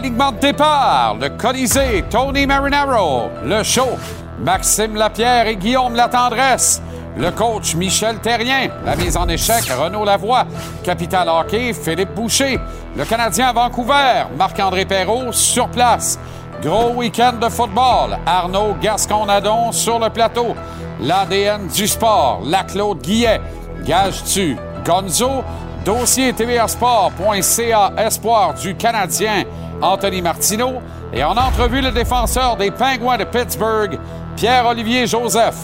Départ, le Colisée, Tony Marinaro, le show, Maxime Lapierre et Guillaume Latendresse, le coach Michel Terrien, la mise en échec, Renaud Lavoie, Capital Hockey, Philippe Boucher, le Canadien à Vancouver, Marc-André Perrault sur place. Gros week-end de football, Arnaud Gascon-Nadon sur le plateau, l'ADN du sport, la Claude Guillet, Gage-tu, Gonzo, dossier tvasport.ca espoir du Canadien, Anthony Martineau, et en entrevue le défenseur des Pingouins de Pittsburgh, Pierre-Olivier Joseph.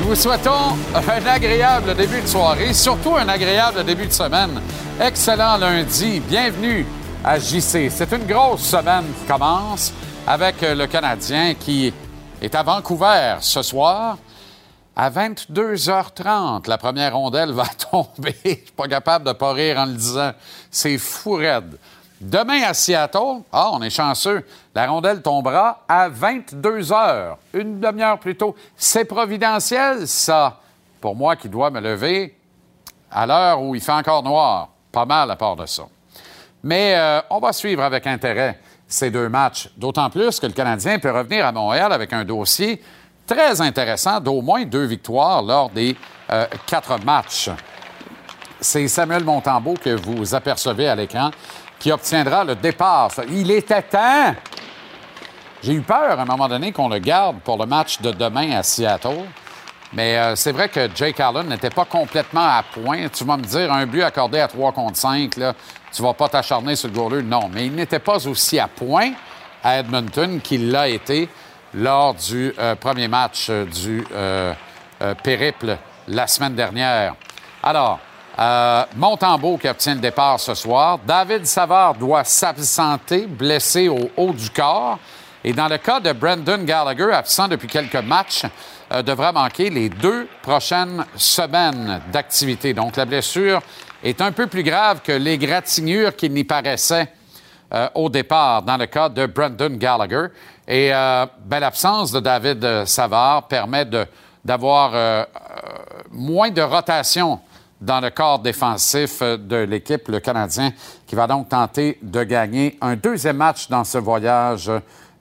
Nous vous souhaitons un agréable début de soirée, surtout un agréable début de semaine. Excellent lundi, bienvenue à JC. C'est une grosse semaine qui commence avec le Canadien qui est à Vancouver ce soir. À 22h30, la première rondelle va tomber. Je suis pas capable de pas rire en le disant. C'est fou raide. Demain à Seattle, ah, on est chanceux, la rondelle tombera à 22h, une demi-heure plus tôt. C'est providentiel, ça, pour moi qui dois me lever à l'heure où il fait encore noir. Pas mal à part de ça. Mais euh, on va suivre avec intérêt ces deux matchs, d'autant plus que le Canadien peut revenir à Montréal avec un dossier très intéressant d'au moins deux victoires lors des euh, quatre matchs. C'est Samuel Montambeau que vous apercevez à l'écran qui obtiendra le départ. Il était temps! J'ai eu peur à un moment donné qu'on le garde pour le match de demain à Seattle. Mais euh, c'est vrai que Jake Allen n'était pas complètement à point. Tu vas me dire, un but accordé à 3 contre 5, là, tu vas pas t'acharner sur le goaler. Non, mais il n'était pas aussi à point à Edmonton qu'il l'a été lors du euh, premier match euh, du euh, périple la semaine dernière. Alors, Montembeau qui obtient le départ ce soir. David Savard doit s'absenter, blessé au haut du corps. Et dans le cas de Brendan Gallagher, absent depuis quelques matchs, devra manquer les deux prochaines semaines d'activité. Donc, la blessure est un peu plus grave que les gratignures qui n'y paraissaient au départ dans le cas de Brendan Gallagher. Et euh, ben, l'absence de David Savard permet d'avoir euh, moins de rotation dans le corps défensif de l'équipe, le Canadien, qui va donc tenter de gagner un deuxième match dans ce voyage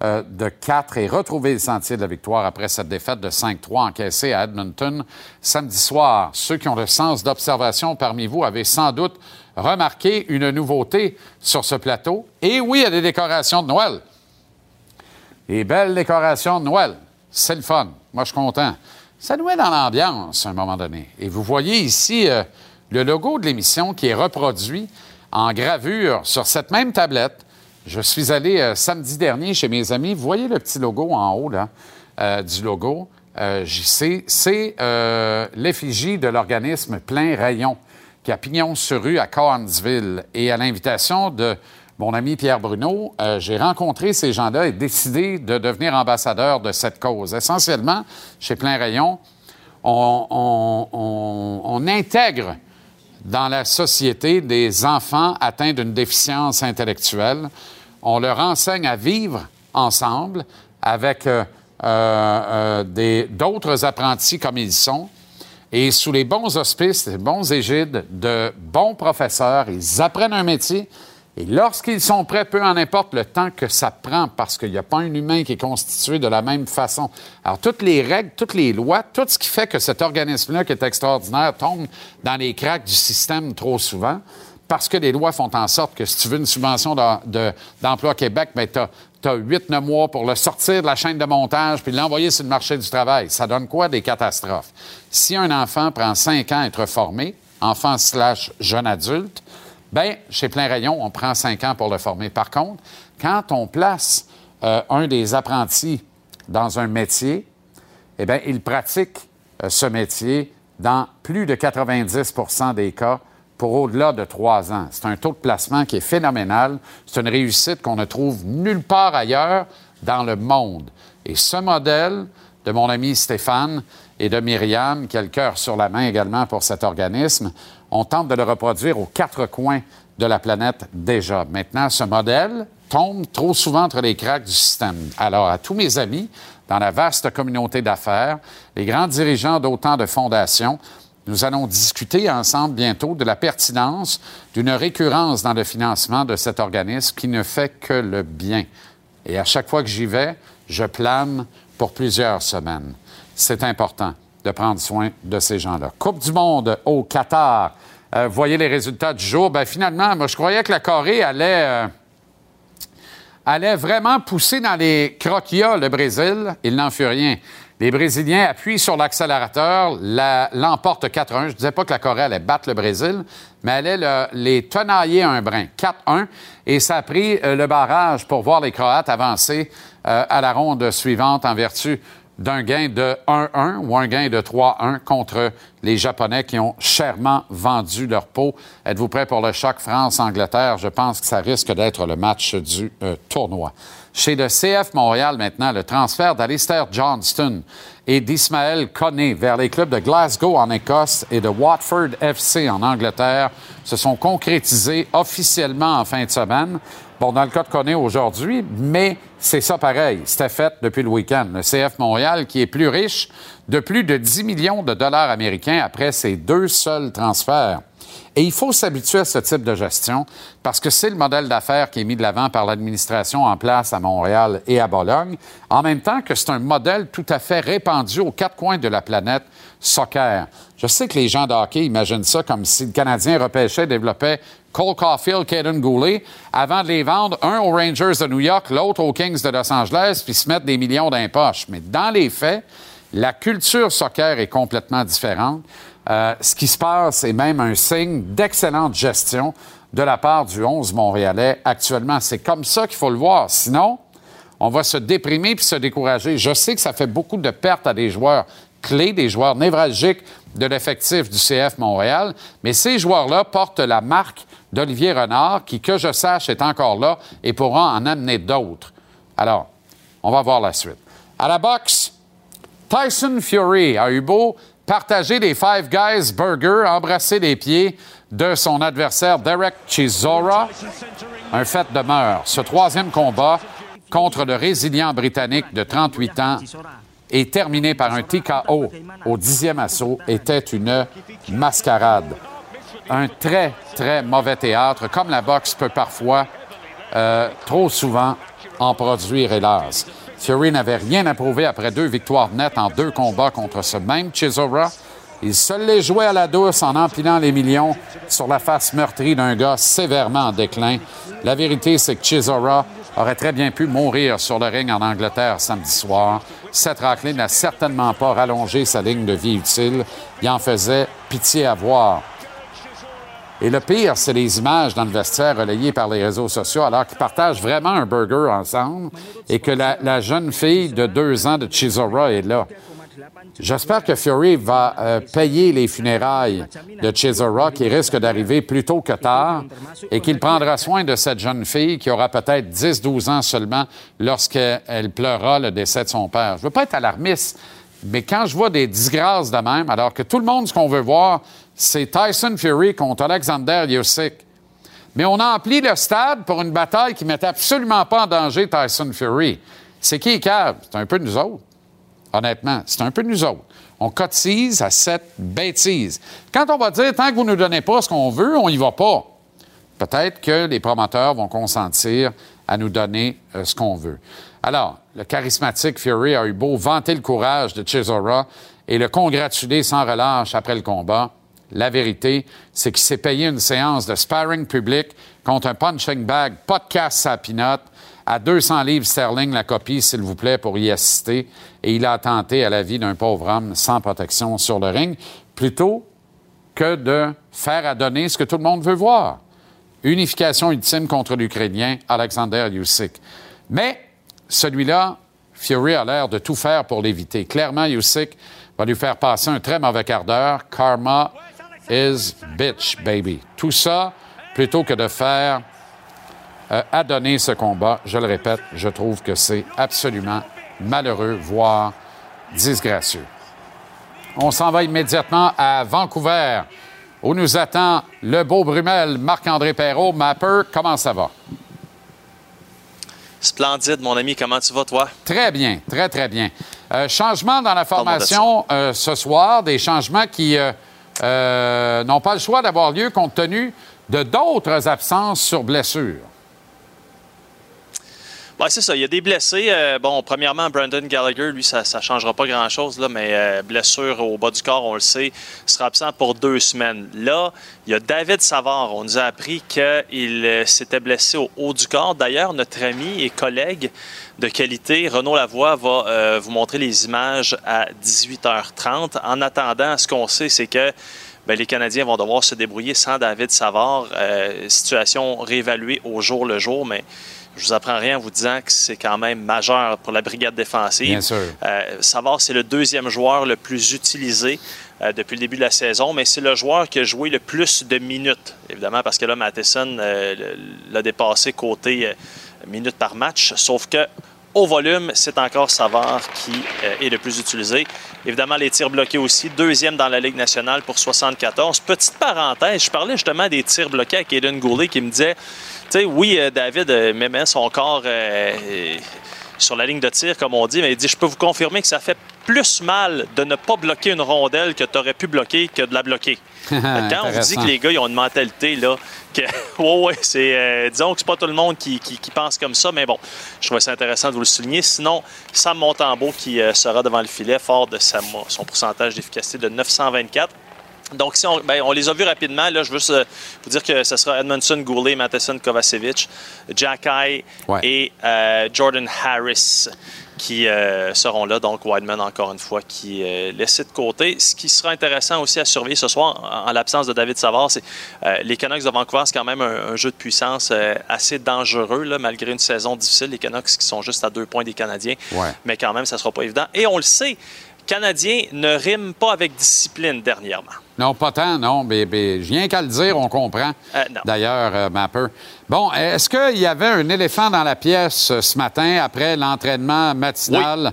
euh, de quatre et retrouver le sentier de la victoire après cette défaite de 5-3 encaissée à Edmonton samedi soir. Ceux qui ont le sens d'observation parmi vous avaient sans doute remarqué une nouveauté sur ce plateau. Et oui, il y a des décorations de Noël. Les belles décorations de Noël. C'est le fun. Moi, je suis content. Ça nous met dans l'ambiance à un moment donné. Et vous voyez ici euh, le logo de l'émission qui est reproduit en gravure sur cette même tablette. Je suis allé euh, samedi dernier chez mes amis. Vous voyez le petit logo en haut là, euh, du logo JC. C'est l'effigie de l'organisme Plein Rayon qui a pignon sur rue à Carnesville. Et à l'invitation de mon ami Pierre Bruno, euh, j'ai rencontré ces gens-là et décidé de devenir ambassadeur de cette cause. Essentiellement, chez Plein Rayon, on, intègre dans la société des enfants atteints d'une déficience intellectuelle. On leur enseigne à vivre ensemble avec euh, euh, d'autres apprentis comme ils sont. Et sous les bons auspices, les bons égides de bons professeurs, ils apprennent un métier, et lorsqu'ils sont prêts, peu en importe le temps que ça prend, parce qu'il n'y a pas un humain qui est constitué de la même façon. Alors, toutes les règles, toutes les lois, tout ce qui fait que cet organisme-là, qui est extraordinaire, tombe dans les cracks du système trop souvent, parce que les lois font en sorte que si tu veux une subvention d'emploi de, Québec, ben, tu as, 8-9 mois pour le sortir de la chaîne de montage puis l'envoyer sur le marché du travail. Ça donne quoi? Des catastrophes? Si un enfant prend 5 ans à être formé, enfant slash jeune adulte, ben chez Plein Rayon, on prend 5 ans pour le former. Par contre, quand on place euh, un des apprentis dans un métier, eh bien, il pratique euh, ce métier dans plus de 90% des cas pour au-delà de trois ans. C'est un taux de placement qui est phénoménal. C'est une réussite qu'on ne trouve nulle part ailleurs dans le monde. Et ce modèle de mon ami Stéphane et de Myriam, qui a cœur sur la main également pour cet organisme, on tente de le reproduire aux quatre coins de la planète déjà. Maintenant, ce modèle tombe trop souvent entre les craques du système. Alors, à tous mes amis, dans la vaste communauté d'affaires, les grands dirigeants d'autant de fondations, nous allons discuter ensemble bientôt de la pertinence d'une récurrence dans le financement de cet organisme qui ne fait que le bien. Et à chaque fois que j'y vais, je plane pour plusieurs semaines. C'est important de prendre soin de ces gens-là. Coupe du monde au Qatar. Euh, voyez les résultats du jour. Ben, finalement, moi, je croyais que la Corée allait, euh, allait vraiment pousser dans les croquillas le Brésil. Il n'en fut rien. Les Brésiliens appuient sur l'accélérateur, l'emportent 4-1. Je ne disais pas que la Corée allait battre le Brésil, mais elle allait les tenailler un brin, 4-1. Et ça a pris euh, le barrage pour voir les Croates avancer euh, à la ronde suivante en vertu d'un gain de 1-1 ou un gain de 3-1 contre les Japonais qui ont chèrement vendu leur peau. Êtes-vous prêt pour le choc France-Angleterre? Je pense que ça risque d'être le match du euh, tournoi. Chez le CF Montréal maintenant, le transfert d'Alistair Johnston et d'Ismaël Koné vers les clubs de Glasgow en Écosse et de Watford FC en Angleterre se sont concrétisés officiellement en fin de semaine. Bon, dans le cas de Koné aujourd'hui, mais c'est ça pareil. C'était fait depuis le week-end. Le CF Montréal, qui est plus riche de plus de 10 millions de dollars américains après ses deux seuls transferts. Et il faut s'habituer à ce type de gestion parce que c'est le modèle d'affaires qui est mis de l'avant par l'administration en place à Montréal et à Bologne, en même temps que c'est un modèle tout à fait répandu aux quatre coins de la planète soccer. Je sais que les gens de imaginent ça comme si le Canadien repêchait, développait Cole Caulfield, Caden Goulet, avant de les vendre, un aux Rangers de New York, l'autre aux Kings de Los Angeles, puis se mettre des millions d'impoches. Mais dans les faits, la culture soccer est complètement différente. Euh, ce qui se passe est même un signe d'excellente gestion de la part du 11 montréalais actuellement. C'est comme ça qu'il faut le voir. Sinon, on va se déprimer puis se décourager. Je sais que ça fait beaucoup de pertes à des joueurs clés, des joueurs névralgiques de l'effectif du CF Montréal, mais ces joueurs-là portent la marque d'Olivier Renard, qui, que je sache, est encore là et pourra en amener d'autres. Alors, on va voir la suite. À la boxe, Tyson Fury a eu beau partager les Five Guys Burger, embrasser les pieds de son adversaire Derek Chisora. Un fait demeure. Ce troisième combat contre le résilient britannique de 38 ans et terminé par un TKO au dixième assaut était une mascarade. Un très, très mauvais théâtre, comme la boxe peut parfois, euh, trop souvent, en produire, hélas. Fury n'avait rien à prouver après deux victoires nettes en deux combats contre ce même Chisora. Il se les jouait à la douce en empilant les millions sur la face meurtrie d'un gars sévèrement en déclin. La vérité, c'est que Chisora aurait très bien pu mourir sur le ring en Angleterre samedi soir. Seth Racklin n'a certainement pas rallongé sa ligne de vie utile. Il en faisait pitié à voir. Et le pire, c'est les images dans le vestiaire relayées par les réseaux sociaux alors qu'ils partagent vraiment un burger ensemble et que la, jeune fille de deux ans de Chisora est là. J'espère que Fury va euh, payer les funérailles de Chisora qui risque d'arriver plus tôt que tard et qu'il prendra soin de cette jeune fille qui aura peut-être 10-12 ans seulement lorsqu'elle pleurera le décès de son père. Je veux pas être alarmiste, mais quand je vois des disgrâces de même, alors que tout le monde, ce qu'on veut voir, c'est Tyson Fury contre Alexander Usyk. Mais on emplit le stade pour une bataille qui ne met absolument pas en danger Tyson Fury. C'est qui cave? C'est un peu nous autres. Honnêtement, c'est un peu nous autres. On cotise à cette bêtise. Quand on va dire, tant que vous ne nous donnez pas ce qu'on veut, on n'y va pas. Peut-être que les promoteurs vont consentir à nous donner euh, ce qu'on veut. Alors, le charismatique Fury a eu beau vanter le courage de Chisora et le congratuler sans relâche après le combat. La vérité, c'est qu'il s'est payé une séance de sparring public contre un punching bag, podcast à peanut, à 200 livres sterling la copie, s'il vous plaît, pour y assister. Et il a tenté à la vie d'un pauvre homme sans protection sur le ring, plutôt que de faire à donner ce que tout le monde veut voir. Unification ultime contre l'Ukrainien Alexander Usyk. Mais celui-là, Fury a l'air de tout faire pour l'éviter. Clairement, Usyk va lui faire passer un très mauvais quart d'heure. Karma is bitch, baby. Tout ça, plutôt que de faire euh, adonner ce combat, je le répète, je trouve que c'est absolument malheureux, voire disgracieux. On s'en va immédiatement à Vancouver, où nous attend le beau Brumel, Marc-André Perrault. Mapper, comment ça va? Splendide, mon ami. Comment tu vas, toi? Très bien, très, très bien. Euh, changement dans la formation euh, ce soir, des changements qui euh, n'ont pas le choix d'avoir lieu compte tenu de d'autres absences sur blessure. Oui, c'est ça. Il y a des blessés. Euh, bon, premièrement, Brandon Gallagher, lui, ça ne changera pas grand-chose, mais euh, blessure au bas du corps, on le sait, sera absent pour deux semaines. Là, il y a David Savard. On nous a appris qu'il euh, s'était blessé au haut du corps. D'ailleurs, notre ami et collègue de qualité, Renaud Lavoie, va vous montrer les images à 18h30. En attendant, ce qu'on sait, c'est que ben, les Canadiens vont devoir se débrouiller sans David Savard. situation réévaluée au jour le jour, mais je vous apprends rien en vous disant que c'est quand même majeur pour la brigade défensive. Bien sûr. Euh, Savard, c'est le deuxième joueur le plus utilisé euh, depuis le début de la saison, mais c'est le joueur qui a joué le plus de minutes, évidemment, parce que là, Matheson euh, l'a dépassé côté minutes par match. Sauf que au volume, c'est encore Savard qui est le plus utilisé. Évidemment, les tirs bloqués aussi. Deuxième dans la Ligue nationale pour 74. Petite parenthèse, je parlais justement des tirs bloqués avec Aiden Goulet qui me disait sais, oui, euh, David euh, met son corps euh, sur la ligne de tir, comme on dit, mais il dit Je peux vous confirmer que ça fait plus mal de ne pas bloquer une rondelle que tu aurais pu bloquer que de la bloquer. Quand on vous dit que les gars ils ont une mentalité, là, que, ouais, ouais, c'est, disons que c'est pas tout le monde qui, pense comme ça, mais bon, je trouvais ça intéressant de vous le souligner. Sinon, Sam Montembeau qui sera devant le filet, fort de son pourcentage d'efficacité de 924. Donc, si on, ben, on, les a vus rapidement, là, je veux vous dire que ce sera Edmondson, Goulet, Matheson, Kovacevic, Jack et euh, Jordan Harris qui euh, seront là. Donc, Wideman, encore une fois, qui est laissé de côté. Ce qui sera intéressant aussi à surveiller ce soir, en, l'absence de David Savard, c'est euh, les Canucks de Vancouver, c'est quand même un, jeu de puissance assez dangereux, là, malgré une saison difficile. Les Canucks qui sont juste à deux points des Canadiens. Mais quand même, ça ne sera pas évident. Et on le sait, Canadiens ne riment pas avec discipline dernièrement. Non, pas tant, non. Mais, mais je viens qu'à le dire, on comprend. Euh, D'ailleurs, euh, Mapper. Bon, est-ce qu'il y avait un éléphant dans la pièce euh, ce matin après l'entraînement matinal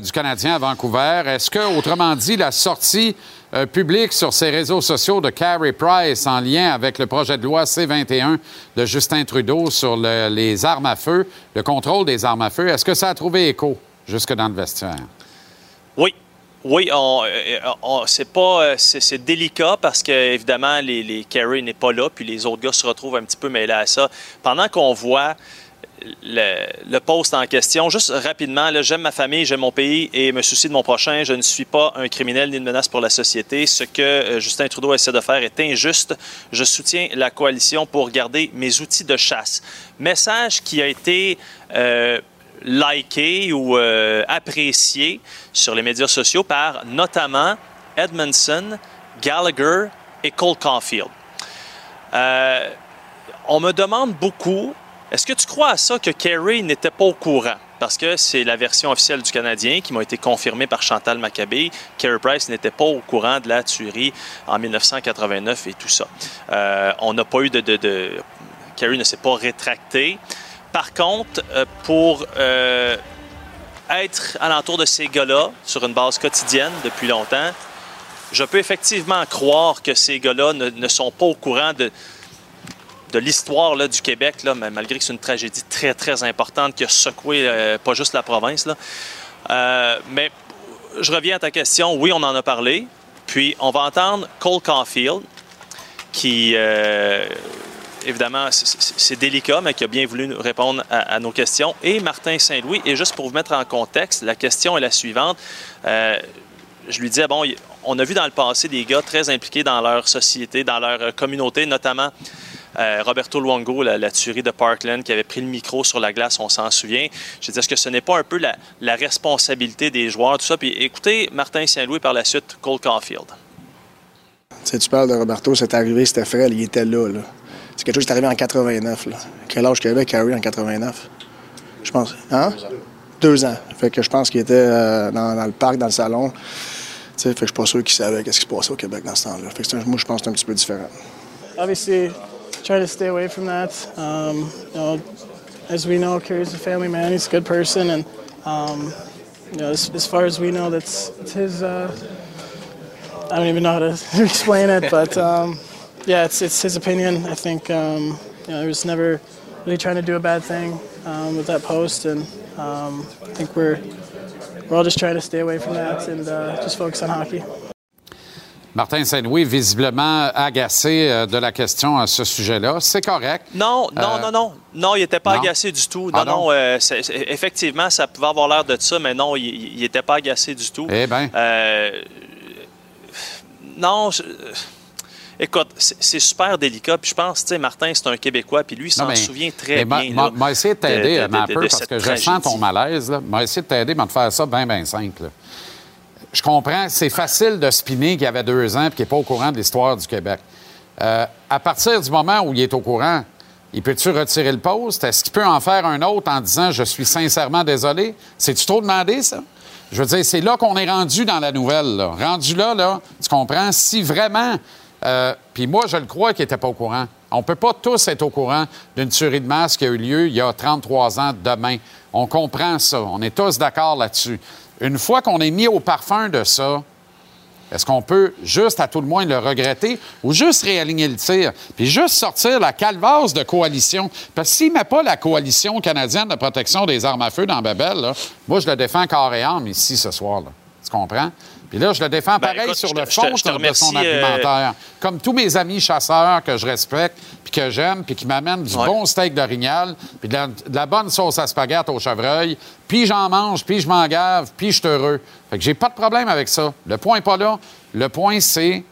du Canadien à Vancouver? Est-ce que, autrement dit, la sortie publique sur ses réseaux sociaux de Carey Price en lien avec le projet de loi C-21 de Justin Trudeau sur les armes à feu, le contrôle des armes à feu, est-ce que ça a trouvé écho jusque dans le vestiaire? Oui, oui, euh, on, c'est pas, euh, c'est, délicat parce que évidemment les, les n'est pas là, puis les autres gars se retrouvent un petit peu mêlés à ça. Pendant qu'on voit le, le, poste en question, juste rapidement, j'aime ma famille, j'aime mon pays et me soucie de mon prochain. Je ne suis pas un criminel ni une menace pour la société. Ce que euh, Justin Trudeau essaie de faire est injuste. Je soutiens la coalition pour garder mes outils de chasse. Message qui a été liké ou euh, apprécié sur les médias sociaux par notamment Edmondson, Gallagher et Cole Caulfield. Euh, on me demande beaucoup, est-ce que tu crois à ça que Kerry n'était pas au courant? Parce que c'est la version officielle du Canadien qui m'a été confirmée par Chantal Maccabé. Kerry Price n'était pas au courant de la tuerie en 1989 et tout ça. Euh, on n'a pas eu de... de, de Kerry ne s'est pas rétracté. Par contre, euh, pour euh, être alentour de ces gars-là sur une base quotidienne depuis longtemps, je peux effectivement croire que ces gars-là ne, sont pas au courant de, de l'histoire du Québec, là, malgré que c'est une tragédie très, très importante qui a secoué euh, pas juste la province. Là. mais je reviens à ta question. Oui, on en a parlé. Puis, on va entendre Cole Caulfield, qui évidemment, c'est délicat, mais qui a bien voulu répondre à, nos questions. Et Martin Saint-Louis, et juste pour vous mettre en contexte, la question est la suivante. Euh, je lui disais, bon, on a vu dans le passé des gars très impliqués dans leur société, dans leur euh, communauté, notamment euh, Roberto Luongo, la, tuerie de Parkland, qui avait pris le micro sur la glace, on s'en souvient. J'ai dit, est-ce que ce n'est pas un peu la, responsabilité des joueurs, tout ça? Puis écoutez, Martin Saint-Louis, par la suite, Cole Caulfield. Tu sais, parles de Roberto, c'est arrivé, c'était frêle, il était là. là. C'est quelque chose qui est arrivé en 89. Là. Quel âge qu'il avait, Carey, en 89? Je pense. Hein? Deux ans. Fait que je pense qu'il était euh, dans, dans le parc, dans le salon. Tu sais, fait que je suis pas sûr qu'il savait qu'est-ce qui se passait au Québec dans ce temps-là. Fait que un- moi, je pense que c'est un petit peu différent. obviously try to stay away from that. Um, you know, as we know, Kerry's a family man. He's a good person, and um, you know, as, as far as we know, that's it's his. Uh, I don't even know how to explain it, but um, yeah, it's it's his opinion. I think um, you know, he was never really trying to do a bad thing um, with that post, and um, I think we're we're all just trying to stay away from that and uh, just focus on hockey. Martin Saint-Louis, visiblement agacé euh, de la question à ce sujet-là. C'est correct. Non, non, Euh, non, non. Non, il n'était pas non? agacé du tout. Ah Non, non? euh, effectivement, ça pouvait avoir l'air de ça, mais non, il n'était pas agacé du tout. Eh bien. Euh, non, je- écoute, c'est super délicat. Puis je pense, tu sais, Martin, c'est un Québécois, puis lui, il s'en souvient très bien. m'a- m'a essayé de t'aider de- un de- peu parce que je sens ton malaise. Là. M'a essayé de t'aider, mais de faire ça bien, bien simple. là. Je comprends, c'est facile de spinner qu'il y avait deux ans et qu'il n'est pas au courant de l'histoire du Québec. Euh, à partir du moment où il est au courant, il peut-tu retirer le poste? Est-ce qu'il peut en faire un autre en disant Je suis sincèrement désolé? C'est-tu trop demandé, ça? Je veux dire, c'est là qu'on est rendu dans la nouvelle. Là. Rendu là, là, tu comprends? Si vraiment. Euh, Puis moi, je le crois qu'il n'était pas au courant. On ne peut pas tous être au courant d'une tuerie de masse qui a eu lieu il y a 33 ans demain. On comprend ça. On est tous d'accord là-dessus. Une fois qu'on est mis au parfum de ça, est-ce qu'on peut juste, à tout le moins, le regretter ou juste réaligner le tir? Puis juste sortir la calvasse de coalition? Parce que s'il met pas la coalition canadienne de protection des armes à feu dans Babel, là, moi, je le défends corps et âme ici ce soir. Tu comprends? Puis là, je le défends Ben, pareil écoute, sur le fond te- de son euh, argumentaire. Comme tous mes amis chasseurs que je respecte, puis que j'aime, puis qui m'amènent du Ouais. bon steak d'orignal, puis de la, de la bonne sauce à spaghetti au chevreuil, puis j'en mange, puis je m'en gave, puis je suis heureux. Fait que j'ai pas de problème avec ça. Le point n'est pas là. Le point, c'est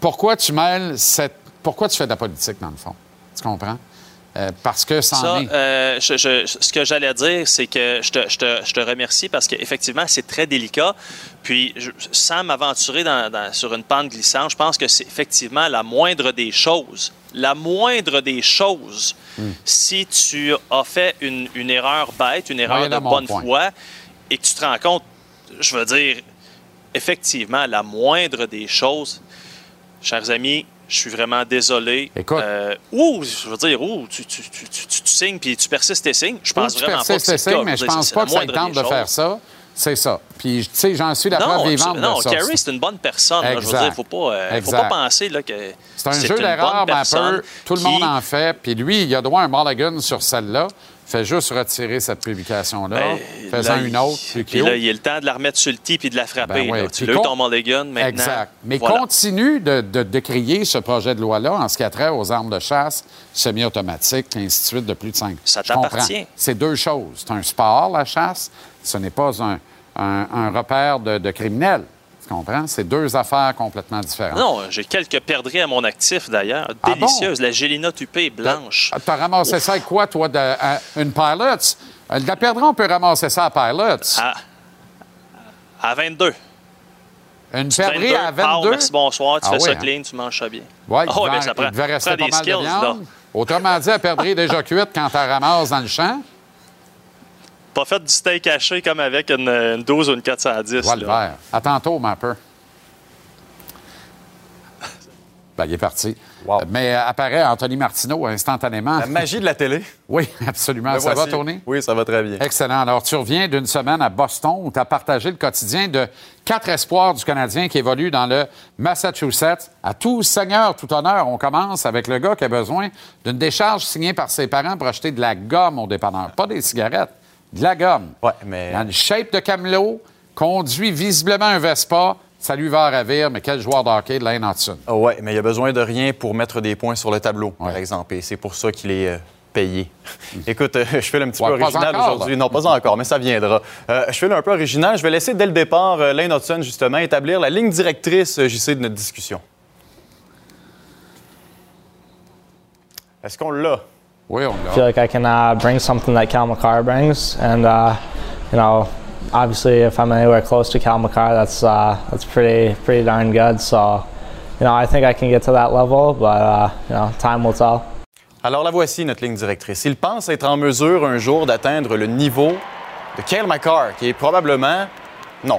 pourquoi tu mêles cette... Pourquoi tu fais de la politique, dans le fond? Tu comprends? Euh, parce que ça en Ça, est. euh, je- je- ce que j'allais dire, c'est que je te, je te- je te remercie parce qu'effectivement, c'est très délicat. Puis, sans m'aventurer dans- dans- sur une pente glissante, je pense que c'est effectivement la moindre des choses. La moindre des choses, Hmm. si tu as fait une, une erreur bête, une erreur de bonne point. foi, et que tu te rends compte, je veux dire, effectivement, la moindre des choses, chers amis, je suis vraiment désolé. Écoute. Euh, ou, je veux dire, ou tu, tu, tu, tu- tu- tu signes puis tu persistes tes signes. Je pense vraiment pas que c'est cas. mais je pense pas que ça tente de faire ça. C'est ça. Puis, tu sais, j'en suis la preuve vivante non, de ça. Carrie, c'est une bonne personne. là. je veux dire, faut pas, euh, faut pas penser là, que C'est un jeu d'erreur, un peu. Tout le qui- monde en fait. Puis lui, il a droit à un mulligan sur celle-là. Fait juste retirer cette publication-là. Ben, Faisant là, une autre, puis là, il y a le temps de la remettre sur le tee puis de la frapper. Ben ouais, Tu l'as eu ton mulligan maintenant. Exact. Mais voilà. continue de, de, de crier ce projet de loi-là en ce qui a trait aux armes de chasse semi-automatiques, et ainsi de suite, de plus de 5. Ça t'appartient. C'est deux choses. C'est un sport, la chasse. Ce n'est pas un, un- un repère de, de criminels. Comprends? C'est deux affaires complètement différentes. Non, j'ai quelques perdrix à mon actif d'ailleurs. Ah Délicieuses. La Gélina tupée blanche. Tu as ramassé ça avec quoi, toi, de, à- une Pilots? Euh, la perdrix, on peut ramasser ça à Pilots. À, à 22. une perdrix à 22? Pow, merci, bonsoir. Tu Ah fais oui, ça hein? clean, tu manges ça bien. Ouais, Ah ben, ça prend, il devait rester pas des mal skills, de. Autrement dit, la perdrix est déjà cuite quand tu la ramasses dans le champ. Pas fait du steak haché comme avec une, une 12 ou une 410. Vois le là. vert. À tantôt, ma peu. Ben, il est parti. Wow. Euh, Mais euh, apparaît Anthony Martineau instantanément. La magie de la télé. Oui, absolument. Me Ça va tourner? Oui, ça va très bien. Excellent. Alors, tu reviens d'une semaine à Boston où tu as partagé le quotidien de quatre espoirs du Canadien qui évoluent dans le Massachusetts. À tout seigneur, tout honneur, on commence avec le gars qui a besoin d'une décharge signée par ses parents pour acheter de la gomme au dépanneur. Pas des cigarettes, de la gomme. Ouais, mais- a une shape de camelot, conduit visiblement un Vespa. Ça lui va à ravir, mais quel joueur de hockey de Lane Hudson. Ah ouais, mais il a besoin de rien pour mettre des points sur le tableau, Ouais. par exemple. Et c'est pour ça qu'il est euh, payé. Écoute, euh, je fais un petit Ouais, peu original aujourd'hui. Non, pas encore, mais ça viendra. Euh, je fais un peu original. Je vais laisser dès le départ euh, Lane Hudson, justement, établir la ligne directrice, JC, de notre discussion. Est-ce qu'on l'a? Oui, on I feel like I can uh, bring something that Cal McCarr brings, and uh, you know, obviously, if I'm anywhere close to Cal McCarr, that's uh, that's pretty pretty darn good. So, you know, I think I can get to that level, but uh, you know, time will tell. Alors la voici, notre ligne directrice. Il pense être en mesure un jour d'atteindre le niveau de Kale McCarr, qui est probablement, non,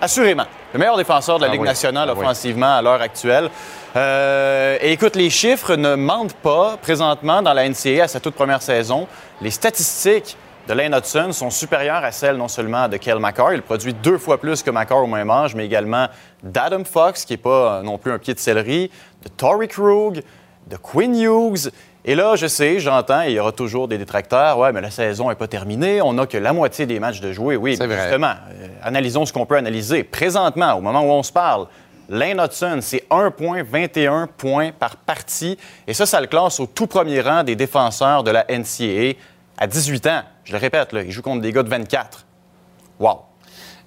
assurément, le meilleur défenseur de la Ah Ligue oui. nationale Ah oui. offensivement à l'heure actuelle. Euh, et écoute, les chiffres ne mentent pas présentement dans la NCAA à sa toute première saison. Les statistiques de Lane Hudson sont supérieures à celles non seulement de Kale McCarr, il produit deux fois plus que McCarr au même âge, mais également d'Adam Fox, qui n'est pas euh, non plus un pied de céleri, de Tory Krug, de Quinn Hughes. Et là, je sais, j'entends, il y aura toujours des détracteurs. Ouais, mais la saison n'est pas terminée. On n'a que la moitié des matchs de jouer. Oui, vrai. justement, euh, analysons ce qu'on peut analyser. Présentement, au moment où on se parle, Lane Hudson, c'est 1,21 points par partie. Et ça, ça le classe au tout premier rang des défenseurs de la NCAA à 18 ans. Je le répète, là, il joue contre des gars de 24. Wow.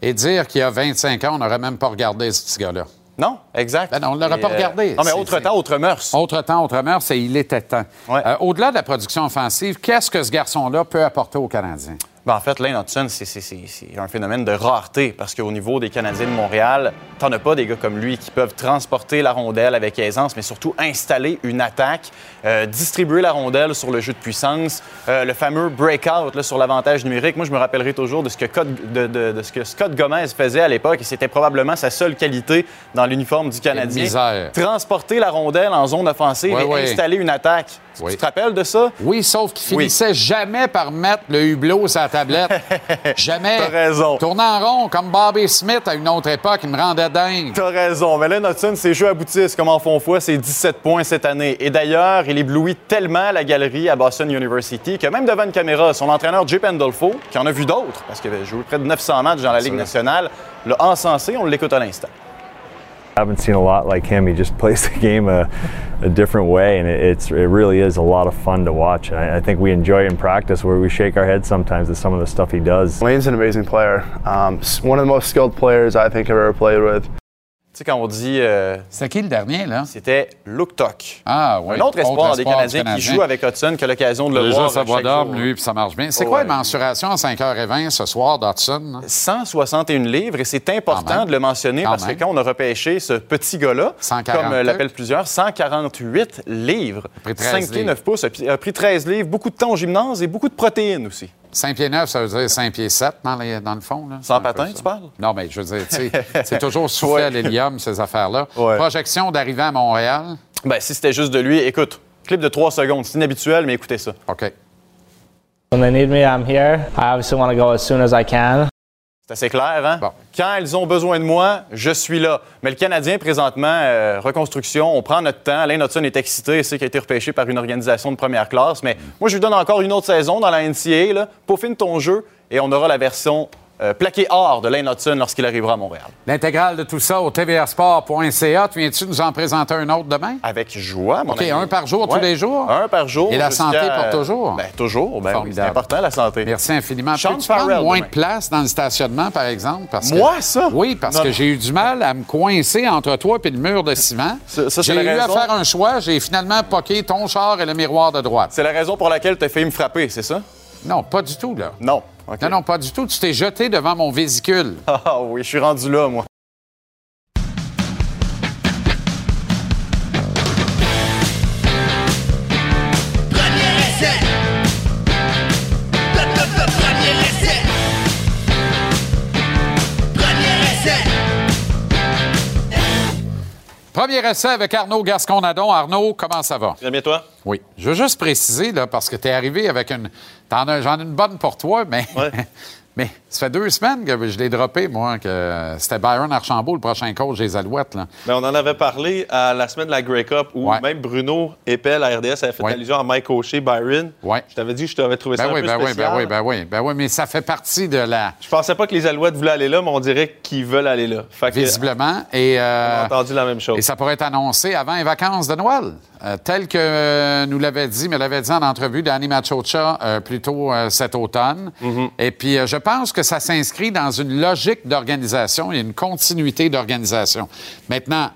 Et dire qu'il y a 25 ans, on n'aurait même pas regardé ce petit gars-là. Non, exact. Ben non, on l'aurait Et, pas euh, regardé. Non, mais autre temps, autre mœurs. Autre temps, autre mœurs, c'est il était temps. Ouais. Euh, Au-delà de la production offensive, qu'est-ce que ce garçon-là peut apporter aux Canadiens? Ben, en fait, Lane Hudson, c'est- un phénomène de rareté parce qu'au niveau des Canadiens de Montréal, t'en as pas des gars comme lui qui peuvent transporter la rondelle avec aisance, mais surtout installer une attaque, euh, distribuer la rondelle sur le jeu de puissance, euh, le fameux breakout là, sur l'avantage numérique. Moi, je me rappellerai toujours de ce que, Cod- de, de- de ce que Scott Gomez faisait à l'époque et c'était probablement sa seule qualité dans l'uniforme du Canadien. Transporter la rondelle en zone offensive Ouais, et ouais. installer une attaque. Tu- Oui. Tu te rappelles de ça? Oui, sauf qu'il Oui. finissait jamais par mettre le hublot sur la tablette. jamais. T'as raison. Tournant en rond, comme Bobby Smith à une autre époque, il me rendait dingue. T'as raison. Mais Lane Hudson, ses jeux aboutissent comme en font foi. C'est 17 points cette année. Et d'ailleurs, il éblouit tellement la galerie à Boston University que même devant une caméra, son entraîneur Jay Pandolfo, qui en a vu d'autres, parce qu'il avait joué près de 900 matchs dans la Ligue nationale, l'a encensé. On l'écoute à l'instant. Haven't seen a lot like him. He just plays the game a, a different way, and it, it's it really is a lot of fun to watch. I, I think we enjoy it in practice, where we shake our heads sometimes at some of the stuff he does. Lane's an amazing player. Um, one of the most skilled players I think I've ever played with. Tu sais, quand on dit. euh, C'est qui le dernier, là? c'était Luke Tuck. Ah, oui. Un autre espoir des espoir Canadiens qui joue avec Hudson, qui a l'occasion de le Déjà, voir. ça d'homme, jour. lui, puis ça marche bien. C'est Oh, quoi ouais. la mensuration à 5h20 ce soir d'Hudson? 161 livres et c'est important de le mentionner Quand parce même. que quand on a repêché ce petit gars-là, 142. comme euh, l'appellent plusieurs, 148 livres, pris 13 5 pieds livres. 9 pouces, a pris 13 livres, beaucoup de temps au gymnase et beaucoup de protéines aussi. 5 pieds 9, ça veut dire 5 pieds 7 dans, les- dans le fond. Là. Sans patin, tu parles? Non, mais je veux dire, tu sais, c'est toujours soufflé Ouais. à l'hélium, ces affaires-là. Ouais. Projection d'arriver à Montréal. Ben, si c'était juste de lui, écoute, clip de 3 secondes, c'est inhabituel, mais écoutez ça. OK. When they need me, I'm here. I obviously want to go as soon as I can. C'est assez clair, hein? Bon. Quand ils ont besoin de moi, je suis là. Mais le Canadien, présentement, euh, reconstruction, on prend notre temps. Lane Hudson est excité, il sait qu'il a été repêché par une organisation de première classe. Mais moi, je lui donne encore une autre saison dans la NCAA. Là. Peaufine ton jeu et on aura la version euh, plaquée or de Lane Hudson lorsqu'il arrivera à Montréal. L'intégrale de tout ça au tvrsport.ca. Tu viens-tu nous en présenter un autre demain? Avec joie, mon OK, ami. un par jour, tous les jours? Un par jour. Et la santé pour toujours? Ben, toujours. Ben, oui, c'est important, la santé. Merci infiniment. Sean Peux-tu prendre moins demain. de place dans le stationnement, par exemple? Parce que- Moi, ça? Oui, parce Non, que j'ai eu du mal à me coincer entre toi et le mur de ciment. Ça- j'ai eu raison. à faire un choix. J'ai finalement poqué ton char et le miroir de droite. C'est la raison pour laquelle tu as failli me frapper, c'est ça? Non, pas du tout, là. Non. Non, non, pas du tout. Tu t'es jeté devant mon vésicule. Ah oui, je suis rendu là, moi. Premier essai avec Arnaud Gasconadon. Arnaud, comment ça va? Très bien, toi? Oui. Je veux juste préciser, là, parce que tu es arrivé avec une. J'en ai une bonne pour toi, mais. Ouais. Mais ça fait deux semaines que je l'ai droppé, moi, que c'était Byron Archambault, le prochain coach des Alouettes. Là. Mais on en avait parlé à la semaine de la Grey Cup où Ouais. même Bruno Epel à RDS avait fait Ouais. allusion à Mike O'Shea, Byron. Ouais. Je t'avais dit que je t'avais trouvé ça Ben un oui, peu ben oui, ben oui, ben oui, ben oui, mais ça fait partie de la. Je pensais pas que les Alouettes voulaient aller là, mais on dirait qu'ils veulent aller là. Fait que, Visiblement. Et, on euh, a entendu la même chose. et ça pourrait être annoncé avant les vacances de Noël. Euh, tel que euh, nous l'avait dit, mais l'avait dit en entrevue Danny Machocha plus tôt cet automne. Et puis, je pense que ça s'inscrit dans une logique d'organisation et une continuité d'organisation. Maintenant,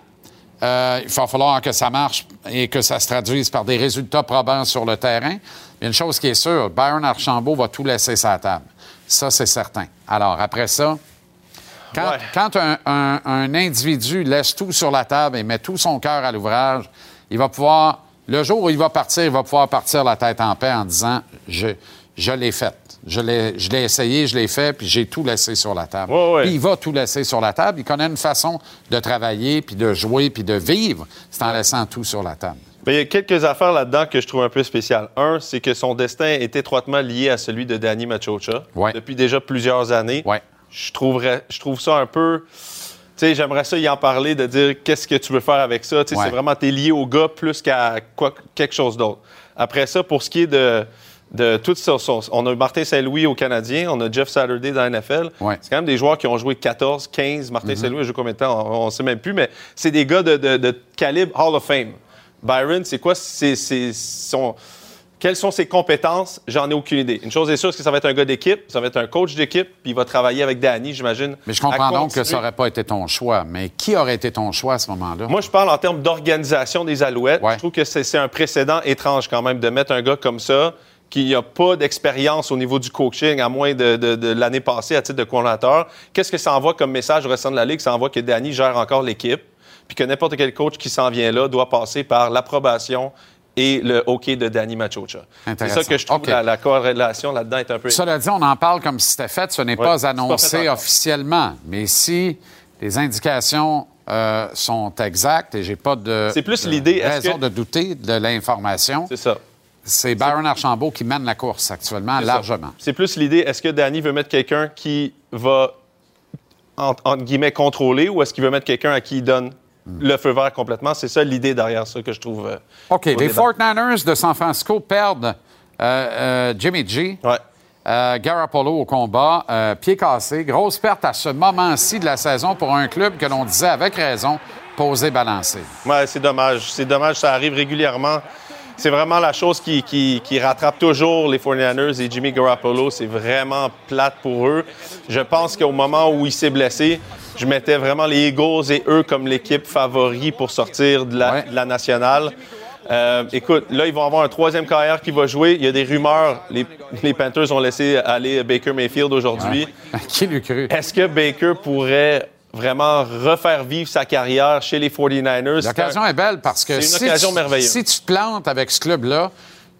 euh, il va falloir que ça marche et que ça se traduise par des résultats probants sur le terrain. Mais une chose qui est sûre, Byron Archambault va tout laisser sur la table. Ça, c'est certain. Alors, après ça, quand, quand un, un- un individu laisse tout sur la table et met tout son cœur à l'ouvrage, il va pouvoir, le jour où il va partir, il va pouvoir partir la tête en paix en disant Je, je l'ai fait. Je l'ai, je l'ai essayé, je l'ai fait, puis j'ai tout laissé sur la table. Puis il va tout laisser sur la table. Il connaît une façon de travailler, puis de jouer, puis de vivre, c'est en laissant tout sur la table. Ben, il y a quelques affaires là-dedans que je trouve un peu spéciales. Un, c'est que son destin est étroitement lié à celui de Danny Machocha depuis déjà plusieurs années. Je, trouverais, je trouve ça un peu. Tu sais, j'aimerais ça y en parler, de dire qu'est-ce que tu veux faire avec ça. Tu sais, Ouais. C'est vraiment, t'es lié au gars plus qu'à quoi- quelque chose d'autre. Après ça, pour ce qui est de, de tout ça, ça- on a Martin Saint-Louis au Canadien, on a Jeff Saturday dans la NFL. C'est quand même des joueurs qui ont joué 14, 15. Martin Mhm. Saint-Louis a joué combien de temps? On ne sait même plus, mais c'est des gars de, de- de calibre Hall of Fame. Byron, c'est quoi? C'est, c'est son- Quelles sont ses compétences? J'en ai aucune idée. Une chose est sûre, c'est que ça va être un gars d'équipe, ça va être un coach d'équipe, puis il va travailler avec Danny, j'imagine. Mais je comprends donc que ça n'aurait pas été ton choix. Mais qui aurait été ton choix à ce moment-là? Moi, je parle en termes d'organisation des Alouettes. Je trouve que c'est un précédent étrange quand même de mettre un gars comme ça qui n'a pas d'expérience au niveau du coaching, à moins de, de- de l'année passée à titre de coordinateur. Qu'est-ce que ça envoie comme message au restant de la Ligue? Ça envoie que Danny gère encore l'équipe, puis que n'importe quel coach qui s'en vient là doit passer par l'approbation et le OK de Danny Machocha. C'est ça que je trouve OK. la, la corrélation là-dedans est un peu... Cela dit, on en parle comme si c'était fait. Ce n'est Ouais, pas annoncé officiellement. Mais si les indications euh, sont exactes et j'ai pas de, C'est plus l'idée, raison que- de douter de l'information. C'est ça. C'est Byron Archambault qui mène la course actuellement largement. C'est plus l'idée, est-ce que Danny veut mettre quelqu'un qui va, entre, entre guillemets, contrôler ou est-ce qu'il veut mettre quelqu'un à qui il donne le feu vert complètement? C'est ça l'idée derrière ça que je trouve. euh, OK. Les débat. 49ers de San Francisco perdent euh, euh, Jimmy G. Euh, Garoppolo au combat, pied cassé. Grosse perte à ce moment-ci de la saison pour un club que l'on disait avec raison posé balancé. Ouais, c'est dommage. C'est dommage, ça arrive régulièrement. C'est vraiment la chose qui, qui- qui rattrape toujours les 49ers et Jimmy Garoppolo. C'est vraiment plate pour eux. Je pense qu'au moment où il s'est blessé, je mettais vraiment les Eagles et eux comme l'équipe favori pour sortir de la, de la nationale. Euh, écoute, là, ils vont avoir un troisième carrière qui va jouer. Il y a des rumeurs. Les, les Panthers ont laissé aller Baker Mayfield aujourd'hui. qui l'eût cru? Est-ce que Baker pourrait vraiment refaire vivre sa carrière chez les 49ers? L'occasion est belle parce que C'est une si, occasion tu, merveilleuse. si tu te plantes avec ce club-là,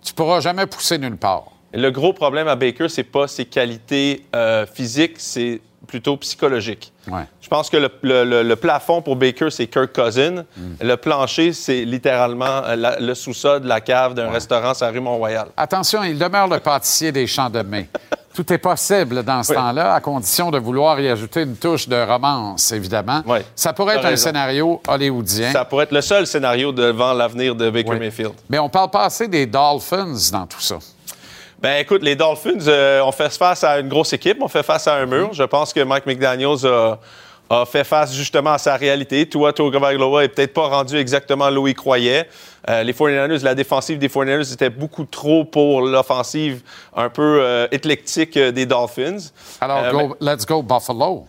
tu pourras jamais pousser nulle part. Le gros problème à Baker, c'est pas ses qualités euh, physiques, c'est plutôt psychologique. Ouais. Je pense que le, le- le- plafond pour Baker, c'est Kirk Cousin. Mm. Le plancher, c'est littéralement euh, la- le sous-sol de la cave d'un restaurant sur la rue Mont-Royal. Attention, il demeure le pâtissier des champs de mai. Tout est possible dans ce Oui. temps-là, à condition de vouloir y ajouter une touche de romance, évidemment. Ça pourrait être un scénario hollywoodien. Ça pourrait être le seul scénario devant l'avenir de Baker Oui. Mayfield. Mais on parle pas assez des Dolphins dans tout ça. Ben écoute, les Dolphins, euh, on fait face à une grosse équipe, on fait face à un mur. Je pense que Mike McDaniels a, a fait face justement à sa réalité. Tua Tagovailoa est peut-être pas rendu exactement là où il croyait. Euh, les 49ers, la défensive des 49ers était beaucoup trop pour l'offensive un peu euh, éclectique euh, des Dolphins. Alors, Euh, go- let's go Buffalo.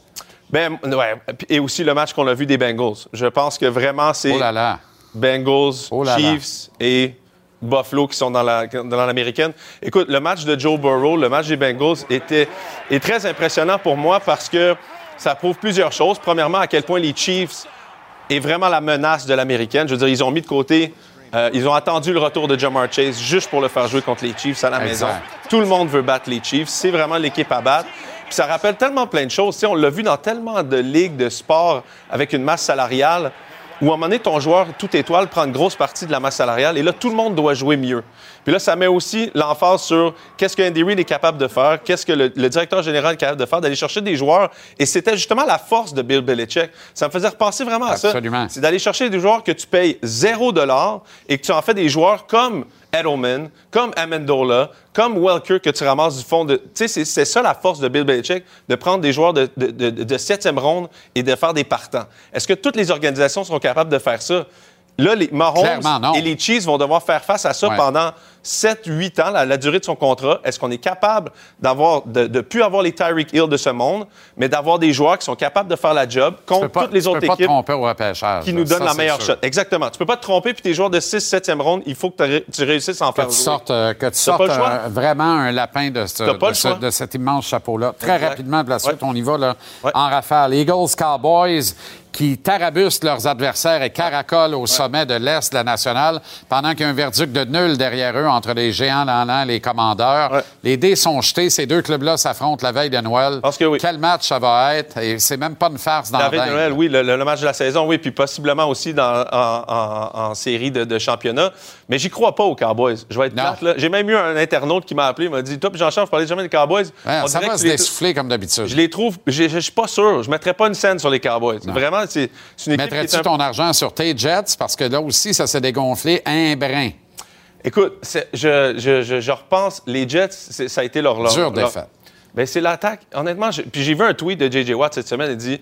ben, ouais. Et aussi le match qu'on a vu des Bengals. Je pense que vraiment, c'est Oh là là. Bengals, Oh là. Chiefs et Buffalo qui sont dans la- dans l'américaine. Écoute, le match de Joe Burrow, le match des Bengals était est très impressionnant pour moi parce que ça prouve plusieurs choses. Premièrement, à quel point les Chiefs est vraiment la menace de l'américaine. Je veux dire, ils ont mis de côté, euh, ils ont attendu le retour de Jamar Chase juste pour le faire jouer contre les Chiefs à la Exact. maison. Tout le monde veut battre les Chiefs. C'est vraiment l'équipe à battre. Puis ça rappelle tellement plein de choses. Tu sais, on l'a vu dans tellement de ligues de sport avec une masse salariale où à un moment donné, ton joueur tout étoile prend une grosse partie de la masse salariale et là, tout le monde doit jouer mieux. Puis là, ça met aussi l'emphase sur qu'est-ce que Andy Reid est capable de faire, qu'est-ce que le, le directeur général est capable de faire, d'aller chercher des joueurs. Et c'était justement la force de Bill Belichick. Ça me faisait repenser vraiment à ça. Absolument. C'est d'aller chercher des joueurs que tu payes 0 et que tu en fais des joueurs comme Edelman, comme Amendola, comme Welker que tu ramasses du fond de. Tu sais, c'est- ça la force de Bill Belichick, de prendre des joueurs de, de, de- de septième ronde et de faire des partants. Est-ce que toutes les organisations sont capables de faire ça? Là, les Mahomes et les Chiefs vont devoir faire face à ça Ouais. pendant 7-8 ans, la, la durée de son contrat. Est-ce qu'on est capable d'avoir, de ne plus avoir les Tyreek Hill de ce monde, mais d'avoir des joueurs qui sont capables de faire la job contre pas, toutes les tu autres peux pas te équipes tromper au repêchage. qui nous donnent la meilleure shot? Exactement. Tu peux pas te tromper, puis tes joueurs de 6 7e ronde, il faut que tu réussisses à en Que faire tu jouer. sortes, euh, que tu sortes euh, vraiment un lapin de, ce- de, de cet immense chapeau-là. Très Exact. rapidement, de la suite, Ouais. on y va là, en rafale. Eagles, Cowboys, qui tarabustent leurs adversaires et caracolent au sommet de l'Est de la nationale, pendant qu'il y a un verdict de nul derrière eux entre les géants l'an et les commandeurs. Les dés sont jetés. Ces deux clubs-là s'affrontent la veille de Noël. Quel match ça va être? Et c'est même pas une farce dans La la veille de Noël, oui, le, match de la saison, oui, puis possiblement aussi dans, en, en- en série de, de championnat. Mais j'y crois pas aux Cowboys. Je vais être plate, là. J'ai même eu un internaute qui m'a appelé, il m'a dit Toi, puis Jean-Charles, vous parlez jamais des Cowboys? Ouais, On ça va que se dessouffler comme d'habitude. Je les trouve, je je suis pas sûr. Je mettrais pas une scène sur les Cowboys. Vraiment, c'est une équipe Mettrais-tu un ton argent sur tes Jets? Parce que là aussi, ça s'est dégonflé un brin. Écoute, je, je, je, je repense, les Jets, ça a été leur... leur Dure leur- défaite. Ben, c'est l'attaque. Honnêtement, puis j'ai vu un tweet de J.J. Watt cette semaine, il dit...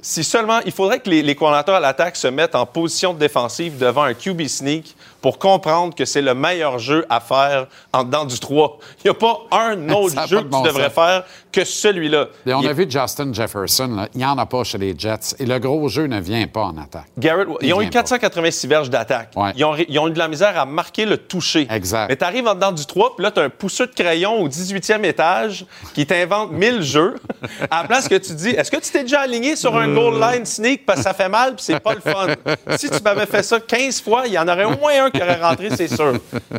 Si seulement, il faudrait que les, les coordinateurs à l'attaque se mettent en position défensive devant un QB sneak pour comprendre que c'est le meilleur jeu à faire en dedans du 3. Il n'y a pas un autre jeu que tu devrais sens. faire que celui-là. Et on Il- a vu Justin Jefferson, là, il n'y en a pas chez les Jets. Et le gros jeu ne vient pas en attaque. Garrett, Il ils ont eu vient pas. 486 verges d'attaque. Ouais. Ils, ont, ré- ils ont eu de la misère à marquer le toucher. Exact. Mais tu arrives en dedans du 3, puis là, tu as un pousseux de crayon au 18e étage qui t'invente 1000 jeux. À la place que tu dis, est-ce que tu t'es déjà aligné sur un goal line sneak ça fait mal puis c'est pas le fun? Si tu m'avais fait ça 15 fois, il y en aurait au moins un qui aurait rentré, c'est sûr.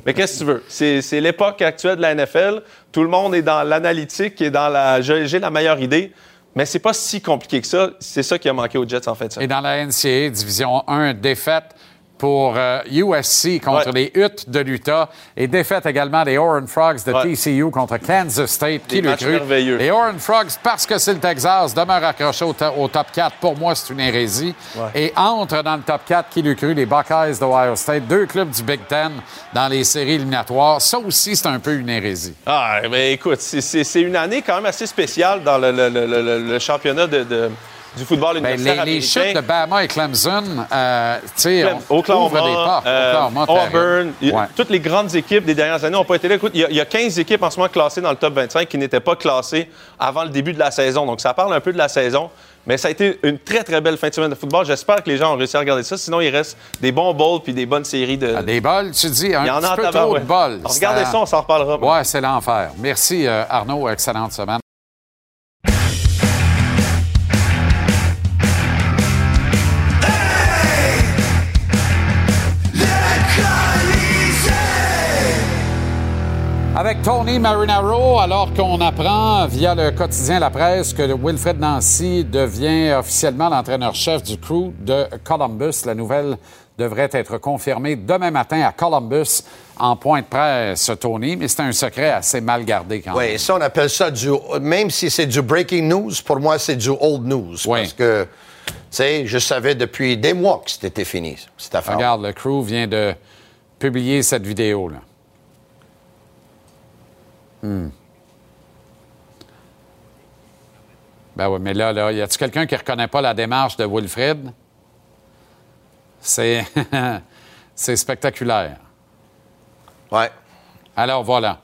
Mais qu'est-ce que tu veux? C'est l'époque actuelle de la NFL. Tout le monde est dans l'analytique et dans la. J'ai j'ai la meilleure idée. Mais c'est pas si compliqué que ça. C'est ça qui a manqué aux Jets en fait. Et dans la NCAA, Division 1, défaite pour euh, USC contre Ouais. les Utes de l'Utah et défaite également des Horned Frogs de Ouais. TCU contre Kansas State. Qui le cru? merveilleux. Les Horned Frogs, parce que c'est le Texas, demeurent accrochés au, to- au top 4. Pour moi, c'est une hérésie. Ouais. Et entre dans le top 4, qui le cru? Les Buckeyes d'Ohio State, deux clubs du Big Ten dans les séries éliminatoires. Ça aussi, c'est un peu une hérésie. Ah, ben écoute, c'est- une année quand même assez spéciale dans le, le- le- le- le championnat de, de- du football Ben, universitaire les, les chutes de Bama et Clemson, euh, tu sais, on Oklahoma, ouvre des portes. euh, Oklahoma. Auburn, Ouais. toutes les grandes équipes des dernières années n'ont pas été là. Écoute, il y, a- il y a 15 équipes en ce moment classées dans le top 25 qui n'étaient pas classées avant le début de la saison. Donc, ça parle un peu de la saison. Mais ça a été une très, très belle fin de semaine de football. J'espère que les gens ont réussi à regarder ça. Sinon, il reste des bons bowls puis des bonnes séries de. Ah, Des bols, tu dis, un Il y en petit a peu trop de bols. Alors, regardez ça, on s'en reparlera. Ouais, c'est l'enfer. Merci, euh, Arnaud. Excellente semaine. Tony Marinaro, alors qu'on apprend via le quotidien La Presse que Wilfred Nancy devient officiellement l'entraîneur-chef du crew de Columbus, la nouvelle devrait être confirmée demain matin à Columbus en point de presse, Tony, mais c'est un secret assez mal gardé quand même. Oui, ça, on appelle ça du. Même si c'est du breaking news, pour moi, c'est du old news. Parce que, tu sais, je savais depuis des mois que c'était fini, cette affaire. Regarde, le crew vient de publier cette vidéo-là. Hmm. Ben oui, mais là, là, y a-tu quelqu'un qui reconnaît pas la démarche de Wilfred? C'est. C'est spectaculaire. Ouais. Alors voilà.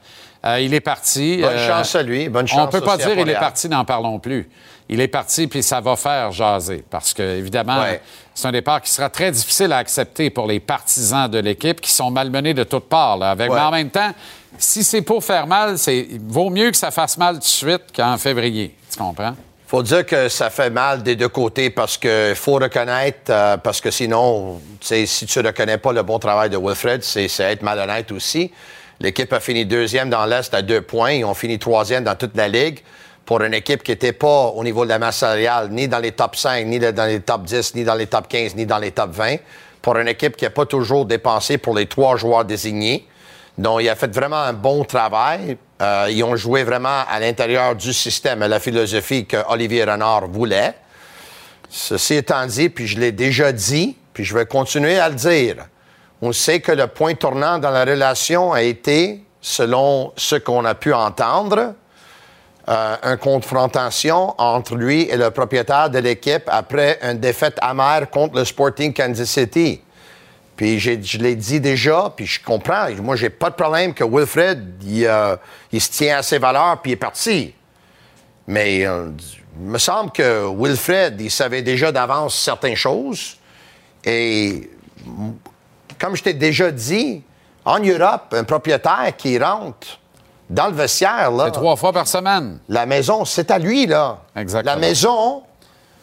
Euh, il est parti. Bonne chance à lui, bonne On chance peut pas dire il est parti, n'en parlons plus. Il est parti, puis ça va faire jaser. Parce que, évidemment, Ouais. c'est un départ qui sera très difficile à accepter pour les partisans de l'équipe qui sont malmenés de toutes parts. là, avec... Ouais. Mais en même temps, si c'est pour faire mal, c'est vaut mieux que ça fasse mal tout de suite qu'en février. Tu comprends? faut dire que ça fait mal des deux côtés parce que faut reconnaître, euh, parce que sinon, si tu reconnais pas le bon travail de Wilfred, c'est c'est être malhonnête aussi. L'équipe a fini deuxième dans l'Est à deux points. Ils ont fini troisième dans toute la Ligue pour une équipe qui n'était pas au niveau de la masse salariale, ni dans les top 5, ni dans les top 10, ni dans les top 15, ni dans les top 20. Pour une équipe qui n'a pas toujours dépensé pour les trois joueurs désignés. Donc, il a fait vraiment un bon travail. Euh, ils ont joué vraiment à l'intérieur du système, à la philosophie que Olivier Renard voulait. Ceci étant dit, puis je l'ai déjà dit, puis je vais continuer à le dire, on sait que le point tournant dans la relation a été, selon ce qu'on a pu entendre, euh, une confrontation entre lui et le propriétaire de l'équipe après une défaite amère contre le Sporting Kansas City. Puis je l'ai dit déjà, puis je comprends. Moi, j'ai pas de problème que Wilfred, il, euh, il se tient à ses valeurs, puis il est parti. Mais euh, il me semble que Wilfred, il savait déjà d'avance certaines choses. Et comme je t'ai déjà dit, en Europe, un propriétaire qui rentre dans le vestiaire, là, Trois fois par semaine. la maison, c'est à lui, là. Exactement. La maison,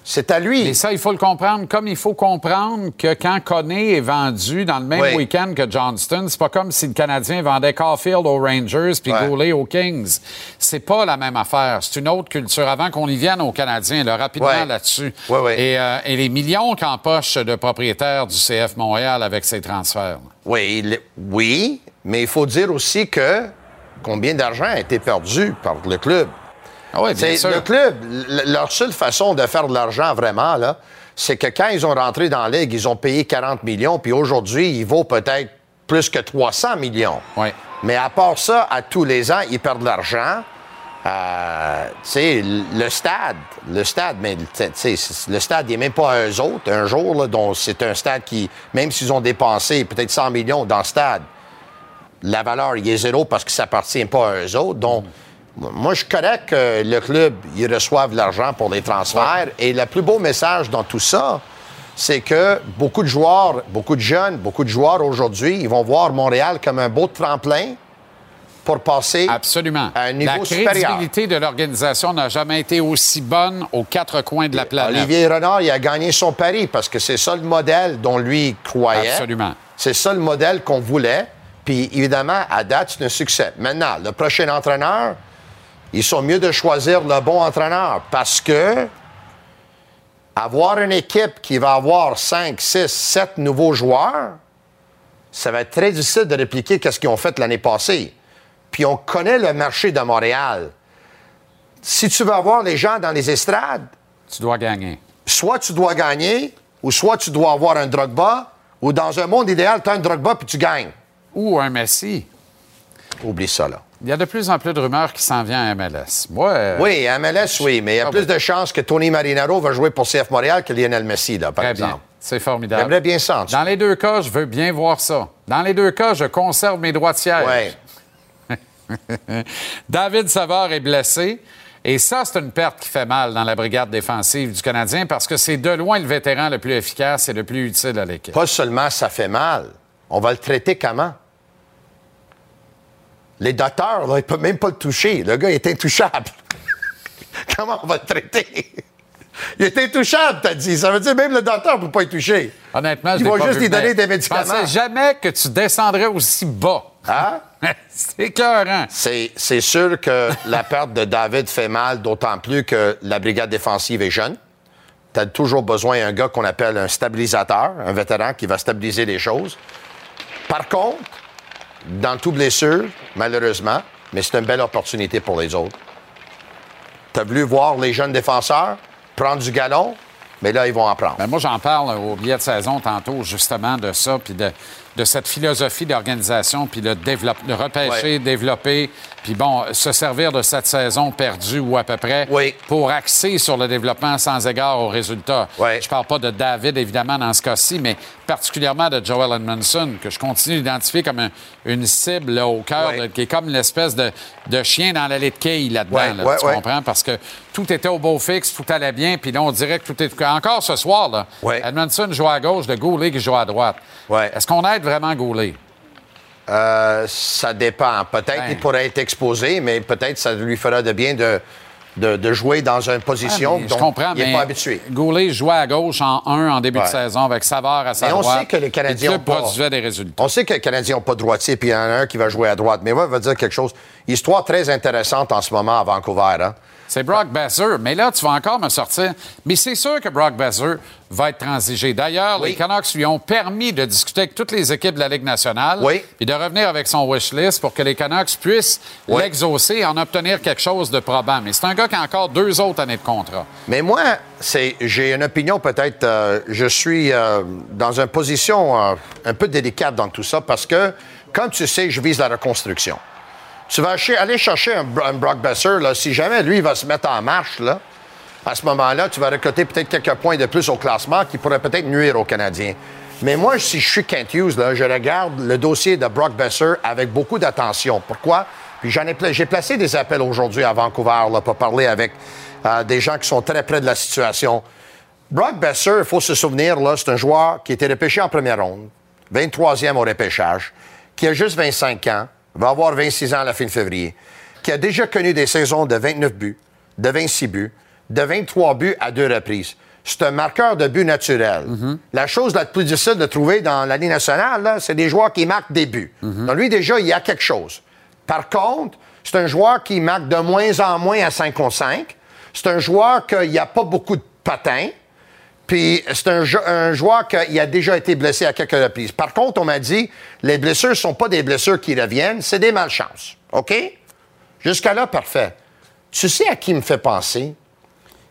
c'est à lui. Et ça, il faut le comprendre. Comme il faut comprendre que quand Conné est vendu dans le même Oui. week-end que Johnston, c'est pas comme si le Canadien vendait Caulfield aux Rangers puis Ouais. Goulet aux Kings. C'est pas la même affaire. C'est une autre culture. Avant qu'on y vienne aux Canadiens, là, rapidement Ouais. là-dessus. Ouais. Et, euh, et les millions qu'empoche de propriétaires du CF Montréal avec ces transferts. Oui, oui, mais il faut dire aussi que combien d'argent a été perdu par le club? Ah bien sûr. Le club, leur seule façon de faire de l'argent vraiment, là, c'est que quand ils ont rentré dans la Ligue, ils ont payé 40 millions, puis aujourd'hui, il vaut peut-être plus que 300 millions. Oui. Mais à part ça, à tous les ans, ils perdent de l'argent. Euh, tu sais, le stade, le stade, mais le stade, il n'est même pas à eux autres. Un jour, là, dont c'est un stade qui, même s'ils ont dépensé peut-être 100 millions dans le stade, la valeur, il est zéro parce que ça appartient pas à eux autres. Donc, moi, je correct que le club, ils reçoivent l'argent pour les transferts. Et le plus beau message dans tout ça, c'est que beaucoup de joueurs, beaucoup de jeunes, beaucoup de joueurs aujourd'hui, ils vont voir Montréal comme un beau tremplin pour passer Absolument. à un niveau la supérieur. crédibilité de l'organisation n'a jamais été aussi bonne aux quatre coins de la planète. Olivier Renard, il a gagné son pari parce que c'est ça le modèle dont lui croyait. Absolument. C'est ça le modèle qu'on voulait. Puis évidemment, à date, c'est un succès. Maintenant, le prochain entraîneur, ils sont mieux de choisir le bon entraîneur parce que avoir une équipe qui va avoir 5, 6, 7 nouveaux joueurs, ça va être très difficile de répliquer ce qu'ils ont fait l'année passée. Puis on connaît le marché de Montréal. Si tu veux avoir les gens dans les estrades, Tu dois gagner. soit tu dois gagner, ou soit tu dois avoir un Drogba, ou dans un monde idéal, tu as un Drogba puis tu gagnes. Ou un Messi. Oublie ça, là. Il y a de plus en plus de rumeurs qui s'en viennent à MLS. Moi, euh, Oui, MLS, oui, mais il y a Ah plus de chances que Tony Marinaro va jouer pour CF Montréal que Lionel Messi, là, par très exemple. C'est formidable. J'aimerais bien ça. Dans les deux cas, je veux bien voir ça. Dans les deux cas, je conserve mes droits de siège. Ouais. David Savard est blessé. Et ça, c'est une perte qui fait mal dans la brigade défensive du Canadien parce que c'est de loin le vétéran le plus efficace et le plus utile à l'équipe. Pas seulement ça fait mal, on va le traiter comment? Les docteurs, là, ils ne peuvent même pas le toucher. Le gars est intouchable. comment on va le traiter? Il est intouchable, t'as dit. Ça veut dire même le docteur ne peut pas le toucher. Honnêtement, je Ils vont pas juste lui donner des médicaments. Je pensais jamais que tu descendrais aussi bas. Hein? c'est écœurant. C'est, c'est sûr que la perte de David fait mal, d'autant plus que la brigade défensive est jeune. Tu as toujours besoin d'un gars qu'on appelle un stabilisateur, un vétéran qui va stabiliser les choses. Par contre, dans tout blessure, malheureusement, mais c'est une belle opportunité pour les autres. Tu as voulu voir les jeunes défenseurs prendre du galon, mais là, ils vont en prendre. Ben, moi, j'en parle au billet de saison tantôt, justement, de ça, puis de, de cette philosophie d'organisation, puis le de repêcher, Ouais. développer, puis bon, se servir de cette saison perdue ou à peu près Oui. pour axer sur le développement sans égard aux résultats. Ouais. Je parle pas de David, évidemment, dans ce cas-ci, mais particulièrement de Joel Edmondson, que je continue d'identifier comme un- une cible là, au cœur, Ouais. qui est comme l'espèce de, de chien dans l'allée de quilles là-dedans. Ouais, là, ouais, tu comprends? Parce que tout était au beau fixe, tout allait bien, puis là, on dirait que tout est. Encore ce soir, là. Edmondson joue à gauche, de Goulet qui joue à droite. Est-ce qu'on aide vraiment Goulet? Euh, ça dépend. Peut-être Ben. qu'il pourrait être exposé, mais peut-être ça lui fera de bien de, de, de jouer dans une position Ah, dont je comprends, il n'est pas habitué. Goulet jouait à gauche en 1 en début de saison avec Savard à sa Mais on droite. sait que les Canadiens pas- des résultats. On sait que les Canadiens n'ont pas de droitier, puis il y en a un qui va jouer à droite. Mais moi, je vais dire quelque chose. Histoire très intéressante en ce moment à Vancouver. Hein? C'est Brock Besser. Mais là, tu vas encore me sortir. Mais c'est sûr que Brock Besser va être transigé. D'ailleurs, Oui. les Canucks lui ont permis de discuter avec toutes les équipes de la Ligue nationale Oui. et de revenir avec son wish list pour que les Canucks puissent Oui. l'exaucer et en obtenir quelque chose de probant. Mais c'est un gars qui a encore deux autres années de contrat. Mais moi, c'est, j'ai une opinion peut-être. euh, je suis euh, dans une position euh, un peu délicate dans tout ça parce que, comme tu sais, je vise la reconstruction. Tu vas aller chercher un, un Brock Besser, là, si jamais lui va se mettre en marche, là, à ce moment-là, tu vas récolter peut-être quelques points de plus au classement qui pourraient peut-être nuire aux Canadiens. Mais moi, si je suis Kent Hughes, là, je regarde le dossier de Brock Besser avec beaucoup d'attention. Pourquoi? Puis j'en ai, j'ai placé des appels aujourd'hui à Vancouver là, pour parler avec euh, des gens qui sont très près de la situation. Brock Besser, il faut se souvenir, là, c'est un joueur qui a été repêché en première ronde, 23e au repêchage, qui a juste 25 ans, va avoir 26 ans à la fin de février, qui a déjà connu des saisons de 29 buts, de 26 buts, de 23 buts à deux reprises. C'est un marqueur de but naturel. La chose la plus difficile de trouver dans la Ligue nationale, c'est des joueurs qui marquent des buts. Donc lui, déjà, il y a quelque chose. Par contre, c'est un joueur qui marque de moins en moins à 5 contre 5. C'est un joueur qu'il n'y a pas beaucoup de patins. Puis c'est un, jo- un joueur qui a déjà été blessé à quelques reprises. Par contre, on m'a dit, les blessures ne sont pas des blessures qui reviennent, c'est des malchances. OK? Jusqu'à là, parfait. Tu sais à qui il me fait penser?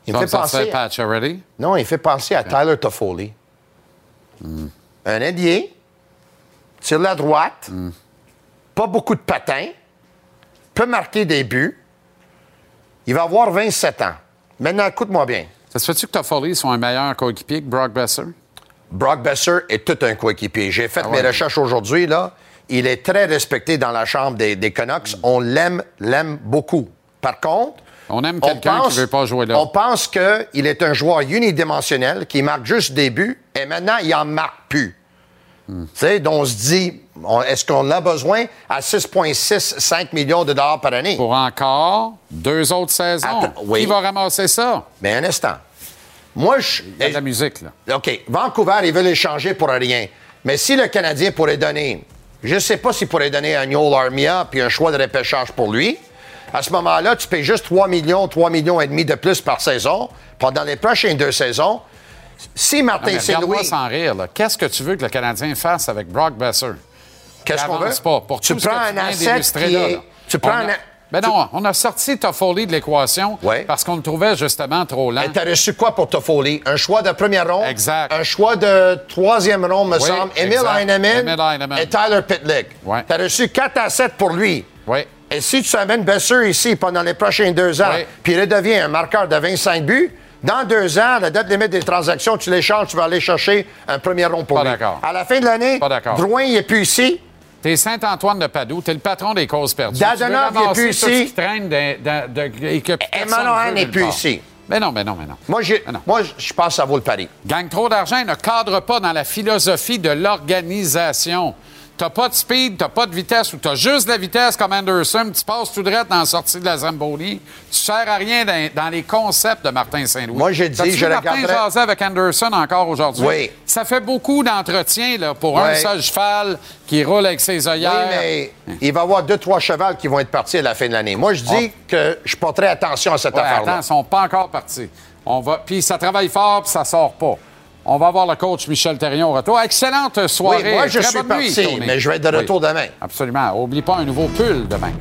Il me fait ça penser. fait Patch already? Non, il fait penser à Tyler Toffoli. Un ailier, sur la droite, pas beaucoup de patins, peut marquer des buts. Il va avoir 27 ans. Maintenant, écoute-moi bien. Ça se fait-tu que Toffoli soit un meilleur coéquipier que Brock Besser? Brock Besser est tout un coéquipier. J'ai fait Ah mes recherches aujourd'hui, là. Il est très respecté dans la chambre des, des Canucks. On l'aime, l'aime beaucoup. Par contre, On aime quelqu'un qui veut pas jouer là. On pense qu'il est un joueur unidimensionnel, qui marque juste des buts, et maintenant, il en marque plus. Hmm. Donc on se dit, est-ce qu'on a besoin à 6,65 millions de dollars par année? Pour encore deux autres saisons. Attends, oui. Qui va ramasser ça? Mais un instant. Moi, je. Il y a de la musique, là. OK. Vancouver, ils veulent échanger pour rien. Mais si le Canadien pourrait donner, je ne sais pas s'il pourrait donner un Noel Armia puis un choix de repêchage pour lui, à ce moment-là, tu payes juste 3 millions, 3 millions et demi de plus par saison pendant les prochaines deux saisons. Si Martin Saint-Louis. sans rire. là. Qu'est-ce que tu veux que le Canadien fasse avec Brock Besser? Qu'est-ce qu'on veut? pas. Pour Tu tout ce prends que un asset d'illustrer qui là, est- là. tu prends a- un Ben non, on a sorti Toffoli de l'équation parce qu'on le trouvait justement trop lent. Et t'as reçu quoi pour Toffoli? Un choix de première ronde? Exact. Un choix de troisième ronde, me Oui, semble. Emil exact. Heinemann et Tyler Pitlick. Ouais. T'as reçu 4 à 7 pour lui. Oui. Et si tu amènes Besser ici pendant les prochains deux ans, Oui. puis il redevient un marqueur de 25 buts, dans deux ans, la date limite des transactions, tu l'échanges, tu vas aller chercher un premier rond pour Pas d'accord. À la fin de l'année. Drouin, il n'est plus ici. T'es Saint-Antoine de Padoue, t'es le patron des causes perdues. Dadonov, Tu veux il est ramasser plus ici. qui traîne de, de- de- et que personne Manohan veut n'est nulle plus part. ici. Mais non, mais non, mais non. Moi, j'ai- moi, je pense que ça vaut le pari. Gagne trop d'argent ne cadre pas dans la philosophie de l'organisation. T'as pas de speed, t'as pas de vitesse ou t'as juste de la vitesse comme Anderson, tu passes tout droit dans la sortie de la Zamboni. Tu sers à rien dans, dans les concepts de Martin Saint-Louis. Moi, j'ai dit, je Martin jaser avec Anderson encore aujourd'hui? Oui. Ça fait beaucoup d'entretien pour un seul cheval qui roule avec ses œillères. Oui, mais il va y avoir deux, trois chevals qui vont être partis à la fin de l'année. Moi, je dis que je porterai attention à cette Ouais, affaire-là. attends, ils sont pas encore partis. On va, puis ça travaille fort, puis ça sort pas. On va voir le coach Michel Terrien au retour. Excellente soirée. Oui, moi, je Très suis bonne parti, mais je vais être de retour demain. Absolument. Oublie pas un nouveau pull demain.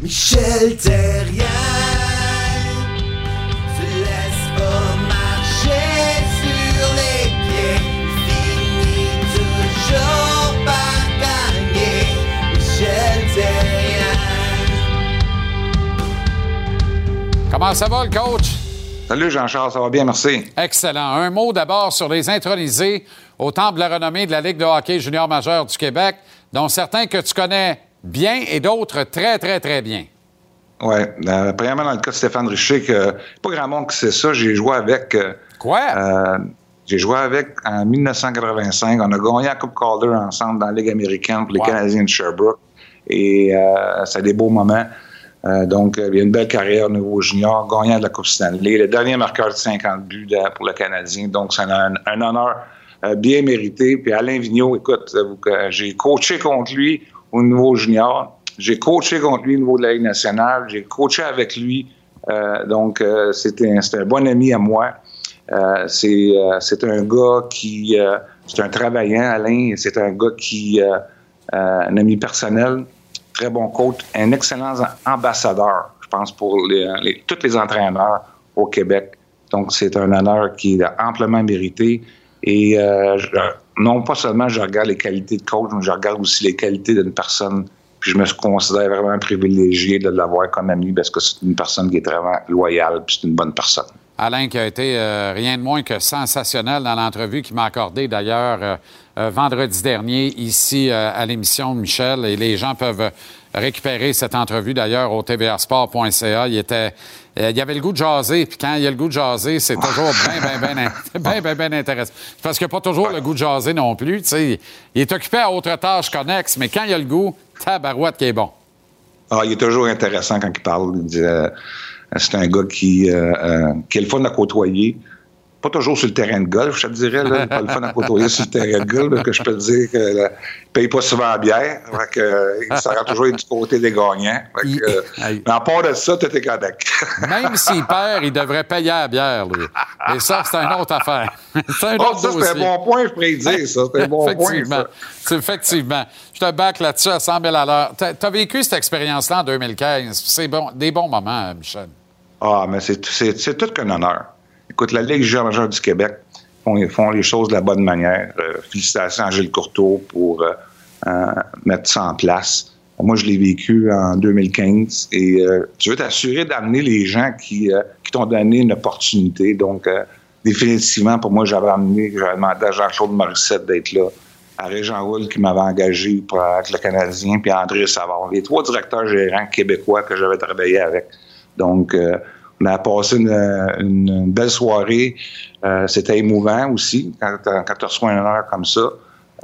Michel Terrien se laisse pas marcher sur les pieds. Finit toujours par gagner. Michel Terrien. Comment ça va, le coach? Salut Jean-Charles, ça va bien, merci. Excellent. Un mot d'abord sur les intronisés au temple de la renommée de la Ligue de hockey junior majeur du Québec, dont certains que tu connais bien et d'autres très, très, très bien. Oui. Euh, premièrement, dans le cas de Stéphane Richer, que pas grand monde qui sait ça, j'ai joué avec. euh, Quoi? euh, j'ai joué avec en 1985. On a gagné la Coupe Calder ensemble dans la Ligue américaine pour les Wow. Canadiens de Sherbrooke. Et euh, c'est des beaux moments. Euh, donc, euh, il y a une belle carrière au niveau junior, gagnant de la Coupe Stanley, le dernier marqueur de 50 buts pour le Canadien. Donc, c'est un, un honneur euh, bien mérité. Puis Alain Vigneault, écoute, j'ai coaché contre lui au niveau junior. J'ai coaché contre lui au niveau de la Ligue nationale. J'ai coaché avec lui. Donc, c'était un, bon ami à moi. C'est un gars qui... c'est un travaillant, Alain. C'est un gars qui... un ami personnel, très bon coach, un excellent ambassadeur, je pense, pour les, tous les entraîneurs au Québec. Donc, c'est un honneur qui est amplement mérité. Et euh, non pas seulement je regarde les qualités de coach, mais je regarde aussi les qualités d'une personne. Puis je me considère vraiment privilégié de l'avoir comme ami parce que c'est une personne qui est vraiment loyale puis c'est une bonne personne. Alain qui a été euh, rien de moins que sensationnel dans l'entrevue qu'il m'a accordé d'ailleurs euh, euh, vendredi dernier ici à l'émission de Michel. Et les gens peuvent récupérer cette entrevue d'ailleurs au tvrsport.ca. Il était, il avait le goût de jaser. Puis quand il a le goût de jaser, c'est toujours bien, bien, bien, bien, bien, bien intéressant. Parce qu'il n'a pas toujours le goût de jaser non plus. Il est occupé à autre tâche connexes, mais quand il a le goût, tabarouette qui est bon. Ah, il est toujours intéressant quand il parle. Il dit, c'est un gars qui, euh, euh, qui est le fun à côtoyer. Pas toujours sur le terrain de golf, je te dirais. Là, pas le fun à côtoyer sur le terrain de golf, là, que je peux te dire qu'il ne paye pas souvent la bière. Que, euh, il sera toujours du côté des gagnants. Euh, mais à part de ça, tout est correct. Même s'il perd, il devrait payer à la bière, lui. Et ça, c'est une autre affaire. c'est un Oh, autre ça, c'est un bon point, je pourrais dire, ça. C'est un bon point, Effectivement. ça. C'est- Effectivement. Je te back là-dessus à 100 000 à l'heure. Tu as vécu cette expérience-là en 2015. C'est bon, des bons moments, Michel. Ah, mais c'est, tout qu'un honneur. Écoute, la Ligue junior du Québec font, les choses de la bonne manière. Euh, félicitations à Gilles Courteau pour euh, euh, mettre ça en place. Moi, je l'ai vécu en 2015 et tu veux t'assurer d'amener les gens qui, t'ont donné une opportunité. Donc, définitivement, pour moi, j'avais amené, j'avais demandé à Jean-Claude Morissette d'être là, à Régent Roule qui m'avait engagé pour être le Canadien, puis à André Savard. Les trois directeurs gérants québécois que j'avais travaillé avec. Donc, on a passé une, belle soirée. Euh, C'était émouvant aussi quand, quand tu reçois un honneur comme ça.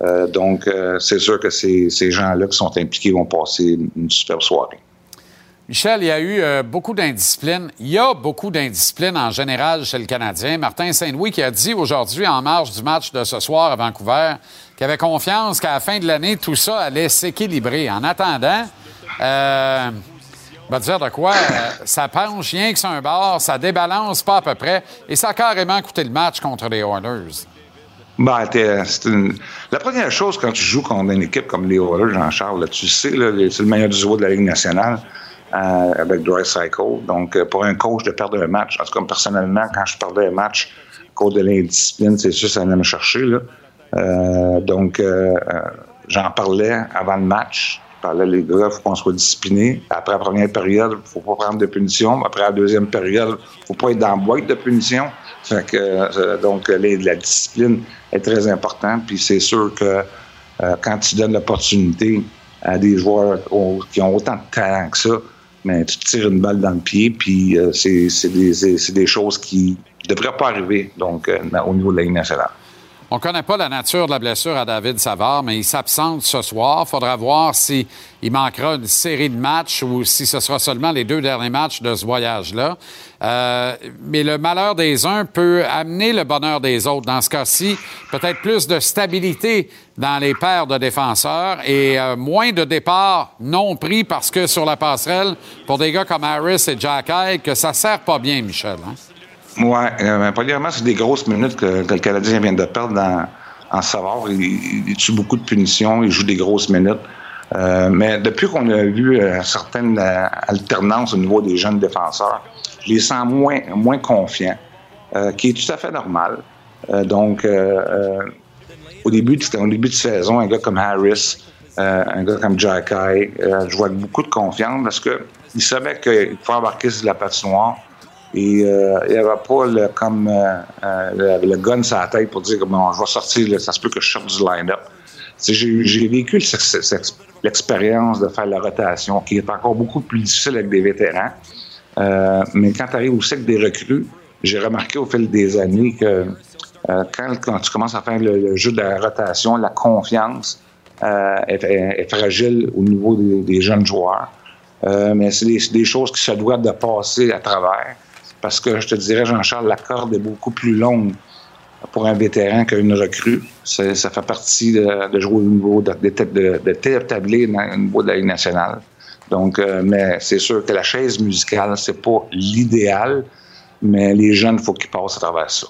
Euh, donc, euh, c'est sûr que ces, ces gens-là qui sont impliqués vont passer une, superbe soirée. Michel, il y a eu beaucoup d'indiscipline. Il y a beaucoup d'indiscipline en général chez le Canadien. Martin Saint-Louis qui a dit aujourd'hui, en marge du match de ce soir à Vancouver, qu'il avait confiance qu'à la fin de l'année, tout ça allait s'équilibrer. En attendant, euh, te dire de quoi, euh, ça penche rien que sur un bord, ça débalance pas à peu près, et ça a carrément coûté le match contre les Oilers. Ben, c'est une- La première chose quand tu joues contre une équipe comme les Oilers, Jean-Charles, tu sais, c'est le meilleur duo de la Ligue nationale euh, avec Dry Cycle. Donc, euh, pour un coach de perdre un match, en tout cas, personnellement, quand je perdais un match cause de l'indiscipline, c'est sûr, ça allait me chercher. Euh, donc, euh, euh, j'en parlais avant le match. Je parlais, les gars, faut qu'on soit discipliné. Après la première période, il faut pas prendre de punition. Après la deuxième période, il faut pas être dans la boîte de punition. Euh, donc, la discipline est très importante. Puis c'est sûr que euh, quand tu donnes l'opportunité à des joueurs qui ont autant de talent que ça, mais tu te tires une balle dans le pied, puis euh, c'est des, des choses qui ne devraient pas arriver donc, au niveau de la Ligue nationale. On ne connaît pas la nature de la blessure à David Savard, mais il s'absente ce soir. Il faudra voir s'il manquera une série de matchs ou si ce sera seulement les deux derniers matchs de ce voyage-là. Euh, mais le malheur des uns peut amener le bonheur des autres. Dans ce cas-ci, peut-être plus de stabilité dans les paires de défenseurs et euh, moins de départs non pris parce que sur la passerelle, pour des gars comme Harris et Jack Hyde, que ça sert pas bien, Michel. hein? Oui, euh, premièrement, c'est des grosses minutes que, que le Canadien vient de perdre en Savard. Il, tue beaucoup de punitions, il joue des grosses minutes. Euh, mais depuis qu'on a vu euh, certaines euh, alternances au niveau des jeunes défenseurs, je les sens moins, moins confiants, euh, qui est tout à fait normal. Donc, au début, de- au début de saison, un gars comme Harris, un gars comme Jack High, je vois beaucoup de confiance parce que il savait qu'il faut embarquer sur la patinoire. Et euh, il n'y avait pas le, comme euh, euh, le, le gun sur la tête pour dire bon, je vais sortir, là, ça se peut que je sorte du line-up. J'ai vécu le- ce- ce- l'expérience de faire la rotation, qui est encore beaucoup plus difficile avec des vétérans. Euh, mais quand tu arrives aussi avec des recrues, j'ai remarqué au fil des années que euh, quand, quand tu commences à faire le, jeu de la rotation, la confiance euh, est, est- fragile au niveau des, des jeunes joueurs. Mais c'est des, des choses qui se doivent de passer à travers. Parce que je te dirais, Jean-Charles, la corde est beaucoup plus longue pour un vétéran qu'une recrue. C'est- Ça fait partie de, de jouer au niveau de, de, de, au niveau de la Ligue nationale. Donc, euh, mais c'est sûr que la chaise musicale, c'est pas l'idéal, mais les jeunes, il faut qu'ils passent à travers ça.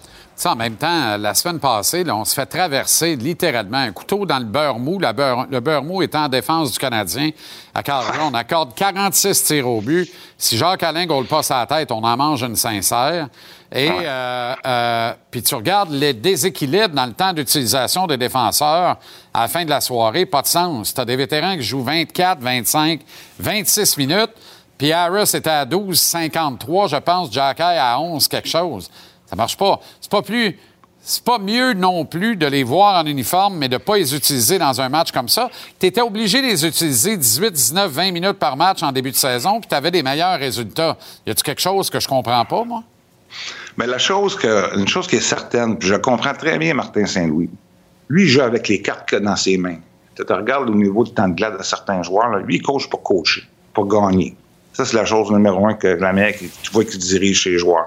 En même temps, la semaine passée, là, on se fait traverser littéralement un couteau dans le beurre mou. La beurre- le beurre mou étant en défense du Canadien. À on accorde 46 tirs au but. Si Jacques Alain ne pas sa tête, on en mange une sincère. Et euh, euh, puis tu regardes les déséquilibres dans le temps d'utilisation des défenseurs à la fin de la soirée, pas de sens. Tu as des vétérans qui jouent 24, 25, 26 minutes. Puis Harris était à 12,53, je pense. Jacky à 11 quelque chose. Ça marche pas. C'est pas plus... C'est pas mieux non plus de les voir en uniforme, mais de pas les utiliser dans un match comme ça. Tu étais obligé de les utiliser 18, 19, 20 minutes par match en début de saison, puis tu avais des meilleurs résultats. Y a-tu quelque chose que je comprends pas, moi? Mais la chose que, une chose qui est certaine, puis je comprends très bien Martin Saint-Louis. Lui, il joue avec les cartes qu'il a dans ses mains. Tu te regardes au niveau du temps de glace de certains joueurs, lui, il coach pour coacher, pour gagner. Ça, c'est la chose numéro un que la manière que tu vois qu'il dirige ses joueurs.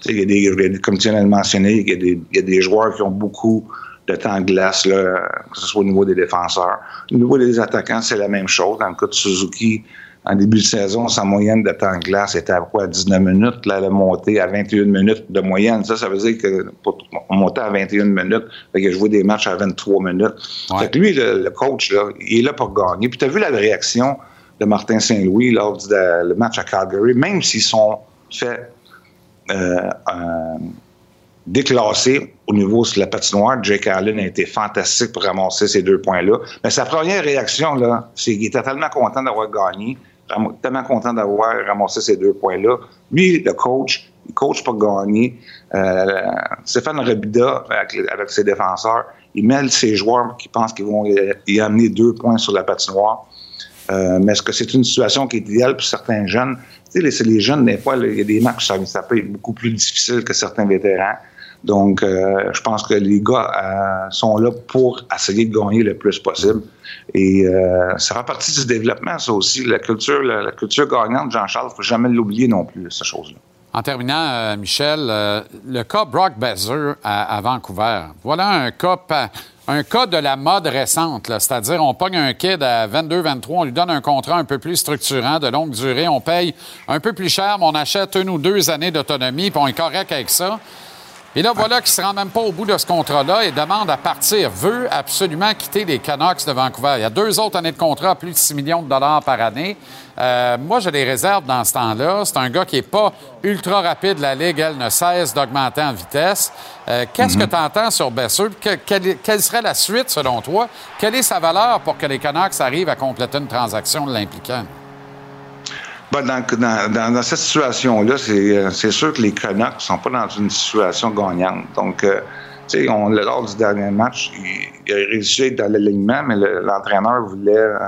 Tu sais, il y a des, comme tu viens de le mentionner, il y, a des, il y a des joueurs qui ont beaucoup de temps de glace, là, que ce soit au niveau des défenseurs. Au niveau des attaquants, c'est la même chose. Dans le cas de Suzuki, en début de saison, sa moyenne de temps de glace était à quoi? 19 minutes? Là, elle a monté à 21 minutes de moyenne. Ça, ça veut dire que pour monter à 21 minutes, fait que je vois des matchs à 23 minutes. Fait que lui, le, le coach, là, il est là pour gagner. Puis tu as vu la réaction de Martin Saint-Louis lors du de- match à Calgary, même s'ils sont fait euh, euh, déclassés au niveau sur la patinoire. Jake Allen a été fantastique pour ramasser ces deux points-là. Mais sa première réaction, là, c'est qu'il était tellement content d'avoir gagné, tellement content d'avoir ramassé ces deux points-là. Lui, le coach, il coach pour gagner. Euh, Stéphane Robida, avec, avec ses défenseurs, il mêle ses joueurs qui pensent qu'ils vont y amener deux points sur la patinoire. Euh, mais est-ce que c'est une situation qui est idéale pour certains jeunes? Tu sais, les, les jeunes, des fois, il y a des matchs, ça, ça peut être beaucoup plus difficile que certains vétérans. Donc, euh, je pense que les gars euh, sont là pour essayer de gagner le plus possible. Et ça fait partie du développement, ça aussi. La culture, la, culture gagnante, Jean-Charles, il ne faut jamais l'oublier non plus, cette chose-là. En terminant, Michel, le cas Brock Besser à, à Vancouver. Voilà un cas, un cas de la mode récente, c'est-à-dire on pogne un kid à 22-23, on lui donne un contrat un peu plus structurant, de longue durée, on paye un peu plus cher, mais on achète une ou deux années d'autonomie, puis on est correct avec ça. Et là, voilà qu'il ne se rend même pas au bout de ce contrat-là et demande à partir, veut absolument quitter les Canucks de Vancouver. Il y a deux autres années de contrat à plus de 6 millions de dollars par année. Euh, moi, j'ai des réserves dans ce temps-là. C'est un gars qui n'est pas ultra rapide. La Ligue, elle, ne cesse d'augmenter en vitesse. Euh, Qu'est-ce que tu entends sur Besser? Que- quelle, quelle serait la suite, selon toi? Quelle est sa valeur pour que les Canucks arrivent à compléter une transaction l'impliquant? Ben, dans, dans- dans- cette situation-là, c'est euh, sûr que les Canucks ne sont pas dans une situation gagnante. Donc, euh, on- lors du dernier match, il, a réussi dans l'alignement, mais le- l'entraîneur voulait, euh,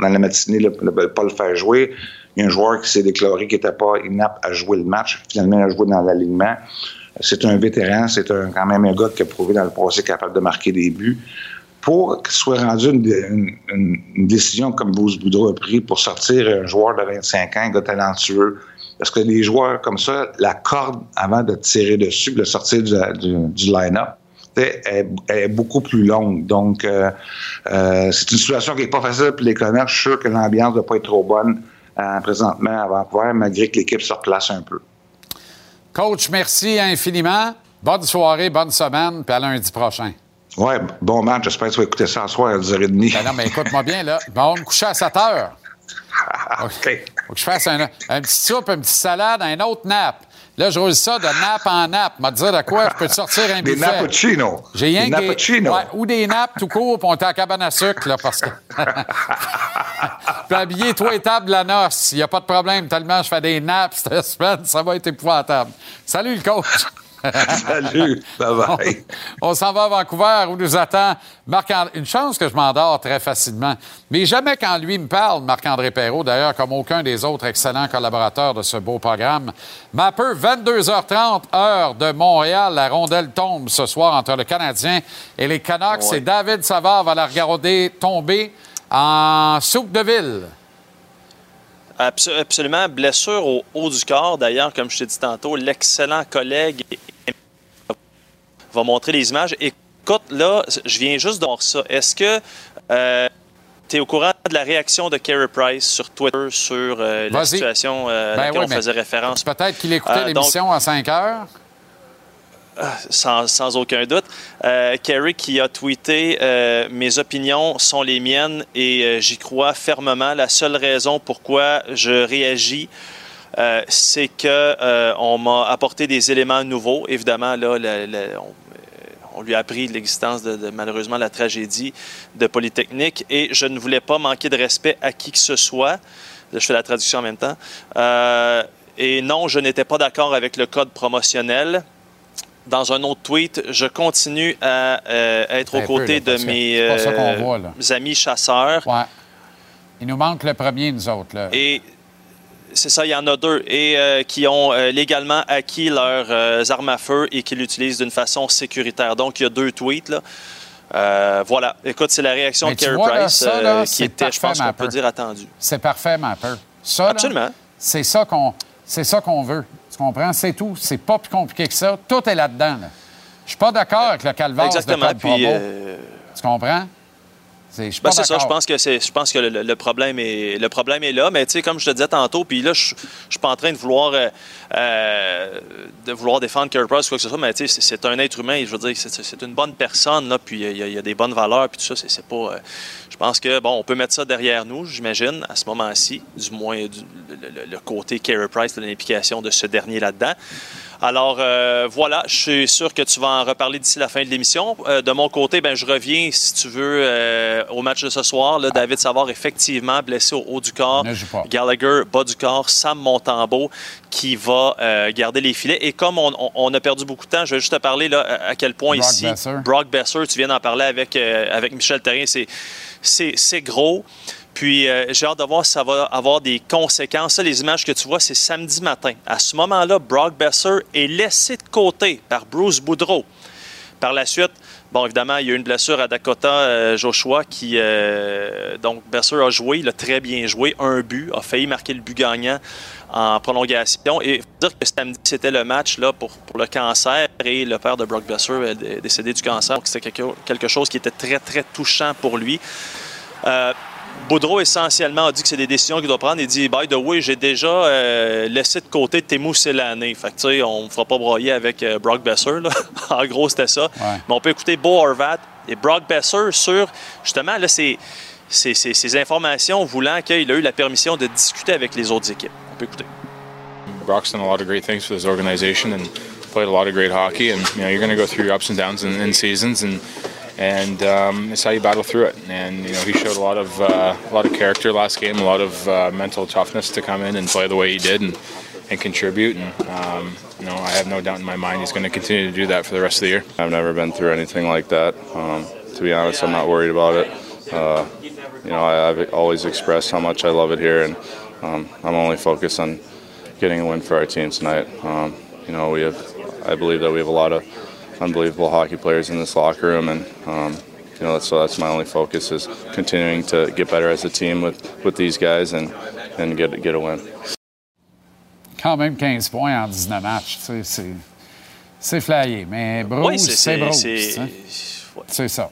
dans la matinée, ne pas le faire jouer. Il y a un joueur qui s'est déclaré qu'il n'était pas inapte à jouer le match. Finalement, il a joué dans l'alignement. C'est un vétéran, c'est quand même un gars qui a prouvé dans le passé capable de marquer des buts. Pour qu'il soit rendu une, décision comme Bruce Boudreau a pris pour sortir un joueur de 25 ans, un gars talentueux, parce que les joueurs comme ça, la corde avant de tirer dessus, de sortir du, line-up, est, beaucoup plus longue. Donc, euh, euh, c'est une situation qui n'est pas facile pour les Canucks. Je suis sûr que l'ambiance ne va pas être trop bonne euh, présentement à Vancouver, malgré que l'équipe se replace un peu. Coach, merci infiniment. Bonne soirée, bonne semaine, puis à lundi prochain. Ouais, bon match. J'espère que tu vas écouter ça ce soir à 10h30. Ben non, mais écoute-moi bien, là. Bon, on va me coucher à 7 heures. OK. Faut que je fasse un, un petit soupe, une petite salade, un autre nap. Là, je roule ça de nappe en nappe. M'a dire de quoi? Je peux te sortir un Des buffet. nappuccinos. J'ai rien Des. Ouais, ou des nappes tout court, puis on est à la cabane à sucre, là, parce que... puis habiller toi et table la noce. Il n'y a pas de problème, tellement je fais des nappes cette semaine, ça va être épouvantable. Salut, le coach! Salut, bye-bye. On s'en va à Vancouver où nous attend Marc Une chance que je m'endors très facilement. Mais jamais quand lui me parle, Marc-André Perrault, d'ailleurs, comme aucun des autres excellents collaborateurs de ce beau programme. Mapper, 22h30, heure de Montréal. La rondelle tombe ce soir entre le Canadien et les Canucks. Ouais. Et David Savard va la regarder tomber en soupe de ville. Abso- absolument. Blessure au haut du corps. D'ailleurs, comme je t'ai dit tantôt, l'excellent collègue va montrer les images. Écoute, là, je viens juste de voir ça. Est-ce que tu es au courant de la réaction de Carey Price sur Twitter sur euh, la situation euh, à Ben laquelle oui, on faisait référence? Peut-être qu'il écoutait Euh, l'émission à 5 heures. Sans, aucun doute. Euh, Kerry qui a tweeté euh, Mes opinions sont les miennes et euh, j'y crois fermement. La seule raison pourquoi je réagis, c'est que on m'a apporté des éléments nouveaux. Évidemment, là, on, lui a appris l'existence de, de, malheureusement la tragédie de Polytechnique et je ne voulais pas manquer de respect à qui que ce soit. je fais la traduction en même temps. Et non, je n'étais pas d'accord avec le code promotionnel. Dans un autre tweet, je continue à euh, être Un aux peu, côtés là, de mes euh, voit, amis chasseurs. Ouais. Il nous manque le premier, nous autres. Là. Et c'est ça, il y en a deux. Et euh, qui ont légalement acquis leurs armes à feu et qui l'utilisent d'une façon sécuritaire. Donc, il y a deux tweets. Là. Voilà. Écoute, c'est la réaction de là, Price ça, là, qui était, je pense qu'on peut dire, attendue. C'est parfait, Mapper. Ça, là, Absolument. c'est ça qu'on c'est ça qu'on veut. Tu comprends? C'est tout. C'est pas plus compliqué que ça. Tout est là-dedans. Là. Je suis pas d'accord avec le calvaire de code Puis, euh, Tu comprends? Je Ben, c'est ça, je pense que c'est je pense que le, le problème est le problème est là, mais tu sais comme je te disais tantôt, puis là je je suis pas en train de vouloir euh, euh, de vouloir défendre Carey Price ou quoi que ce soit, mais tu sais c'est- un être humain, je veux dire c'est- une bonne personne là, puis il y, a- il y a des bonnes valeurs puis tout ça, c'est pas euh, je pense que bon, on peut mettre ça derrière nous, j'imagine à ce moment-ci, du moins du- le, le- le côté Carey Price, de l'implication de ce dernier là-dedans. Alors euh, voilà, je suis sûr que tu vas en reparler d'ici la fin de l'émission. Euh, de mon côté, ben je reviens si tu veux euh, au match de ce soir. Là, David Savard effectivement blessé au haut du corps. Gallagher bas du corps. Sam Montembeau qui va euh, garder les filets. Et comme on, on- on a perdu beaucoup de temps, je vais juste te parler là, à quel point Brock ici Besser. Brock Besser, tu viens d'en parler avec euh, avec Michel Terrien, c'est c'est c'est gros. Puis euh, j'ai hâte de voir si ça va avoir des conséquences. Les images que tu vois, c'est samedi matin. À ce moment-là, Brock Besser est laissé de côté par Bruce Boudreau. Par la suite, bon, évidemment, il y a eu une blessure à Dakota euh, Joshua qui, euh, donc, Besser a joué, il a très bien joué, un but, a failli marquer le but gagnant en prolongation. Et il faut dire que samedi, c'était le match là, pour, pour le cancer et le père de Brock Besser est décédé du cancer. Donc, c'était quelque, quelque chose qui était très, très touchant pour lui. Boudreau, essentiellement, a dit que c'est des décisions qu'il doit prendre. Il dit, by the way, j'ai déjà euh, laissé de côté Temu Selane. Fait que, tu sais, on ne fera pas broyer avec euh, Brock Besser. là. en gros, c'était ça. Mais on peut écouter Bo Horvat et Brock Besser sur, justement, là, c'est ces, ces- ces informations voulant qu'il a eu la permission de discuter avec les autres équipes. On peut écouter. Brock's done a lot of great things for this organization and played a lot of great hockey. And you know, you're going to go through your ups and downs in, in seasons, and and um, it's how you battle through it. And you know, he showed a lot of uh, a lot of character last game, a lot of uh, mental toughness to come in and play the way he did and and contribute. And um, you know, I have no doubt in my mind he's going to continue to do that for the rest of the year. I've never been through anything like that. Um, to be honest, I'm not worried about it. Uh, you know, I, I've always expressed how much I love it here, and um, I'm only focused on getting a win for our team tonight. Um, you know, we have, I believe that we have a lot of unbelievable hockey players in this locker room, and um, you know, so that's my only focus is continuing to get better as a team with, with these guys and, and get get a win. Quand même 15 points en 19 matchs. tu sais, C'est c'est flyé. Mais Bruce, Oui, c'est- c'est c'est- Bruce. c'est- hein. C'est ça.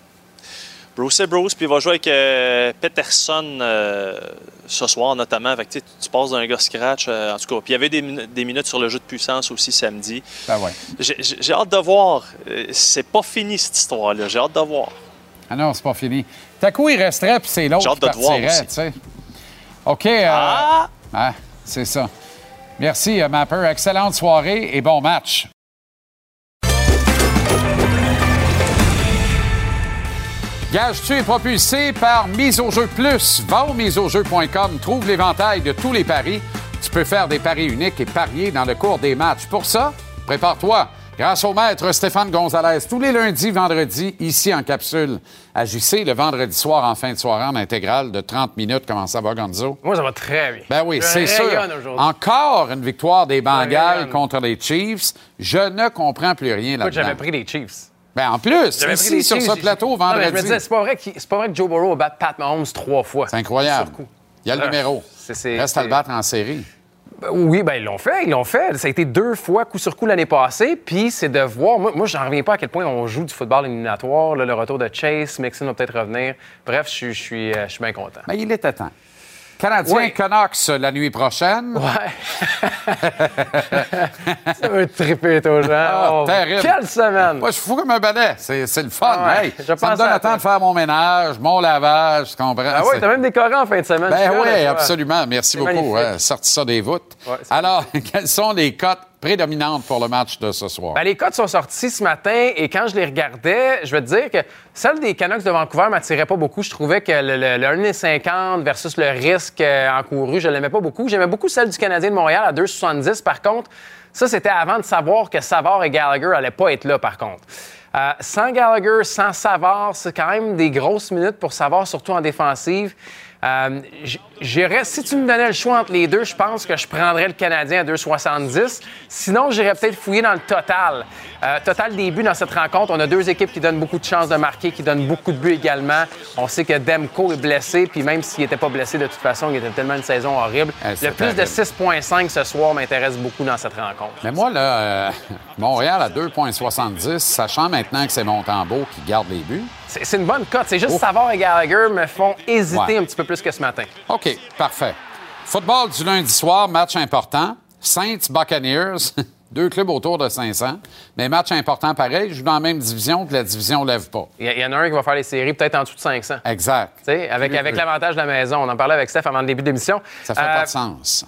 Bruce c'est Bruce, puis il va jouer avec euh, Peterson euh, ce soir notamment. Fait que, tu tu passes d'un gars scratch, euh, en tout cas. Puis il y avait des, minu- des minutes sur le jeu de puissance aussi samedi. Ben ouais. J'ai- hâte de voir. C'est pas fini cette histoire-là. J'ai hâte de voir. Ah non, c'est pas fini. T'as coup, il resterait, puis c'est l'autre J'ai qui hâte de te voir partirait, tu sais. OK. euh, Ah! ah, c'est ça. Merci, Mapper. Excellente soirée et bon match. Gage-tu est propulsé par Mise au jeu plus. Va au miseaujeu.com, trouve l'éventail de tous les paris. Tu peux faire des paris uniques et parier dans le cours des matchs. Pour ça, prépare-toi. Grâce au maître Stéphane Gonzalez, tous les lundis, vendredis, ici en capsule à JC, le vendredi soir en fin de soirée en intégrale de 30 minutes. Comment ça va, Gonzo? Moi, ça va très bien. Ben oui, c'est sûr. Encore une victoire des Bengals contre les Chiefs. Je ne comprends plus rien Écoute, j'avais là-dedans. pris les Chiefs. Ben en plus, ici, sur ce plateau, Non, mais vendredi. je me disais, c'est pas vrai pas vrai que Joe Burrow battre Pat Mahomes trois fois. C'est incroyable. Il y a le Ah, numéro. c'est- Reste à le battre en série. Ben Oui, ben ils l'ont fait, ils l'ont fait. Ça a été deux fois coup sur coup l'année passée. Puis c'est de voir. Moi, moi j'en reviens pas à quel point on joue du football éliminatoire. là, le retour de Chase, Mixon va peut-être revenir. Bref, je suis, je suis, euh, je suis bien content. Mais il était temps. Canadien Ouais. Canucks la nuit prochaine. Ouais. Ça va triper, toi, Jean. Ah, Oh, terrible. Quelle semaine! Moi, je suis fou comme un balai. C'est le fun. Ah ouais, Hey, je ça me donne le temps de faire mon ménage, mon lavage, tu comprends? Ah oui, t'as même décoré en fin de semaine. Ben oui, absolument. Merci beaucoup. hein, sorti ça des voûtes. Ouais, Alors, quelles sont les cotes prédominantes pour le match de ce soir? Ben, les codes sont sortis ce matin et quand je les regardais, je veux te dire que celle des Canucks de Vancouver m'attirait pas beaucoup. Je trouvais que le, le, le 1,50 versus le risque euh, encouru, je l'aimais pas beaucoup. J'aimais beaucoup celle du Canadien de Montréal à 2,70. Par contre, ça, c'était avant de savoir que Savard et Gallagher allaient pas être là, par contre. Euh, sans Gallagher, sans Savard, c'est quand même des grosses minutes pour Savard, surtout en défensive. Euh, j'irais- si tu me donnais le choix entre les deux, je pense que je prendrais le Canadien à 2,70. Sinon, j'irais peut-être fouiller dans le total. Euh, total des buts dans cette rencontre. On a deux équipes qui donnent beaucoup de chances de marquer, qui donnent beaucoup de buts également. On sait que Demko est blessé, puis même s'il n'était pas blessé de toute façon, il était tellement une saison horrible. C'est le plus de terrible. 6,5 ce soir m'intéresse beaucoup dans cette rencontre. Mais moi, là, euh, Montréal à 2,70, sachant maintenant que c'est Montembeau qui garde les buts. C'est une bonne cote. C'est juste Savard et Gallagher me font hésiter Ouais. un petit peu plus que ce matin. OK, parfait. Football du lundi soir, match important. Saints Buccaneers, deux clubs autour de 500. Mais match important pareil, joue dans la même division que la division ne lève pas. Il y, en a un qui va faire les séries peut-être en dessous de 500. Exact. Avec, avec l'avantage de la maison. On en parlait avec Steph avant le début de l'émission. Ça fait Euh, pas de sens.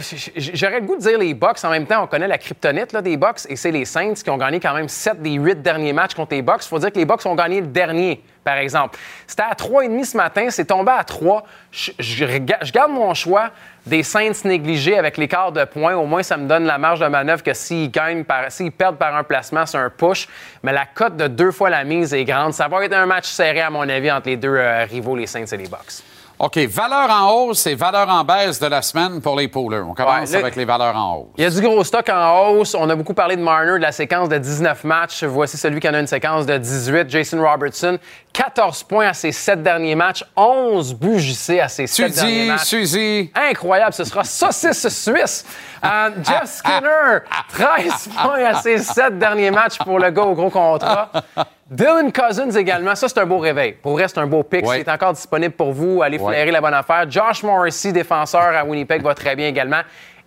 J- j- j'aurais le goût de dire les Bucks. En même temps, on connaît la kryptonite là, des Bucks et c'est les Saints qui ont gagné quand même 7 des 8 derniers matchs contre les Bucks. Il faut dire que les Bucks ont gagné le dernier, par exemple. C'était à 3,5 ce matin, c'est tombé à 3. Je, garde mon choix des Saints négligés avec l'écart de points. Au moins, ça me donne la marge de manœuvre que s'ils gagnent perdent par un placement, c'est un push. Mais la cote de deux fois la mise est grande. Ça va être un match serré, à mon avis, entre les deux euh, rivaux, les Saints et les Bucks. OK, valeur en hausse et valeur en baisse de la semaine pour les poolers. On commence Ouais, avec les valeurs en hausse. Il y a du gros stock en hausse. On a beaucoup parlé de Marner, de la séquence de 19 matchs. Voici celui qui en a une séquence de 18. Jason Robertson, 14 points à ses 7 derniers matchs, 11 buts JC à ses 7 derniers matchs. Suzy. Incroyable, ce sera saucisse suisse. Euh, Jeff Skinner, 13 points à ses 7 derniers matchs pour le gars au gros contrat. Dylan Cousins également, ça c'est un beau réveil. Pour vrai, c'est un beau pick. Ouais. C'est encore disponible pour vous. Allez Ouais. flairer la bonne affaire. Josh Morrissey, défenseur à Winnipeg, va très bien également.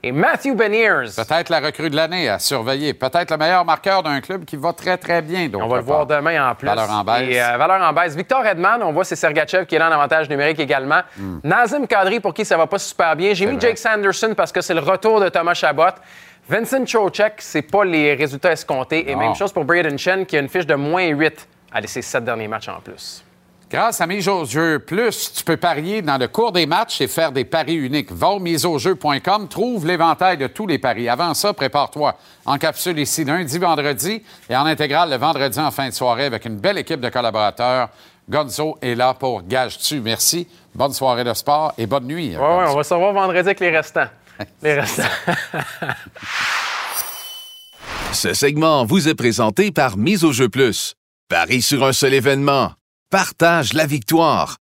Et Matthew Beniers. Peut-être la recrue de l'année à surveiller. Peut-être le meilleur marqueur d'un club qui va très, très bien. On va le voir demain en plus. Valeur en baisse. Et, euh, valeur en baisse. Victor Edman, on voit c'est Sergachev qui est là en avantage numérique également. Nazim Kadri, pour qui ça va pas super bien. J'ai mis Hmm. vrai. Jake Sanderson parce que c'est le retour de Thomas Chabot. Vincent Trocek, c'est pas les résultats escomptés. Et Non. même chose pour Braden Chen, qui a une fiche de moins 8 à ses sept derniers matchs en plus. Grâce à Mise au jeu plus, tu peux parier dans le cours des matchs et faire des paris uniques. Va au miseaujeu.com, trouve l'éventail de tous les paris. Avant ça, prépare-toi. En capsule ici lundi, vendredi et en intégrale le vendredi en fin de soirée avec une belle équipe de collaborateurs. Gonzo est là pour Gage-tu. Merci. Bonne soirée de sport et bonne nuit. Oui, ouais, on va se revoir vendredi avec les restants. les restants. Ce segment vous est présenté par Mise au jeu plus. Parie sur un seul événement. Partage la victoire.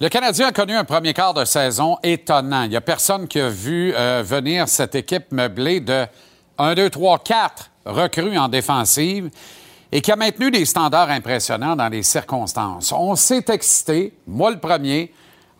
Le Canadien a connu un premier quart de saison étonnant. Il n'y a personne qui a vu euh, venir cette équipe meublée de 1, 2, 3, 4 recrues en défensive et qui a maintenu des standards impressionnants dans les circonstances. On s'est excité, moi le premier,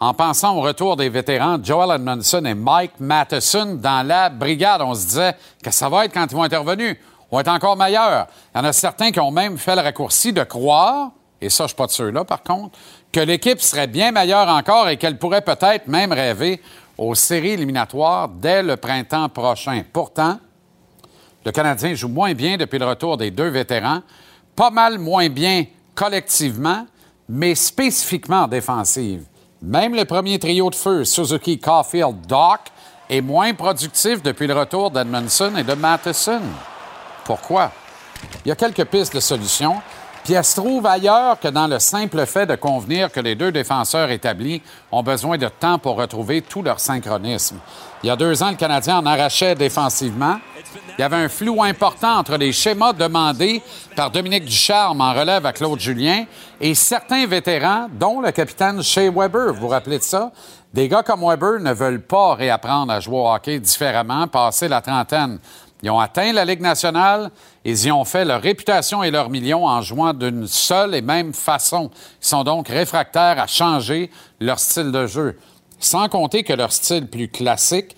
en pensant au retour des vétérans Joel Edmondson et Mike Matheson dans la brigade. On se disait que ça va être quand ils vont être revenus. On va être encore meilleurs. Il y en a certains qui ont même fait le raccourci de croire, et ça, je ne suis pas de ceux-là, par contre, que l'équipe serait bien meilleure encore et qu'elle pourrait peut-être même rêver aux séries éliminatoires dès le printemps prochain. Pourtant, le Canadien joue moins bien depuis le retour des deux vétérans, pas mal moins bien collectivement, mais spécifiquement en défensive. Même le premier trio de feu, Suzuki, Caulfield, Doc, est moins productif depuis le retour d'Edmondson et de Matheson. Pourquoi? Il y a quelques pistes de solutions, puis elles se trouvent ailleurs que dans le simple fait de convenir que les deux défenseurs établis ont besoin de temps pour retrouver tout leur synchronisme. Il y a deux ans, le Canadien en arrachait défensivement. Il y avait un flou important entre les schémas demandés par Dominique Ducharme en relève à Claude Julien et certains vétérans, dont le capitaine Shea Weber. Vous vous rappelez de ça? Des gars comme Weber ne veulent pas réapprendre à jouer au hockey différemment, passer la trentaine. Ils ont atteint la Ligue nationale, ils y ont fait leur réputation et leurs millions en jouant d'une seule et même façon. Ils sont donc réfractaires à changer leur style de jeu. Sans compter que leur style plus classique,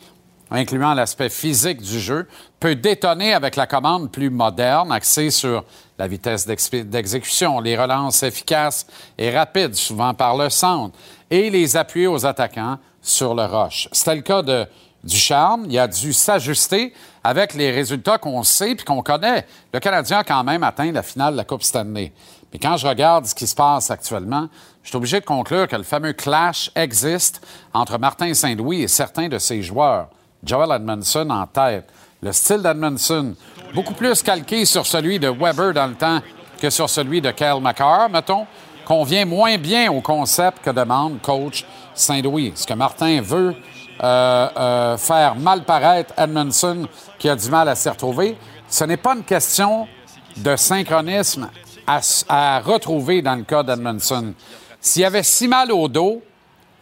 incluant l'aspect physique du jeu, peut détonner avec la commande plus moderne, axée sur la vitesse d'exécution, les relances efficaces et rapides, souvent par le centre, et les appuyer aux attaquants sur le roche. C'était le cas du charme, il a dû s'ajuster avec les résultats qu'on sait puis qu'on connaît. Le Canadien a quand même atteint la finale de la Coupe Stanley. Mais quand je regarde ce qui se passe actuellement, je suis obligé de conclure que le fameux clash existe entre Martin Saint-Louis et certains de ses joueurs. Joel Edmondson en tête. Le style d'Edmondson, beaucoup plus calqué sur celui de Weber dans le temps que sur celui de Kyle McCarr, mettons, convient moins bien au concept que demande coach Saint-Louis. Ce que Martin veut euh, euh, faire mal paraître Edmondson, qui a du mal à s'y retrouver, ce n'est pas une question de synchronisme à, à retrouver dans le cas d'Edmondson. S'il avait si mal au dos,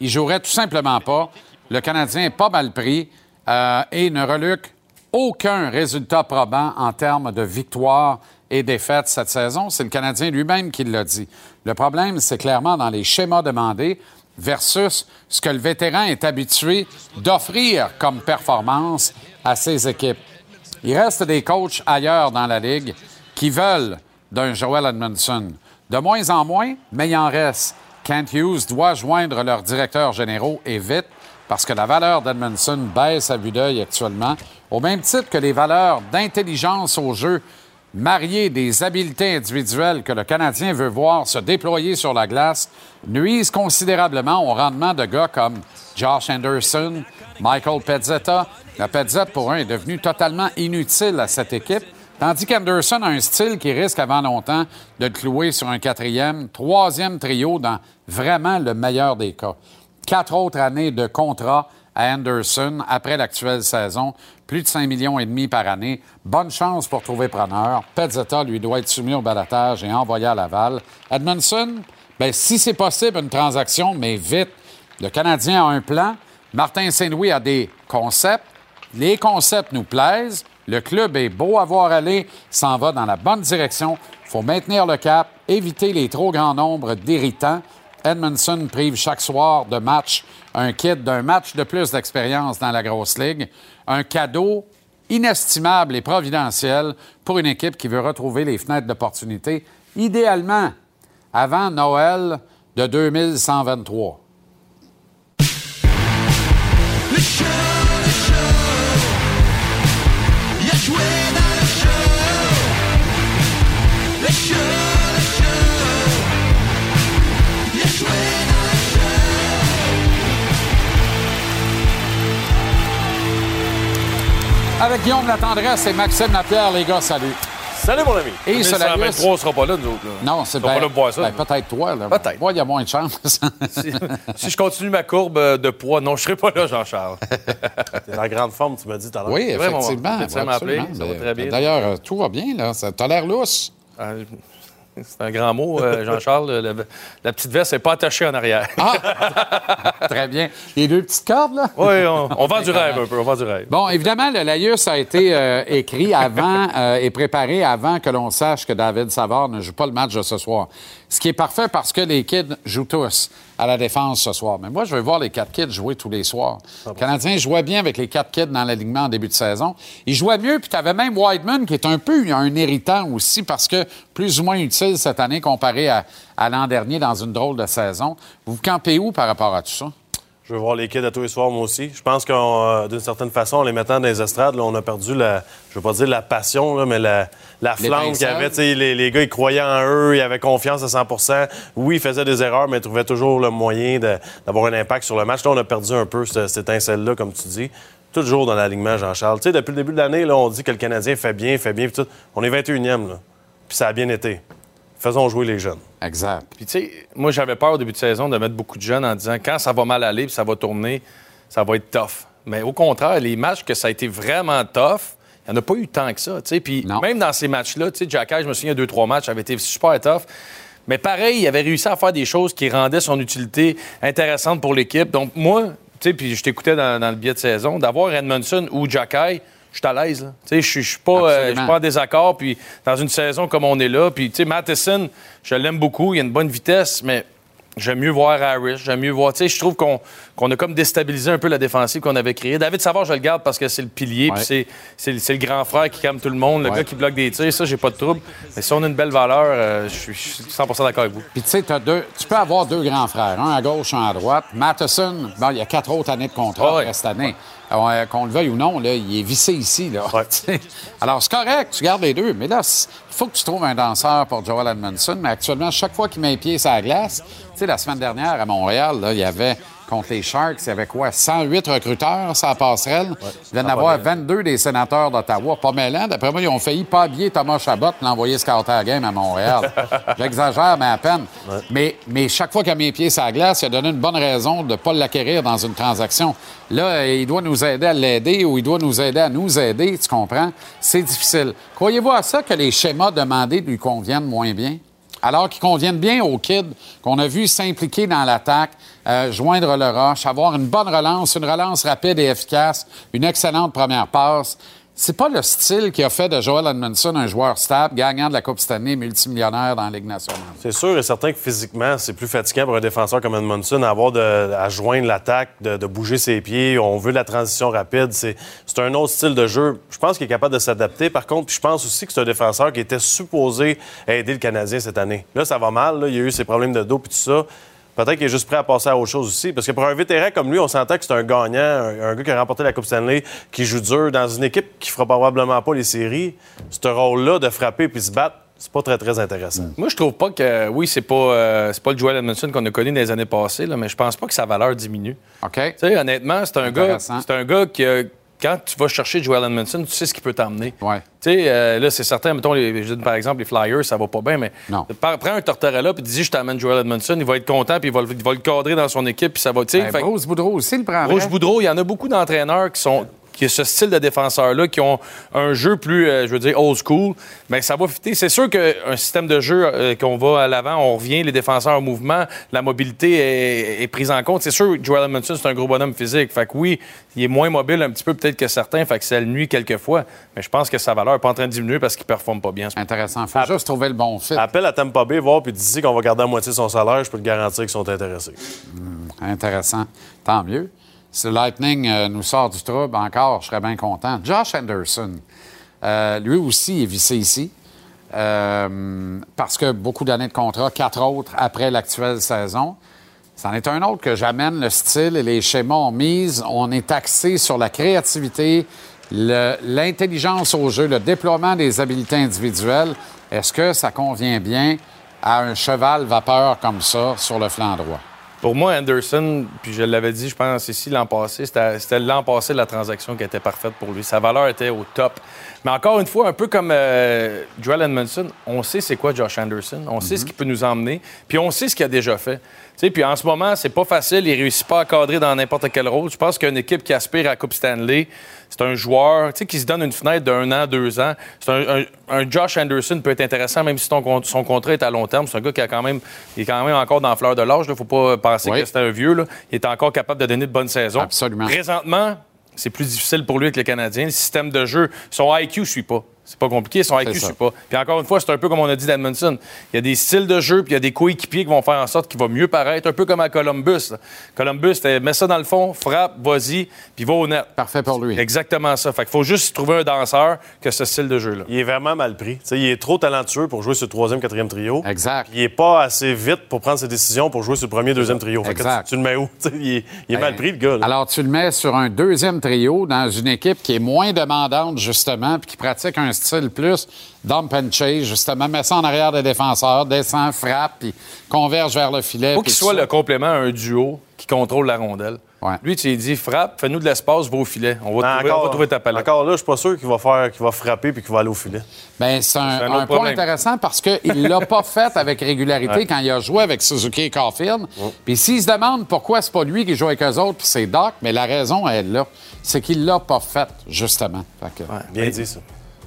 il jouerait tout simplement pas. Le Canadien est pas mal pris euh, et ne reluque aucun résultat probant en termes de victoire et défaite cette saison. C'est le Canadien lui-même qui l'a dit. Le problème, c'est clairement dans les schémas demandés versus ce que le vétéran est habitué d'offrir comme performance à ses équipes. Il reste des coachs ailleurs dans la Ligue qui veulent d'un Joel Edmondson. De moins en moins, mais il en reste. Kent Hughes doit joindre leurs directeurs généraux et vite parce que la valeur d'Edmondson baisse à vue d'œil actuellement, au même titre que les valeurs d'intelligence au jeu mariées des habiletés individuelles que le Canadien veut voir se déployer sur la glace nuisent considérablement au rendement de gars comme Josh Anderson, Michael Pezzetta. La Pezzetta, pour un, est devenu totalement inutile à cette équipe, tandis qu'Anderson a un style qui risque avant longtemps de clouer sur un quatrième, troisième trio dans vraiment le meilleur des cas. Quatre autres années de contrat à Anderson après l'actuelle saison, plus de 5 millions et demi par année. Bonne chance pour trouver preneur. Pezzetta lui doit être soumis au balatage et envoyé à Laval. Edmondson, ben, si c'est possible, une transaction, mais vite. Le Canadien a un plan. Martin Saint-Louis a des concepts. Les concepts nous plaisent. Le club est beau à voir aller, s'en va dans la bonne direction. Il faut maintenir le cap, éviter les trop grands nombres d'irritants. Edmondson prive chaque soir de match un kit d'un match de plus d'expérience dans la grosse ligue. Un cadeau inestimable et providentiel pour une équipe qui veut retrouver les fenêtres d'opportunité, idéalement avant Noël de 2123. Avec Guillaume Latendresse et Maxime Lapierre, les gars, salut. Salut, mon ami. Et 1923, on sera pas là, nous autres. là. Non, c'est On va ben- ben, peut-être toi. Là. Peut-être. Moi, il y a moins de chance. si, si je continue ma courbe euh, de poids, non, je serai pas là, Jean-Charles. T'es en grande forme, tu m'as dit tout à l'heure. Oui, effectivement. absolument. ça va très bien. D'ailleurs, euh, tout va bien. là. Ça- T'as l'air lousse. Ah, C'est un grand mot, euh, Jean-Charles. La, la petite veste n'est pas attachée en arrière. Très bien. Les deux petites cordes, là? Oui, on, on vend du rêve un peu, on vend du rêve. Bon, évidemment, le laïus a été euh, écrit avant euh, et préparé avant que l'on sache que David Savard ne joue pas le match de ce soir. Ce qui est parfait parce que les kids jouent tous à la défense ce soir. Mais moi, je veux voir les quatre kids jouer tous les soirs. Le Canadien jouait bien avec les quatre kids dans l'alignement en début de saison. Il jouait mieux, puis tu avais même Whiteman qui est un peu un irritant aussi parce que plus ou moins utile cette année comparé à, l'an dernier dans une drôle de saison. Vous campez où par rapport à tout ça? Je veux voir les kids à tous les soirs, moi aussi. Je pense que d'une certaine façon, en les mettant dans les estrades, là, on a perdu la, je veux pas dire la passion, là, mais la, la flamme qu'il y avait. Les, les gars, ils croyaient en eux, ils avaient confiance à 100% Oui, ils faisaient des erreurs, mais ils trouvaient toujours le moyen d'avoir un impact sur le match. Là, on a perdu un peu cette, cette étincelle-là, comme tu dis. Toujours dans l'alignement, Jean-Charles. Tu sais, depuis le début de l'année, on dit que le Canadien fait bien, fait bien, puis tout. On est 21e, là. Puis ça a bien été. Faisons jouer les jeunes. Exact. Puis, tu sais, moi, j'avais peur au début de saison de mettre beaucoup de jeunes en disant quand ça va mal aller puis ça va tourner, ça va être tough. Mais au contraire, les matchs que ça a été vraiment tough, il n'y en a pas eu tant que ça. tu sais. Puis même dans ces matchs-là, tu sais, Jack je me souviens, deux, trois matchs, avait été super tough. Mais pareil, il avait réussi à faire des choses qui rendaient son utilité intéressante pour l'équipe. Donc, moi, tu sais, puis je t'écoutais dans, dans le billet de saison, d'avoir Edmondson ou Jacky, je suis à l'aise. là. Tu sais, je suis- je suis pas, euh, pas en désaccord. Puis dans une saison comme on est là, puis tu sais, Matheson, je l'aime beaucoup, il a une bonne vitesse, mais j'aime mieux voir Harris, j'aime mieux voir. Tu sais, je trouve qu'on a comme déstabilisé un peu la défensive qu'on avait créée. David Savard, je le garde parce que c'est le pilier, Ouais. puis c'est- le- grand frère qui calme tout le monde, le Ouais. gars qui bloque des tirs, ça, j'ai pas de trouble. Mais si on a une belle valeur, euh, je suis- je suis 100% d'accord avec vous. Puis tu sais, tu peux avoir deux grands frères, un à gauche, un à droite. Matheson, bon, il y a quatre autres années de contrat après cette année. Euh, Qu'on le veuille ou non, là, il est vissé ici. Là. Alors, c'est correct, tu gardes les deux. Mais là, faut que tu trouves un danseur pour Joel Edmondson. Mais actuellement, chaque fois qu'il met les pieds sur la glace, tu sais, la semaine dernière à Montréal, là, il y avait, contre les Sharks, il y avait quoi, 108 recruteurs la passerelle. il vient d'en avoir 22 des sénateurs d'Ottawa. Pas mêlant. D'après moi, ils ont failli pas habiller Thomas Chabot l'envoyer scouter à game à Montréal. J'exagère, mais à peine. Mais, mais chaque fois qu'il a mis les pieds sur la glace, il a donné une bonne raison de ne pas l'acquérir dans une transaction. Là, il doit nous aider à l'aider ou il doit nous aider à nous aider, tu comprends? C'est difficile. Croyez-vous à ça que les schémas demandés lui conviennent moins bien? Alors qu'ils conviennent bien aux kids qu'on a vu s'impliquer dans l'attaque, euh, joindre le rush, avoir une bonne relance, une relance rapide et efficace, une excellente première passe. C'est pas le style qui a fait de Joel Edmondson un joueur stable, gagnant de la Coupe Stanley, multimillionnaire dans la Ligue nationale. C'est sûr et certain que physiquement, c'est plus fatigant pour un défenseur comme Edmondson à avoir de, à joindre l'attaque, de, de bouger ses pieds. On veut la transition rapide. C'est c'est un autre style de jeu. Je pense qu'il est capable de s'adapter. Par contre, je pense aussi que c'est un défenseur qui était supposé aider le Canadien cette année. Là, ça va mal. là. Il y a eu ses problèmes de dos puis tout ça. Peut-être qu'il est juste prêt à passer à autre chose aussi. Parce que pour un vétéran comme lui, on s'entend que c'est un gagnant, un, un gars qui a remporté la Coupe Stanley, qui joue dur dans une équipe qui fera probablement pas les séries. Ce rôle-là de frapper puis se battre, c'est pas très, très intéressant. Moi, je trouve pas que, oui, c'est pas, euh, c'est pas le Joel Edmondson qu'on a connu dans les années passées, là, mais je pense pas que sa valeur diminue. OK. Tu sais, honnêtement, c'est un gars, un gars qui, a- quand tu vas chercher Joel Edmondson, tu sais ce qu'il peut t'emmener. Ouais. Tu sais, euh, là, c'est certain, mettons, les, je dis, par exemple, les Flyers, ça va pas bien, mais Non. par- prends un Tortorella puis dis, je t'amène Joel Edmondson, il va être content, puis il va, le- il va le cadrer dans son équipe, puis ça va, tu sais. Ben, Boudreau aussi le prendrait. Rouge Boudreau, il y en a beaucoup d'entraîneurs qui sont qui ont ce style de défenseur-là, qui ont un jeu plus, euh, je veux dire, old school, mais ça va fitter. C'est sûr qu'un système de jeu euh, qu'on va à l'avant, on revient, les défenseurs en mouvement, la mobilité est, est prise en compte. C'est sûr que Joel Edmondson, c'est un gros bonhomme physique. Fait que oui, il est moins mobile un petit peu peut-être que certains, fait que ça le nuit quelquefois, mais je pense que sa valeur n'est pas en train de diminuer parce qu'il ne performe pas bien. Intéressant. Faut juste trouver le bon fit. Appelle à Tampa Bay, voir, puis dis qu'on va garder à moitié son salaire, je peux te garantir qu'ils sont intéressés. Intéressant. Tant mieux. Si le Lightning euh, nous sort du trouble encore, je serais bien content. Josh Anderson, euh, lui aussi est vissé ici. euh, parce que beaucoup d'années de contrat, quatre autres après l'actuelle saison. C'en est un autre que j'amène, le style et les schémas ont mise. On est axé sur la créativité, l'intelligence au jeu, le déploiement des habiletés individuelles. Est-ce que ça convient bien à un cheval vapeur comme ça sur le flanc droit? Pour moi, Anderson, puis je l'avais dit, je pense ici l'an passé, c'était l'an passé la transaction qui était parfaite pour lui. Sa valeur était au top. Mais encore une fois, un peu comme euh, Joel Edmondson, on sait c'est quoi Josh Anderson, on sait ce qu'il peut nous emmener, puis on sait ce qu'il a déjà fait. Puis en ce moment, c'est pas facile, il réussit pas à cadrer dans n'importe quel rôle. Je pense qu'une équipe qui aspire à la Coupe Stanley, c'est un joueur qui se donne une fenêtre d'un an, deux ans. C'est un, un- un Josh Anderson peut être intéressant, même si ton son contrat est à long terme. C'est un gars qui a quand même, il est quand même encore dans la fleur de l'âge. Il faut pas penser Oui. que c'est un vieux. Là. Il est encore capable de donner de bonnes saisons. Absolument. Présentement, c'est plus difficile pour lui avec les Canadiens. Le système de jeu, son IQ ne suit pas. C'est pas compliqué, son IQ ça. suit pas. Puis encore une fois, c'est un peu comme on a dit d'Edmondson. Il y a des styles de jeu, puis il y a des coéquipiers qui vont faire en sorte qu'il va mieux paraître, un peu comme à Columbus. là. Columbus, mets ça dans le fond, frappe, vas-y, puis va au net. Parfait pour lui. Exactement ça. Fait qu'il faut juste trouver un danseur que ce style de jeu-là. Il est vraiment mal pris. Sais, il est trop talentueux pour jouer sur le troisième, quatrième trio. Exact. Il est pas assez vite pour prendre ses décisions pour jouer sur le premier, deuxième trio. Fait que Exact. tu, tu le mets où? Sais, il est, il est mal Ben, pris, le gars. là. Alors, tu le mets sur un deuxième trio dans une équipe qui est moins demandante, justement, puis qui pratique un style plus dump and chase, justement. Mets ça en arrière des défenseurs, descend, frappe, puis converge vers le filet. faut qu'il soit ça. le complément à un duo qui contrôle la rondelle. Lui, tu lui dis frappe, fais-nous de l'espace, va au filet. On va, trouver, on va trouver ta palette. Encore là, je suis pas sûr qu'il va faire, qu'il va frapper puis qu'il va aller au filet. Ben, c'est un, C'est un un autre point intéressant parce qu'il ne l'a pas fait avec régularité Ouais. quand il a joué avec Suzuki et Caulfield. Puis s'il se demande pourquoi c'est pas lui qui joue avec eux autres, puis c'est Doc, mais la raison est là. C'est qu'il l'a pas fait, justement. Fait que- Bien dit, ça.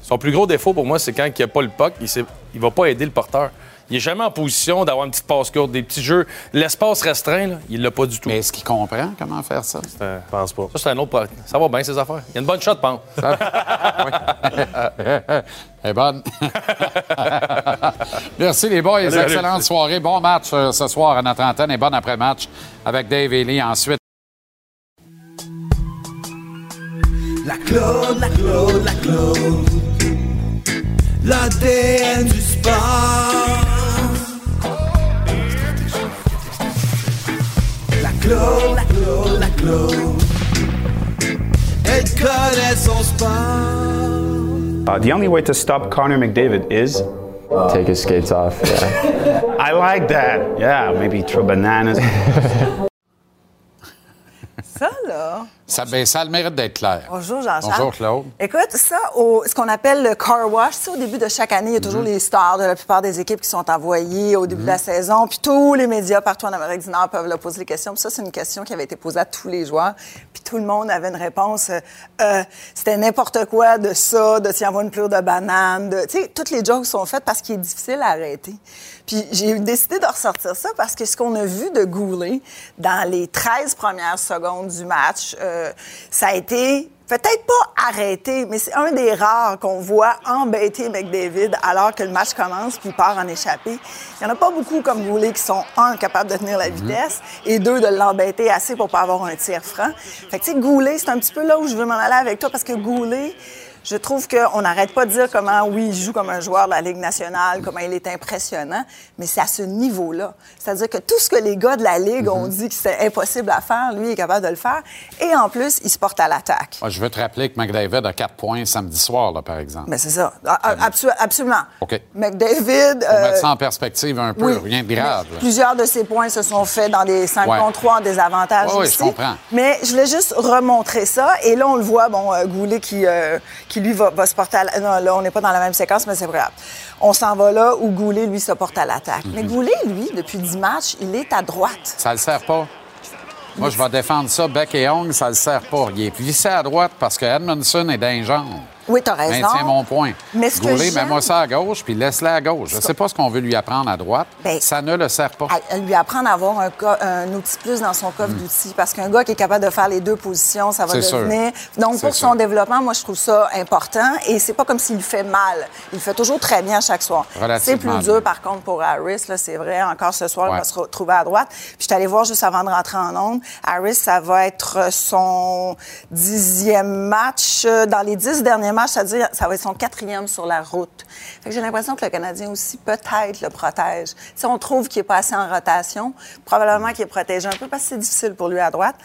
Son plus gros défaut pour moi, c'est quand il n'a pas le puck, il ne va pas aider le porteur. Il est jamais en position d'avoir une petite passe courte, des petits jeux. L'espace restreint, là, il l'a pas du tout. Mais est-ce qu'il comprend comment faire ça? Je pense pas. Ça, c'est un autre problème. Ça va bien, ces affaires. Il y a une bonne shot, pense. Elle est bonne. Merci les boys. Excellente soirée. Bon match euh, ce soir à notre antenne et bon après-match avec Dave et Lee ensuite. La Claude, la Claude, la Claude. L'ADN du sport. La Claude, la Claude, la Claude. Elle connaît son sport. Uh, the only way to stop Connor McDavid is Take his skates off. Yeah. I like that. Yeah, maybe throw bananas. Ça, là? Ça, ben, ça a le mérite d'être clair. Bonjour, Jean-Charles. Bonjour, Claude. Écoute, ça, au- ce qu'on appelle le car wash, ça, au début de chaque année, il y a toujours Mhm. les stars de la plupart des équipes qui sont envoyées au début de la saison. Puis tous les médias partout en Amérique du Nord peuvent leur poser les questions. Puis ça, c'est une question qui avait été posée à tous les joueurs. Puis tout le monde avait une réponse. euh, euh, C'était n'importe quoi de ça, de tiens, envoie une pleure de banane. de- Tu sais, toutes les jokes sont faites parce qu'il est difficile à arrêter. Puis j'ai décidé de ressortir ça parce que ce qu'on a vu de Goulet dans les 13 premières secondes du match, euh, ça a été peut-être pas arrêté, mais c'est un des rares qu'on voit embêter McDavid alors que le match commence puis il part en échappée. Il n'y en a pas beaucoup comme Goulet qui sont, un, capables de tenir la vitesse et deux, de l'embêter assez pour pas avoir un tir franc. Fait que, tu sais, Goulet, c'est un petit peu là où je veux m'en aller avec toi parce que Goulet, je trouve qu'on n'arrête pas de dire comment, oui, il joue comme un joueur de la Ligue nationale, comment il est impressionnant, mais c'est à ce niveau-là. C'est-à-dire que tout ce que les gars de la Ligue ont dit que c'était impossible à faire, lui il est capable de le faire. Et en plus, il se porte à l'attaque. Moi, je veux te rappeler que McDavid a 4 points samedi soir, là, par exemple. Mais c'est ça. Ah, ah, absolument. OK. McDavid. Pour euh, mettre ça en perspective un peu, oui, rien de grave. Plusieurs de ces points se sont faits dans des 5 Ouais. contre 3 en désavantage Ouais, ouais, aussi. je comprends. Mais je voulais juste remontrer ça. Et là, on le voit, bon, euh, Goulet qui, euh, qui lui, va, va se porter à la- Non, là, on n'est pas dans la même séquence, mais c'est vrai. On s'en va là où Goulet, lui, se porte à l'attaque. Mhm. Mais Goulet, lui, depuis 10 matchs, il est à droite. Ça le sert pas. Moi, je vais défendre ça, bec et ongle, ça le sert pas. Il est vissé à droite parce que Edmondson est d'un genre. Oui, t'as raison. Maintient mon point. Mais ce Goulet, mets-moi ça à gauche, puis laisse-le à gauche. Je sais pas ce qu'on veut lui apprendre à droite. Ben, ça ne le sert pas. à, lui apprendre à avoir un, un outil plus dans son coffre d'outils. Parce qu'un gars qui est capable de faire les deux positions, ça va Hmm. C'est sûr. devenir. Donc, pour sûr. son développement, moi, je trouve ça important. Et c'est pas comme s'il fait mal. Il fait toujours très bien chaque soir. C'est plus dur, par contre, pour Harris. C'est vrai. Encore ce soir, il Ouais. va se retrouver à droite. Puis, je suis allée voir juste avant de rentrer en onde. Harris, ça va être son dixième match. Euh, Dans les dix derniers c'est-à-dire, ça va être son quatrième sur la route. J'ai l'impression que le Canadien aussi, peut-être, le protège. Si on trouve qu'il n'est pas assez en rotation, probablement qu'il est protégé un peu parce que c'est difficile pour lui à droite.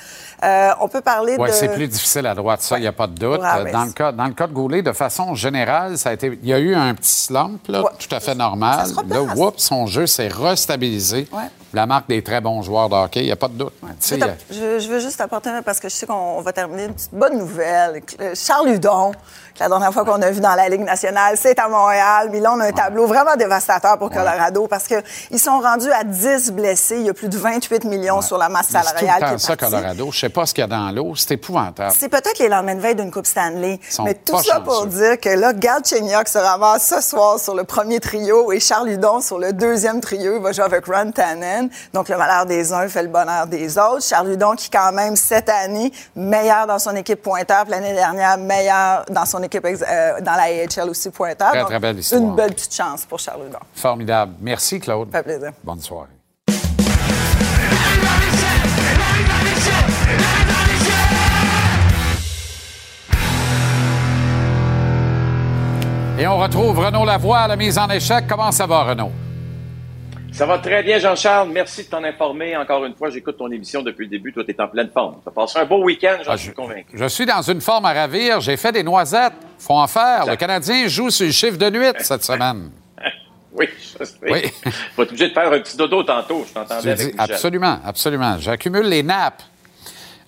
Euh, on peut parler Oui, de... c'est plus difficile à droite, ça, il n'y a pas de doute. Euh, Dans le, cas, dans le cas de Goulet, de façon générale, ça a été, il y a eu un petit slump, là, tout à fait normal. Là, replace. whoop, son jeu s'est restabilisé. La marque des très bons joueurs de hockey, il n'y a pas de doute. Sais, Je, veux juste apporter, parce que je sais qu'on va terminer une petite bonne nouvelle. Euh, Charles Hudon, que la dernière fois qu'on a vu dans la Ligue nationale, c'est à Montréal. Mais là, on a un tableau vraiment dévastateur pour Colorado parce qu'ils sont rendus à 10 blessés. Il y a plus de 28 millions sur la masse Mais c'est tout salariale qui est ça, partie. Colorado. Je ne sais pas ce qu'il y a dans l'eau. C'est épouvantable. C'est peut-être les lendemains de veille d'une Coupe Stanley. Mais tout ça pour dire que là, Galchenyuk se ramasse ce soir sur le premier trio et Charles Hudon sur le deuxième trio. Il va jouer avec Ron Tannen. Donc, le malheur des uns fait le bonheur des autres. Charles Hudon qui, quand même, cette année, meilleur dans son équipe pointeur. L'année dernière, meilleur dans son équipe euh, dans la AHL aussi pointeur. Très, Donc, très belle histoire. Une belle petite chance pour Charles Hudon. Formidable. Merci, Claude. Ça fait plaisir. Bonne soirée. Et on retrouve Renaud Lavoie à la mise en échec. Comment ça va, Renaud? Ça va très bien, Jean-Charles. Merci de t'en informer. Encore une fois, j'écoute ton émission depuis le début. Toi, tu es en pleine forme. Tu as passé un beau week-end, j'en suis convaincu. Je suis dans une forme à ravir. J'ai fait des noisettes. Faut en faire. Le Canadien joue sur le chiffre de nuit cette semaine. Oui, je sais. Oui. Faut être obligé de faire un petit dodo tantôt. Je t'entendais dis- Michel. absolument, absolument. J'accumule les nappes.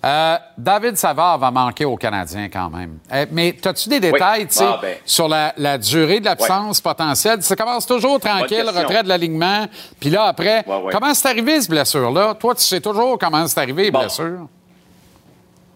Euh, David Savard va manquer aux Canadiens quand même. Euh, mais as-tu des détails Ah, ben. sur la, la durée de l'absence potentielle? Ça commence toujours tranquille, retrait de l'alignement. Puis là, après, comment c'est arrivé, cette blessure-là? Toi, tu sais toujours comment c'est arrivé, Bon. blessure.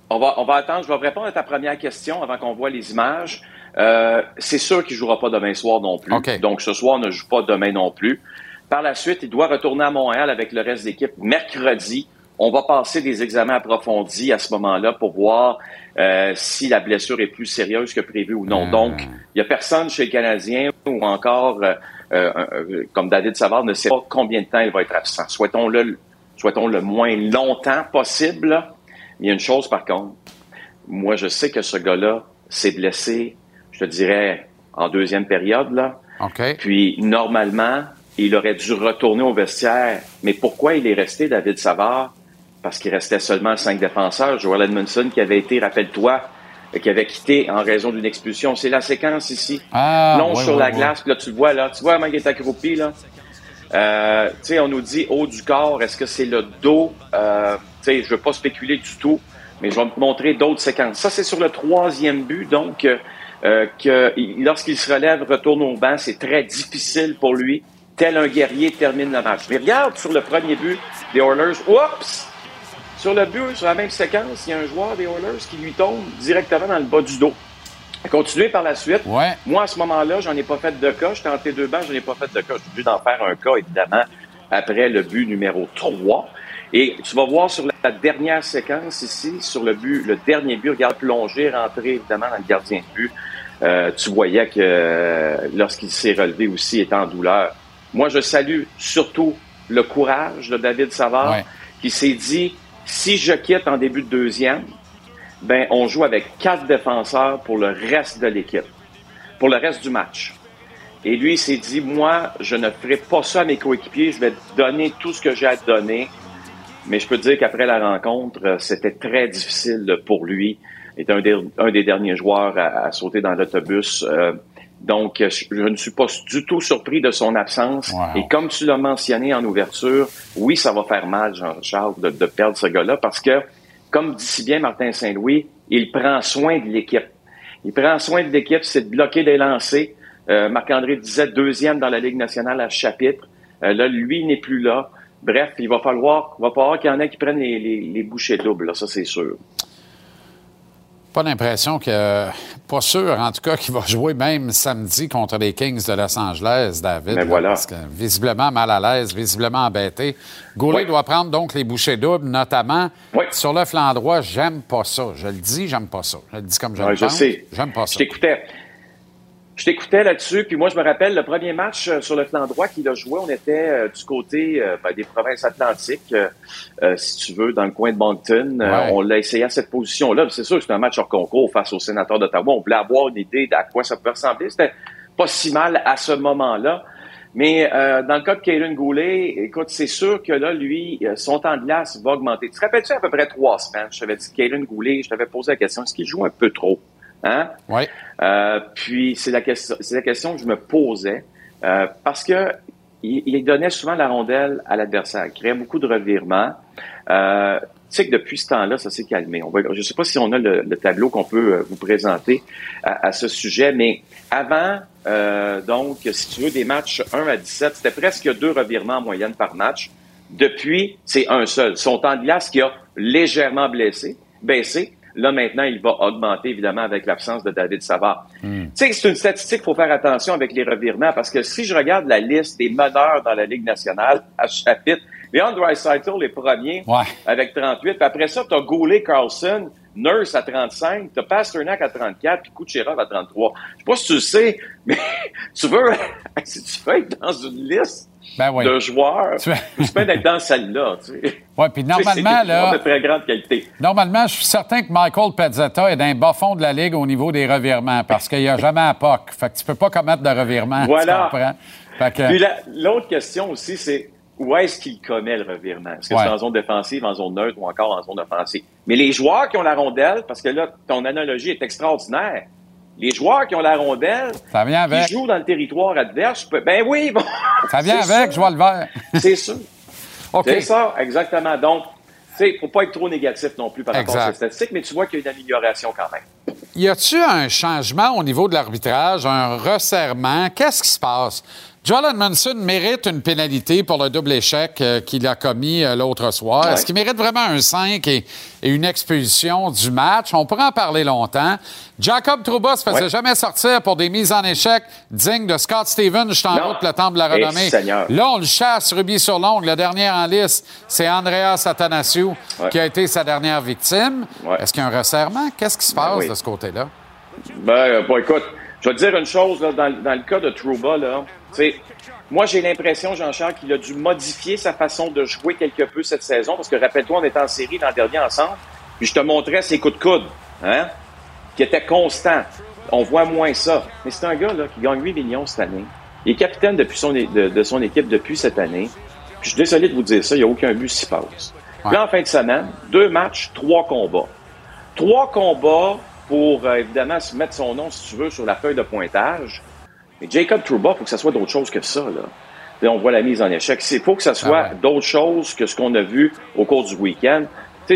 On va, on va attendre. Je vais répondre à ta première question avant qu'on voit les images. Euh, c'est sûr qu'il ne jouera pas demain soir non plus. Donc, ce soir, ne joue pas demain non plus. Par la suite, il doit retourner à Montréal avec le reste de l'équipe mercredi. On va passer des examens approfondis à ce moment-là pour voir euh, si la blessure est plus sérieuse que prévu ou non. Donc, il n'y a personne chez le Canadien ou encore, euh, euh, euh, comme David Savard, ne sait pas combien de temps il va être absent. Souhaitons-le souhaitons le moins longtemps possible. il y a une chose par contre, moi, je sais que ce gars-là s'est blessé, je te dirais, en deuxième période, là. Puis, normalement, il aurait dû retourner au vestiaire. Mais pourquoi il est resté, David Savard? Parce qu'il restait seulement cinq défenseurs. Joel Edmondson, qui avait été, rappelle-toi, qui avait quitté en raison d'une expulsion. C'est la séquence ici. Ah, ouais, sur ouais, la ouais. glace, puis là, tu le vois, là. Tu vois il est accroupi, là? Euh, tu sais, on nous dit haut du corps. Est-ce que c'est le dos? Euh, tu sais, je veux pas spéculer du tout, mais je vais te montrer d'autres séquences. Ça, c'est sur le troisième but, donc, euh, euh, que il- lorsqu'il se relève, retourne au banc, c'est très difficile pour lui. Tel un guerrier termine le match. Mais regarde sur le premier but des Oilers. Oups! Sur le but, sur la même séquence, il y a un joueur des Oilers qui lui tombe directement dans le bas du dos. Continuez par la suite. Moi, à ce moment-là, j'en ai pas fait de cas. J'étais en T2 banc, j'en ai pas fait de cas. Je suis obligé d'en faire un cas, évidemment, après le but numéro 3. Et tu vas voir sur la dernière séquence ici, sur le but, le dernier but, regarde plonger, rentrer évidemment dans le gardien de but. Euh, tu voyais que euh, lorsqu'il s'est relevé aussi, il était en douleur. Moi, je salue surtout le courage de David Savard, qui s'est dit, si je quitte en début de deuxième, ben, on joue avec quatre défenseurs pour le reste de l'équipe, pour le reste du match. Et lui, il s'est dit, moi, je ne ferai pas ça à mes coéquipiers, je vais donner tout ce que j'ai à donner. Mais je peux te dire qu'après la rencontre, euh, c'était très difficile pour lui. Il était un des, derniers joueurs à, à sauter dans l'autobus. Euh, donc, je, je ne suis pas du tout surpris de son absence. Et comme tu l'as mentionné en ouverture, oui, ça va faire mal, Jean-Charles, de, de perdre ce gars-là, parce que, comme dit si bien Martin Saint-Louis, il prend soin de l'équipe. Il prend soin de l'équipe, c'est de bloquer des lancers. Euh, Marc-André disait deuxième dans la Ligue nationale à ce chapitre. Euh, là, lui n'est plus là. Bref, il va falloir, il va falloir qu'il y en ait qui prennent les, les, les bouchées doubles, là, ça c'est sûr. Pas l'impression que. Pas sûr, en tout cas, qu'il va jouer même samedi contre les Kings de Los Angeles, David. Mais là, voilà. Parce que visiblement mal à l'aise, visiblement embêté. Goulet Oui. doit prendre donc les bouchées doubles, notamment sur le flanc droit. J'aime pas ça. Je le dis, j'aime pas ça. Je le dis comme je Ouais, le je pense. sais. J'aime pas Je ça. t'écoutais. Je t'écoutais là-dessus, puis moi, je me rappelle le premier match euh, sur le flanc droit qu'il a joué, on était euh, du côté euh, ben, des provinces atlantiques, euh, si tu veux, dans le coin de Moncton. Ouais. on l'a essayé à cette position-là. C'est sûr que c'était un match hors concours face au sénateur d'Ottawa. On voulait avoir une idée d'à quoi ça pouvait ressembler. C'était pas si mal à ce moment-là. Mais euh, dans le cas de Kaden Goulet, écoute, c'est sûr que là, lui, son temps de glace va augmenter. Tu te rappelles-tu à peu près trois semaines, je t'avais dit Kaden Goulet, je t'avais posé la question, est-ce qu'il joue un peu trop? Hein? Oui. Euh, puis c'est la question, c'est la question que je me posais euh, parce que il, il donnait souvent la rondelle à l'adversaire, il créait beaucoup de revirements. Euh, tu sais que depuis ce temps-là, ça s'est calmé. On va, je ne sais pas si on a le, le tableau qu'on peut euh, vous présenter à, à ce sujet, mais avant, euh, donc, si tu veux, des matchs 1 à 17, c'était presque deux revirements en moyenne par match. Depuis, c'est un seul. Son temps de glace qui a légèrement blessé, baissé. Là, maintenant, il va augmenter, évidemment, avec l'absence de David Savard. Tu sais, c'est une statistique, il faut faire attention avec les revirements, parce que si je regarde la liste des meneurs dans la Ligue nationale à chapitre, Leon Draisaitl est premier avec 38, puis après ça, tu as Goulet Carlson, Nurse à 35, tu as Pasternak à 34, puis Kucherov à 33. Je sais pas si tu le sais, mais tu veux, si tu veux être dans une liste Ben oui. de joueurs, Tu- peux être dans celle-là. Tu sais. Ouais, puis normalement, là. de très grande qualité. Normalement, je suis certain que Michael Pezzetta est dans le bas fond de la Ligue au niveau des revirements parce qu'il n'y a jamais un POC. Fait que tu peux pas commettre de revirement. Voilà. Que- la- l'autre question aussi, c'est où est-ce qu'il commet le revirement? Est-ce que Ouais. c'est en zone défensive, en zone neutre ou encore en zone offensive? Mais les joueurs qui ont la rondelle, parce que là, ton analogie est extraordinaire. Les joueurs qui ont la rondelle, Ça vient avec. qui jouent dans le territoire adverse, peux- ben oui, bon. Ça vient avec, sûr. je vois le vert. C'est sûr. C'est ça, exactement. Donc, tu sais, faut pas être trop négatif non plus par rapport à Exact. cette statistique, mais tu vois qu'il y a une amélioration quand même. Y a-tu un changement au niveau de l'arbitrage, un resserrement? Qu'est-ce qui se passe? Joel Edmondson mérite une pénalité pour le double échec euh, qu'il a commis euh, l'autre soir. Ouais. Est-ce qu'il mérite vraiment un 5 et, et une expulsion du match? On pourrait en parler longtemps. Jacob Trouba se faisait Ouais. jamais sortir pour des mises en échec dignes de Scott Stevens. Je suis en route le temple de la Eh, renommée. Là, on le chasse, rubis sur l'ongle. Le dernier en liste, c'est Andreas Athanasiou Ouais. qui a été sa dernière victime. Est-ce qu'il y a un resserrement? Qu'est-ce qui se passe oui. de ce côté-là? Ben, euh, bon, écoute, je vais te dire une chose, là, dans, dans le cas de Trouba, là, moi, j'ai l'impression, Jean-Charles, qu'il a dû modifier sa façon de jouer quelque peu cette saison, parce que rappelle-toi, on était en série l'an dernier ensemble, puis je te montrais ses coups de coude. hein, qui était constant. On voit moins ça. Mais c'est un gars là, qui gagne 8 millions cette année. Il est capitaine depuis son, de, son équipe depuis cette année. Puis je suis désolé de vous dire ça, il n'y a aucun but s'y passe. Là, en fin de semaine, deux matchs, trois combats. Trois combats pour, euh, évidemment, se mettre son nom, si tu veux, sur la feuille de pointage. Mais Jacob Trouba, il faut que ça soit d'autre chose que ça. Là. on voit la mise en échec. Il faut que ça soit ah d'autre chose que ce qu'on a vu au cours du week-end.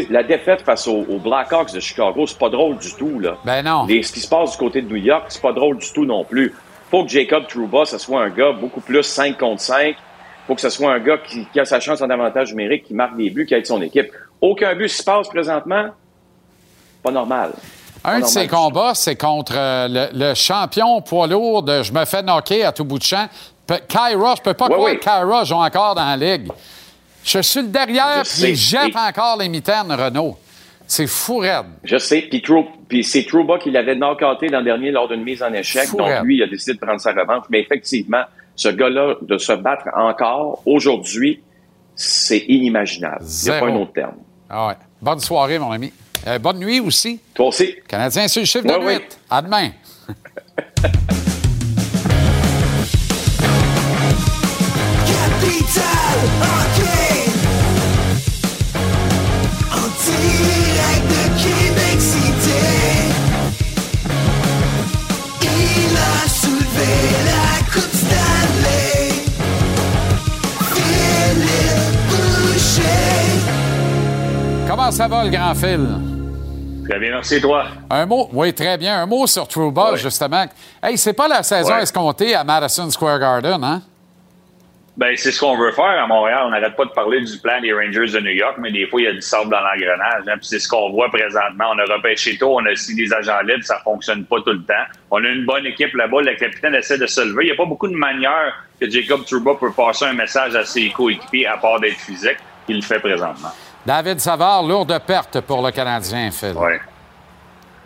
la défaite face aux, Blackhawks de Chicago, c'est pas drôle du tout. Là. Ben non. ce qui se passe du côté de New York, c'est pas drôle du tout non plus. faut que Jacob Trouba, ça soit un gars beaucoup plus 5 contre 5. faut que ce soit un gars qui, a sa chance en avantage numérique, qui marque des buts, qui aide son équipe. Aucun but se passe présentement. Pas normal. Un de ces combats, c'est contre euh, le, champion poids lourd de Je me fais knocker à tout bout de champ. Kyra, je peux pas croire que Kyra joue encore dans la ligue. Je suis le derrière, puis il jette encore les mitaines, Renault. C'est fou raide. Je sais. Puis, c'est Trouba qui l'avait knockouté l'an dernier lors d'une mise en échec. donc, lui, il a décidé de prendre sa revanche. Mais effectivement, ce gars-là, de se battre encore aujourd'hui, c'est inimaginable. Il n'y a pas un autre terme. Ah ouais. Bonne soirée, mon ami. Euh, bonne nuit aussi. Toi aussi. Canadien sur le chiffre de nuit. À demain. Capital Hockey. En direct de Québec City. Il a soulevé la Coupe Stanley. Philippe Boucher. Comment ça va, le grand fil? Très bien, merci, toi. Un mot, oui, très bien. Un mot sur Trouba, justement. Hey, c'est pas la saison escomptée à Madison Square Garden, hein? Ben, c'est ce qu'on veut faire à Montréal. On n'arrête pas de parler du plan des Rangers de New York, mais des fois, il y a du sable dans l'engrenage. Hein, c'est ce qu'on voit présentement. On a repêché tôt, on a aussi des agents libres, ça fonctionne pas tout le temps. On a une bonne équipe là-bas. Le capitaine essaie de se lever. Il n'y a pas beaucoup de manières que Jacob Trouba peut passer un message à ses coéquipiers, à part d'être physique. Il le fait présentement. David Savard, lourde perte pour le Canadien, Phil. Oui.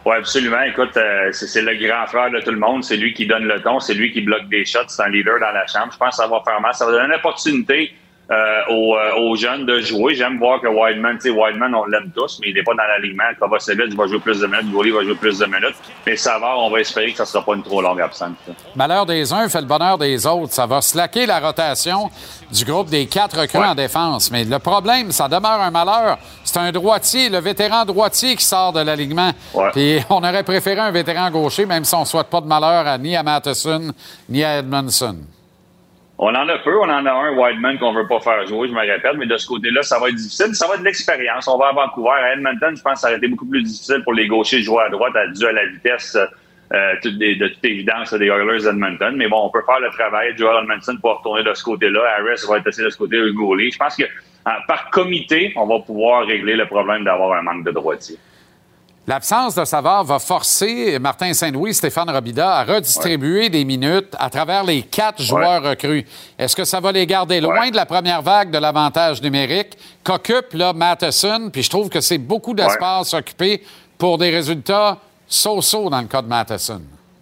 Oui, absolument. Écoute, euh, c'est le grand frère de tout le monde. C'est lui qui donne le ton. C'est lui qui bloque des shots. C'est un leader dans la chambre. Je pense que ça va faire mal. Ça va donner une opportunité euh, euh, aux, jeunes de jouer. J'aime voir que Wildman, tu sais, Wildman, on l'aime tous, mais il n'est pas dans l'alignement. Kovacevic va jouer plus de minutes, Goulet va jouer plus de minutes. Mais ça va, on va espérer que ça ne sera pas une trop longue absence. Malheur des uns fait le bonheur des autres. Ça va slacker la rotation du groupe des quatre recrues en défense. Mais le problème, ça demeure un malheur. C'est un droitier, le vétéran droitier qui sort de l'alignement. Puis on aurait préféré un vétéran gaucher, même si on ne souhaite pas de malheur ni à Matheson ni à Edmondson. On en a peu. On en a un, Wideman, qu'on veut pas faire jouer, je me répète, mais de ce côté-là, ça va être difficile. Ça va être de l'expérience. On va à Vancouver. À Edmonton, je pense que ça aurait été beaucoup plus difficile pour les gauchers de jouer à droite, dû à la vitesse euh, de toute évidence des Oilers d'Edmonton. Mais bon, on peut faire le travail. Joel Edmonton pour retourner de ce côté-là. Harris va être assis de ce côté de Goulet. Je pense que par comité, on va pouvoir régler le problème d'avoir un manque de droitier. L'absence de Savard va forcer Martin Saint-Louis, Stéphane Robida à redistribuer des minutes à travers les quatre joueurs recrues. Est-ce que ça va les garder loin de la première vague de l'avantage numérique? Qu'occupe là Matheson? Puis je trouve que c'est beaucoup d'espace occupé pour des résultats so-so dans le cas de Matheson.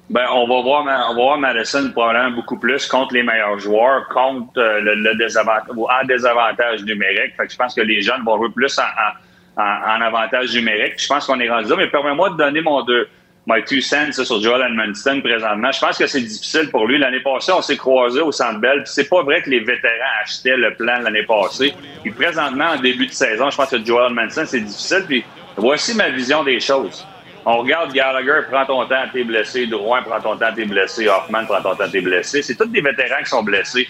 Ben, on va voir, on va voir Madison probablement beaucoup plus contre les meilleurs joueurs, contre euh, le, désavantage, en désavantage numérique. Fait que je pense que les jeunes vont jouer plus en en, avantage numérique. Je pense qu'on est rendu là, mais permets-moi de donner mon deux, my two cents sur Joel Edmondson présentement. Je pense que c'est difficile pour lui. L'année passée, on s'est croisés au Centre Bell. C'est pas vrai que les vétérans achetaient le plan l'année passée. Puis présentement, en début de saison, je pense que Joel Edmondson, c'est difficile. Puis voici ma vision des choses. On regarde Gallagher, prends ton temps, t'es blessé. Drouin, prends ton temps, t'es blessé. Hoffman, prends ton temps, t'es blessé. C'est tous des vétérans qui sont blessés.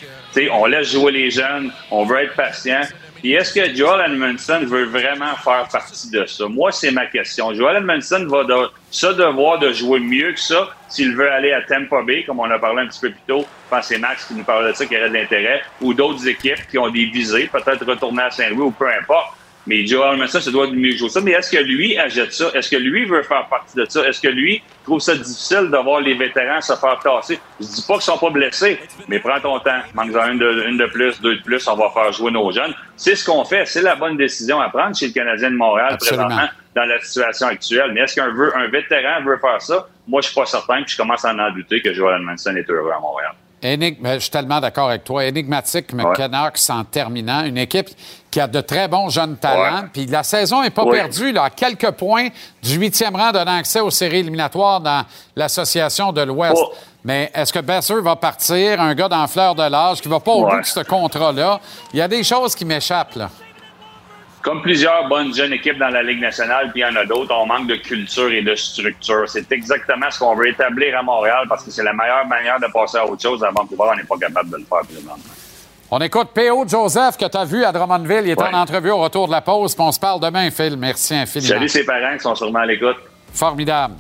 on laisse jouer les jeunes, on veut être patient. Et est-ce que Joel Edmondson veut vraiment faire partie de ça? Moi, c'est ma question. Joel Edmondson va se devoir de jouer mieux que ça s'il veut aller à Tampa Bay, comme on a parlé un petit peu plus tôt. Je pense c'est Max qui nous parlait de ça, qui aurait de l'intérêt, ou d'autres équipes qui ont des visées, peut-être retourner à Saint-Louis ou peu importe. Mais Joel Edmondson se doit de mieux jouer ça. Mais est-ce que lui achète ça? Est-ce que lui veut faire partie de ça? Est-ce que lui trouve ça difficile de voir les vétérans se faire tasser? Je dis pas qu'ils sont pas blessés, mais prends ton temps. Manque-en une de, une de plus, deux de plus, on va faire jouer nos jeunes. C'est ce qu'on fait. C'est la bonne décision à prendre chez le Canadien de Montréal présentement dans la situation actuelle. Mais est-ce qu'un un vétéran veut faire ça? Moi, je suis pas certain, puis je commence à en douter que Joel Edmondson est heureux à Montréal. je suis tellement d'accord avec toi. Énigmatique, mais Canucks en terminant. Une équipe qui a de très bons jeunes talents. Puis la saison n'est pas perdue. Là, à quelques points du huitième rang donnant accès aux séries éliminatoires dans l'Association de l'Ouest. Mais est-ce que Besser va partir, un gars dans fleur de l'âge qui ne va pas au bout de ce contrat-là? Il y a des choses qui m'échappent. là comme plusieurs bonnes jeunes équipes dans la Ligue nationale, puis il y en a d'autres, on manque de culture et de structure. C'est exactement ce qu'on veut établir à Montréal parce que c'est la meilleure manière de passer à autre chose. À Vancouver, on n'est pas capable de le faire On écoute P.O. Joseph que tu as vu à Drummondville. Il est en entrevue au retour de la pause. Puis on se parle demain, Phil. Merci infiniment. Salut ses parents qui sont sûrement à l'écoute. Formidable.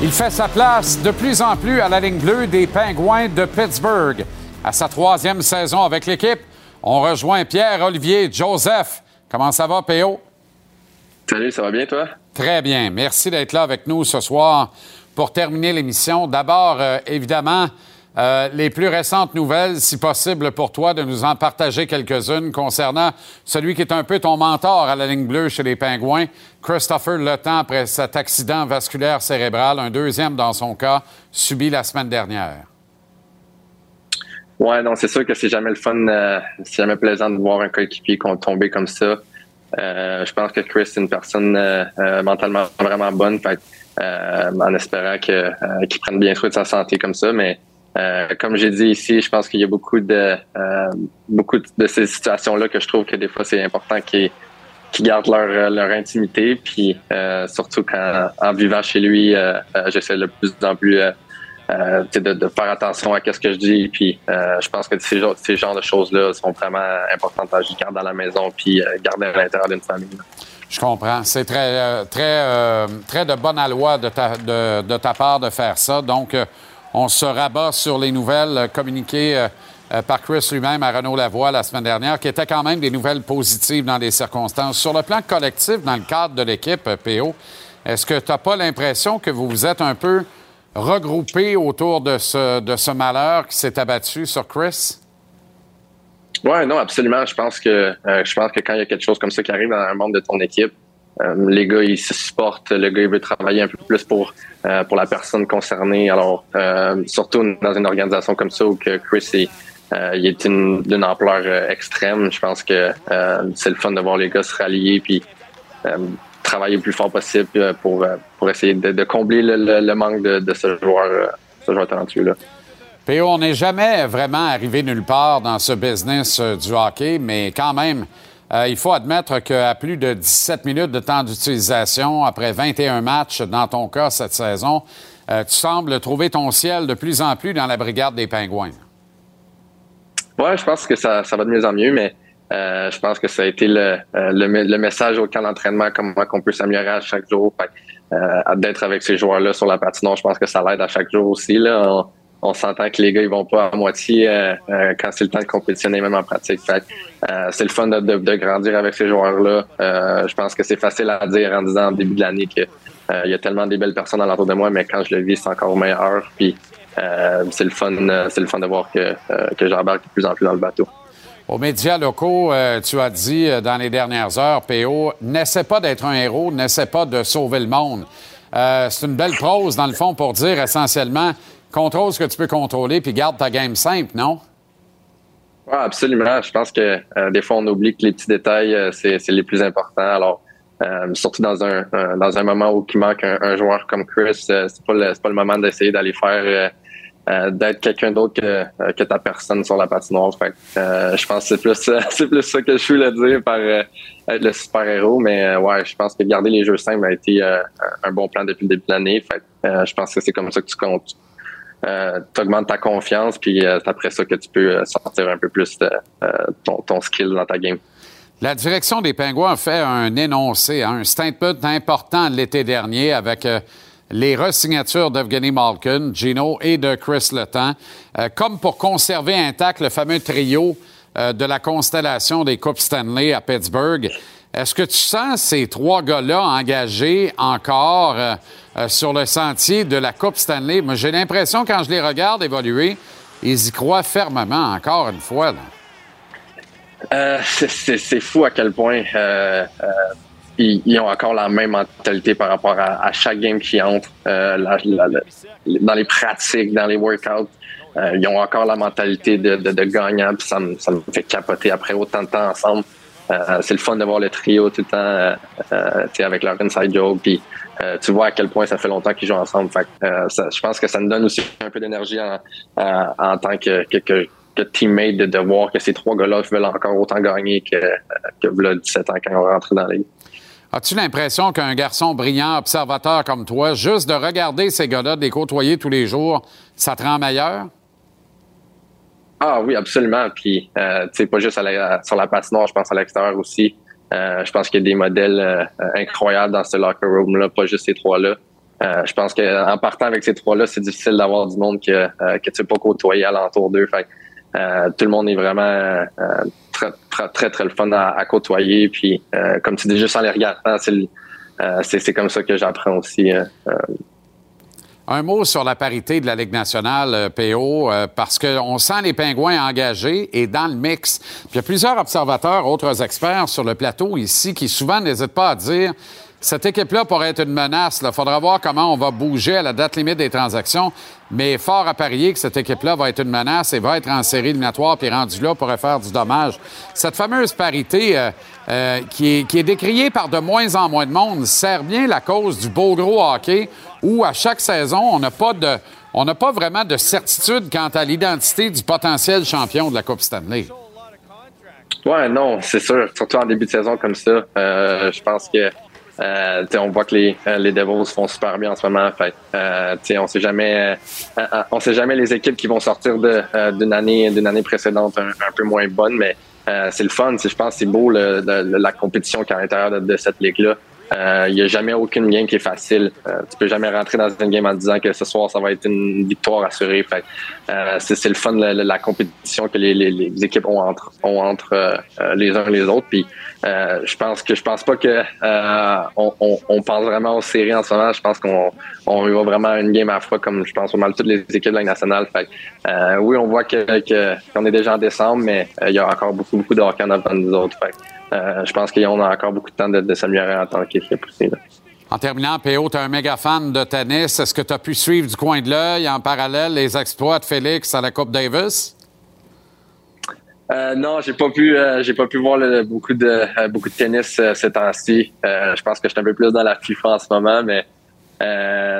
Il fait sa place de plus en plus à la ligne bleue des Pingouins de Pittsburgh. À sa troisième saison avec l'équipe, on rejoint Pierre-Olivier Joseph. Comment ça va, PO? Salut, ça va bien, toi? Très bien. Merci d'être là avec nous ce soir pour terminer l'émission. D'abord, euh, évidemment, euh, les plus récentes nouvelles, si possible pour toi, de nous en partager quelques-unes concernant celui qui est un peu ton mentor à la ligne bleue chez les Pingouins, Christopher Letemps, après cet accident vasculaire cérébral, un deuxième dans son cas, subi la semaine dernière. Ouais, non, c'est sûr que c'est jamais le fun, euh, c'est jamais plaisant de voir un coéquipier tomber comme ça. Je pense que Chris est une personne mentalement vraiment bonne, en espérant qu'il prenne bien soin de sa santé comme ça, mais euh, comme j'ai dit ici, je pense qu'il y a beaucoup de euh, beaucoup de ces situations-là que je trouve que des fois c'est important qu'ils gardent leur, leur intimité. Puis euh, surtout quand en vivant chez lui, j'essaie de plus en plus de, faire attention à ce que je dis. Puis je pense que ces, ces genres de choses-là sont vraiment importantes à garder dans la maison puis garder à l'intérieur d'une famille. Je comprends. C'est très, très, très de bonne loi de ta, de, de ta part de faire ça. Donc, on se rabat sur les nouvelles euh, communiquées euh, euh, par Chris lui-même à Renaud Lavoie la semaine dernière, qui étaient quand même des nouvelles positives dans les circonstances. Sur le plan collectif, dans le cadre de l'équipe PO, est-ce que tu n'as pas l'impression que vous vous êtes un peu regroupés autour de ce, de ce malheur qui s'est abattu sur Chris? Oui, non, absolument. Je pense que je pense que quand il y a quelque chose comme ça qui arrive dans un membre de ton équipe, euh, les gars, ils se supportent. Le gars, il veut travailler un peu plus pour euh, pour la personne concernée. Alors, euh, surtout dans une organisation comme ça où Chris est, il est d'une ampleur extrême. Je pense que c'est le fun de voir les gars se rallier puis travailler le plus fort possible pour pour essayer de, combler le, manque de, ce joueur ce joueur talentueux là. On n'est jamais vraiment arrivé nulle part dans ce business du hockey, mais quand même, euh, il faut admettre qu'à plus de 17 minutes de temps d'utilisation, après 21 matchs dans ton cas cette saison, euh, tu sembles trouver ton ciel de plus en plus dans la brigade des Pingouins. Oui, je pense que ça, va de mieux en mieux, mais euh, je pense que ça a été le, message au camp d'entraînement, comment on peut s'améliorer à chaque jour. D'être avec ces joueurs-là sur la patinoire, je pense que ça l'aide à chaque jour aussi. Là s'entend que les gars ils vont pas à moitié euh, euh, quand c'est le temps de compétitionner même en pratique. Euh, c'est le fun de, grandir avec ces joueurs-là. je pense que c'est facile à dire en disant au début de l'année que il y a tellement des belles personnes l'entour de moi, mais quand je le vis, c'est encore meilleur. Puis c'est le fun, c'est le fun de voir que, que j'embarque de plus en plus dans le bateau. Aux médias locaux, tu as dit dans les dernières heures, PO, n'essaie pas d'être un héros, n'essaie pas de sauver le monde. c'est une belle prose, dans le fond, pour dire essentiellement contrôle ce que tu peux contrôler, puis garde ta game simple, non? Oui, absolument. Je pense que euh, des fois, on oublie que les petits détails, euh, c'est les plus importants. Alors, euh, surtout dans un, dans un moment où il manque un, joueur comme Chris, c'est pas le pas le moment d'essayer d'aller faire d'être quelqu'un d'autre que, ta personne sur la patinoire. Je pense que c'est plus c'est plus ça que je voulais dire par être le super héros. Mais ouais, je pense que garder les jeux simples a été un bon plan depuis le début de l'année. Je pense que c'est comme ça que tu comptes euh, tu augmentes ta confiance, puis euh, c'est après ça que tu peux euh, sortir un peu plus de, ton, skill dans ta game. La direction des Pingouins a fait un énoncé, hein, un statement important l'été dernier avec les resignatures d'Evgeny Malkin, Gino et de Chris Letang, comme pour conserver intact le fameux trio de la constellation des Coupes Stanley à Pittsburgh. Est-ce que tu sens ces trois gars-là engagés encore euh, euh, sur le sentier de la Coupe Stanley? Moi, j'ai l'impression, quand je les regarde évoluer, ils y croient fermement, encore une fois. Euh, c'est fou à quel point ils, ont encore la même mentalité par rapport à, chaque game qui entre, dans les pratiques, dans les workouts. ils ont encore la mentalité de, gagnant, puis ça me fait capoter après autant de temps ensemble. C'est le fun de voir le trio tout le temps avec leur inside joke. Puis tu vois à quel point ça fait longtemps qu'ils jouent ensemble. Fait, je pense que ça nous donne aussi un peu d'énergie en, tant que, teammate de, voir que ces trois gars-là veulent encore autant gagner que, que là, 17 ans quand on rentre dans la ligue. As-tu l'impression qu'un garçon brillant, observateur comme toi, juste de regarder ces gars-là, de les côtoyer tous les jours, ça te rend meilleur? Ah oui, absolument. Puis, euh, tu sais, pas juste sur la patinoire, je pense à l'extérieur aussi. Euh, je pense qu'il y a des modèles euh, incroyables dans ce locker room-là, pas juste ces trois-là. Euh, je pense qu'en partant avec ces trois-là, c'est difficile d'avoir du monde que, que tu sais pas côtoyer alentour d'eux. Fait euh, tout le monde est vraiment euh, très, très, très, le fun à, côtoyer. Puis, euh, comme tu dis, juste en les regardant, c'est comme ça que j'apprends aussi. Un mot sur la parité de la Ligue nationale, PO, parce qu'on sent les pingouins engagés et dans le mix. Il y a plusieurs observateurs, autres experts sur le plateau ici qui souvent n'hésitent pas à dire cette équipe-là pourrait être une menace. Il faudra voir comment on va bouger à la date limite des transactions. Mais fort à parier que cette équipe-là va être une menace et va être en série éliminatoire puis rendu là pourrait faire du dommage. Cette fameuse parité euh, euh, qui, est, décriée par de moins en moins de monde sert bien la cause du beau gros hockey où à chaque saison, on n'a pas de... On n'a pas vraiment de certitude quant à l'identité du potentiel champion de la Coupe Stanley. Ouais, non, c'est sûr. Surtout en début de saison comme ça. Euh, je pense que euh, on voit que les, euh, les Devils font super bien en ce moment. Fait, euh, on sait jamais, euh, on sait jamais les équipes qui vont sortir d'une année, d'une année précédente un, peu moins bonne, mais c'est le fun. Je pense c'est beau la compétition qui est à l'intérieur de, cette ligue-là. Il n'y a jamais aucune game qui est facile. tu peux jamais rentrer dans une game en disant que ce soir ça va être une victoire assurée. Fait, c'est, le fun de la, compétition que les, les, équipes ont entre, ont entre les uns et les autres. Puis euh, je pense que je pense pas que euh, on, on, pense vraiment aux séries en ce moment. Je pense qu'on on y va vraiment une game à la fois, comme je pense au mal toutes les équipes de la nationale. Fait, euh, oui, on voit que, qu'on est déjà en décembre, mais il y a encore beaucoup beaucoup de hockey en avant nous autres. Fait, je pense qu'on a encore beaucoup de temps de, de s'améliorer en tant qu'équipe aussi. En terminant, PO, tu es un méga fan de tennis. Est-ce que tu as pu suivre du coin de l'œil en parallèle les exploits de Félix à la Coupe Davis? Euh, non, j'ai pas pu, euh, j'ai pas pu voir beaucoup de euh, beaucoup de tennis euh, ces temps-ci. je pense que je suis un peu plus dans la FIFA en ce moment, mais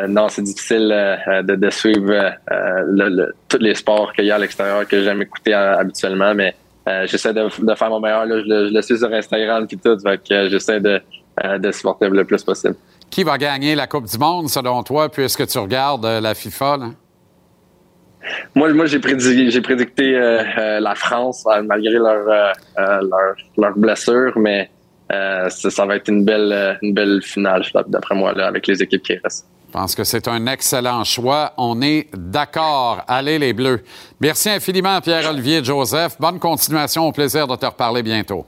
non, c'est difficile de, de, suivre tous les sports qu'il y a à l'extérieur que j'aime écouter habituellement, mais j'essaie de, de, faire mon meilleur. Là. Je, le, suis sur Instagram et tout, fait que j'essaie de, de supporter le plus possible. Qui va gagner la Coupe du Monde selon toi, puisque tu regardes la FIFA? Là? Moi, moi j'ai prédicté, j'ai prédicté euh, euh, la France euh, malgré leur, leur, leur, blessure, mais ça, va être une belle, une belle finale, d'après moi, là, avec les équipes qui restent. Je pense que c'est un excellent choix. On est d'accord. Allez, les Bleus. Merci infiniment, Pierre-Olivier Joseph. Bonne continuation. Au plaisir de te reparler bientôt.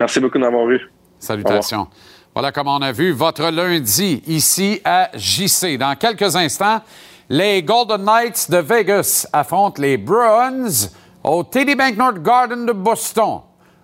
Merci beaucoup de m'avoir vu. Salutations. Voilà comment on a vu votre lundi ici à JC. Dans quelques instants, les Golden Knights de Vegas affrontent les Bruins au TD Bank North Garden de Boston,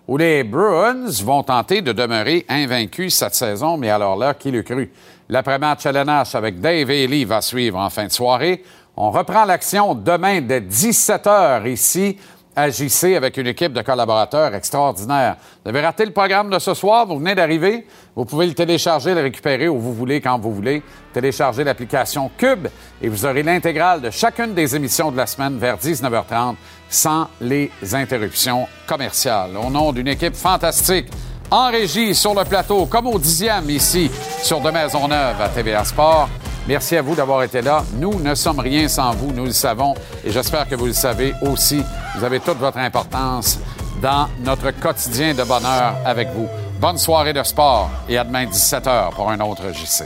où les Bruins vont tenter de demeurer invaincus cette saison, mais alors là, qui le cru? L'après-match LNH avec Dave Ely va suivre en fin de soirée. On reprend l'action demain dès 17 h ici agissez avec une équipe de collaborateurs extraordinaires. Vous avez raté le programme de ce soir, vous venez d'arriver, vous pouvez le télécharger, le récupérer où vous voulez, quand vous voulez. Téléchargez l'application Cube et vous aurez l'intégrale de chacune des émissions de la semaine vers 19h30 sans les interruptions commerciales. Au nom d'une équipe fantastique, en régie, sur le plateau, comme au dixième ici, sur De Maisonneuve à TVA Sport. Merci à vous d'avoir été là. Nous ne sommes rien sans vous, nous le savons, et j'espère que vous le savez aussi. Vous avez toute votre importance dans notre quotidien de bonheur avec vous. Bonne soirée de sport et à demain 17h pour un autre JC.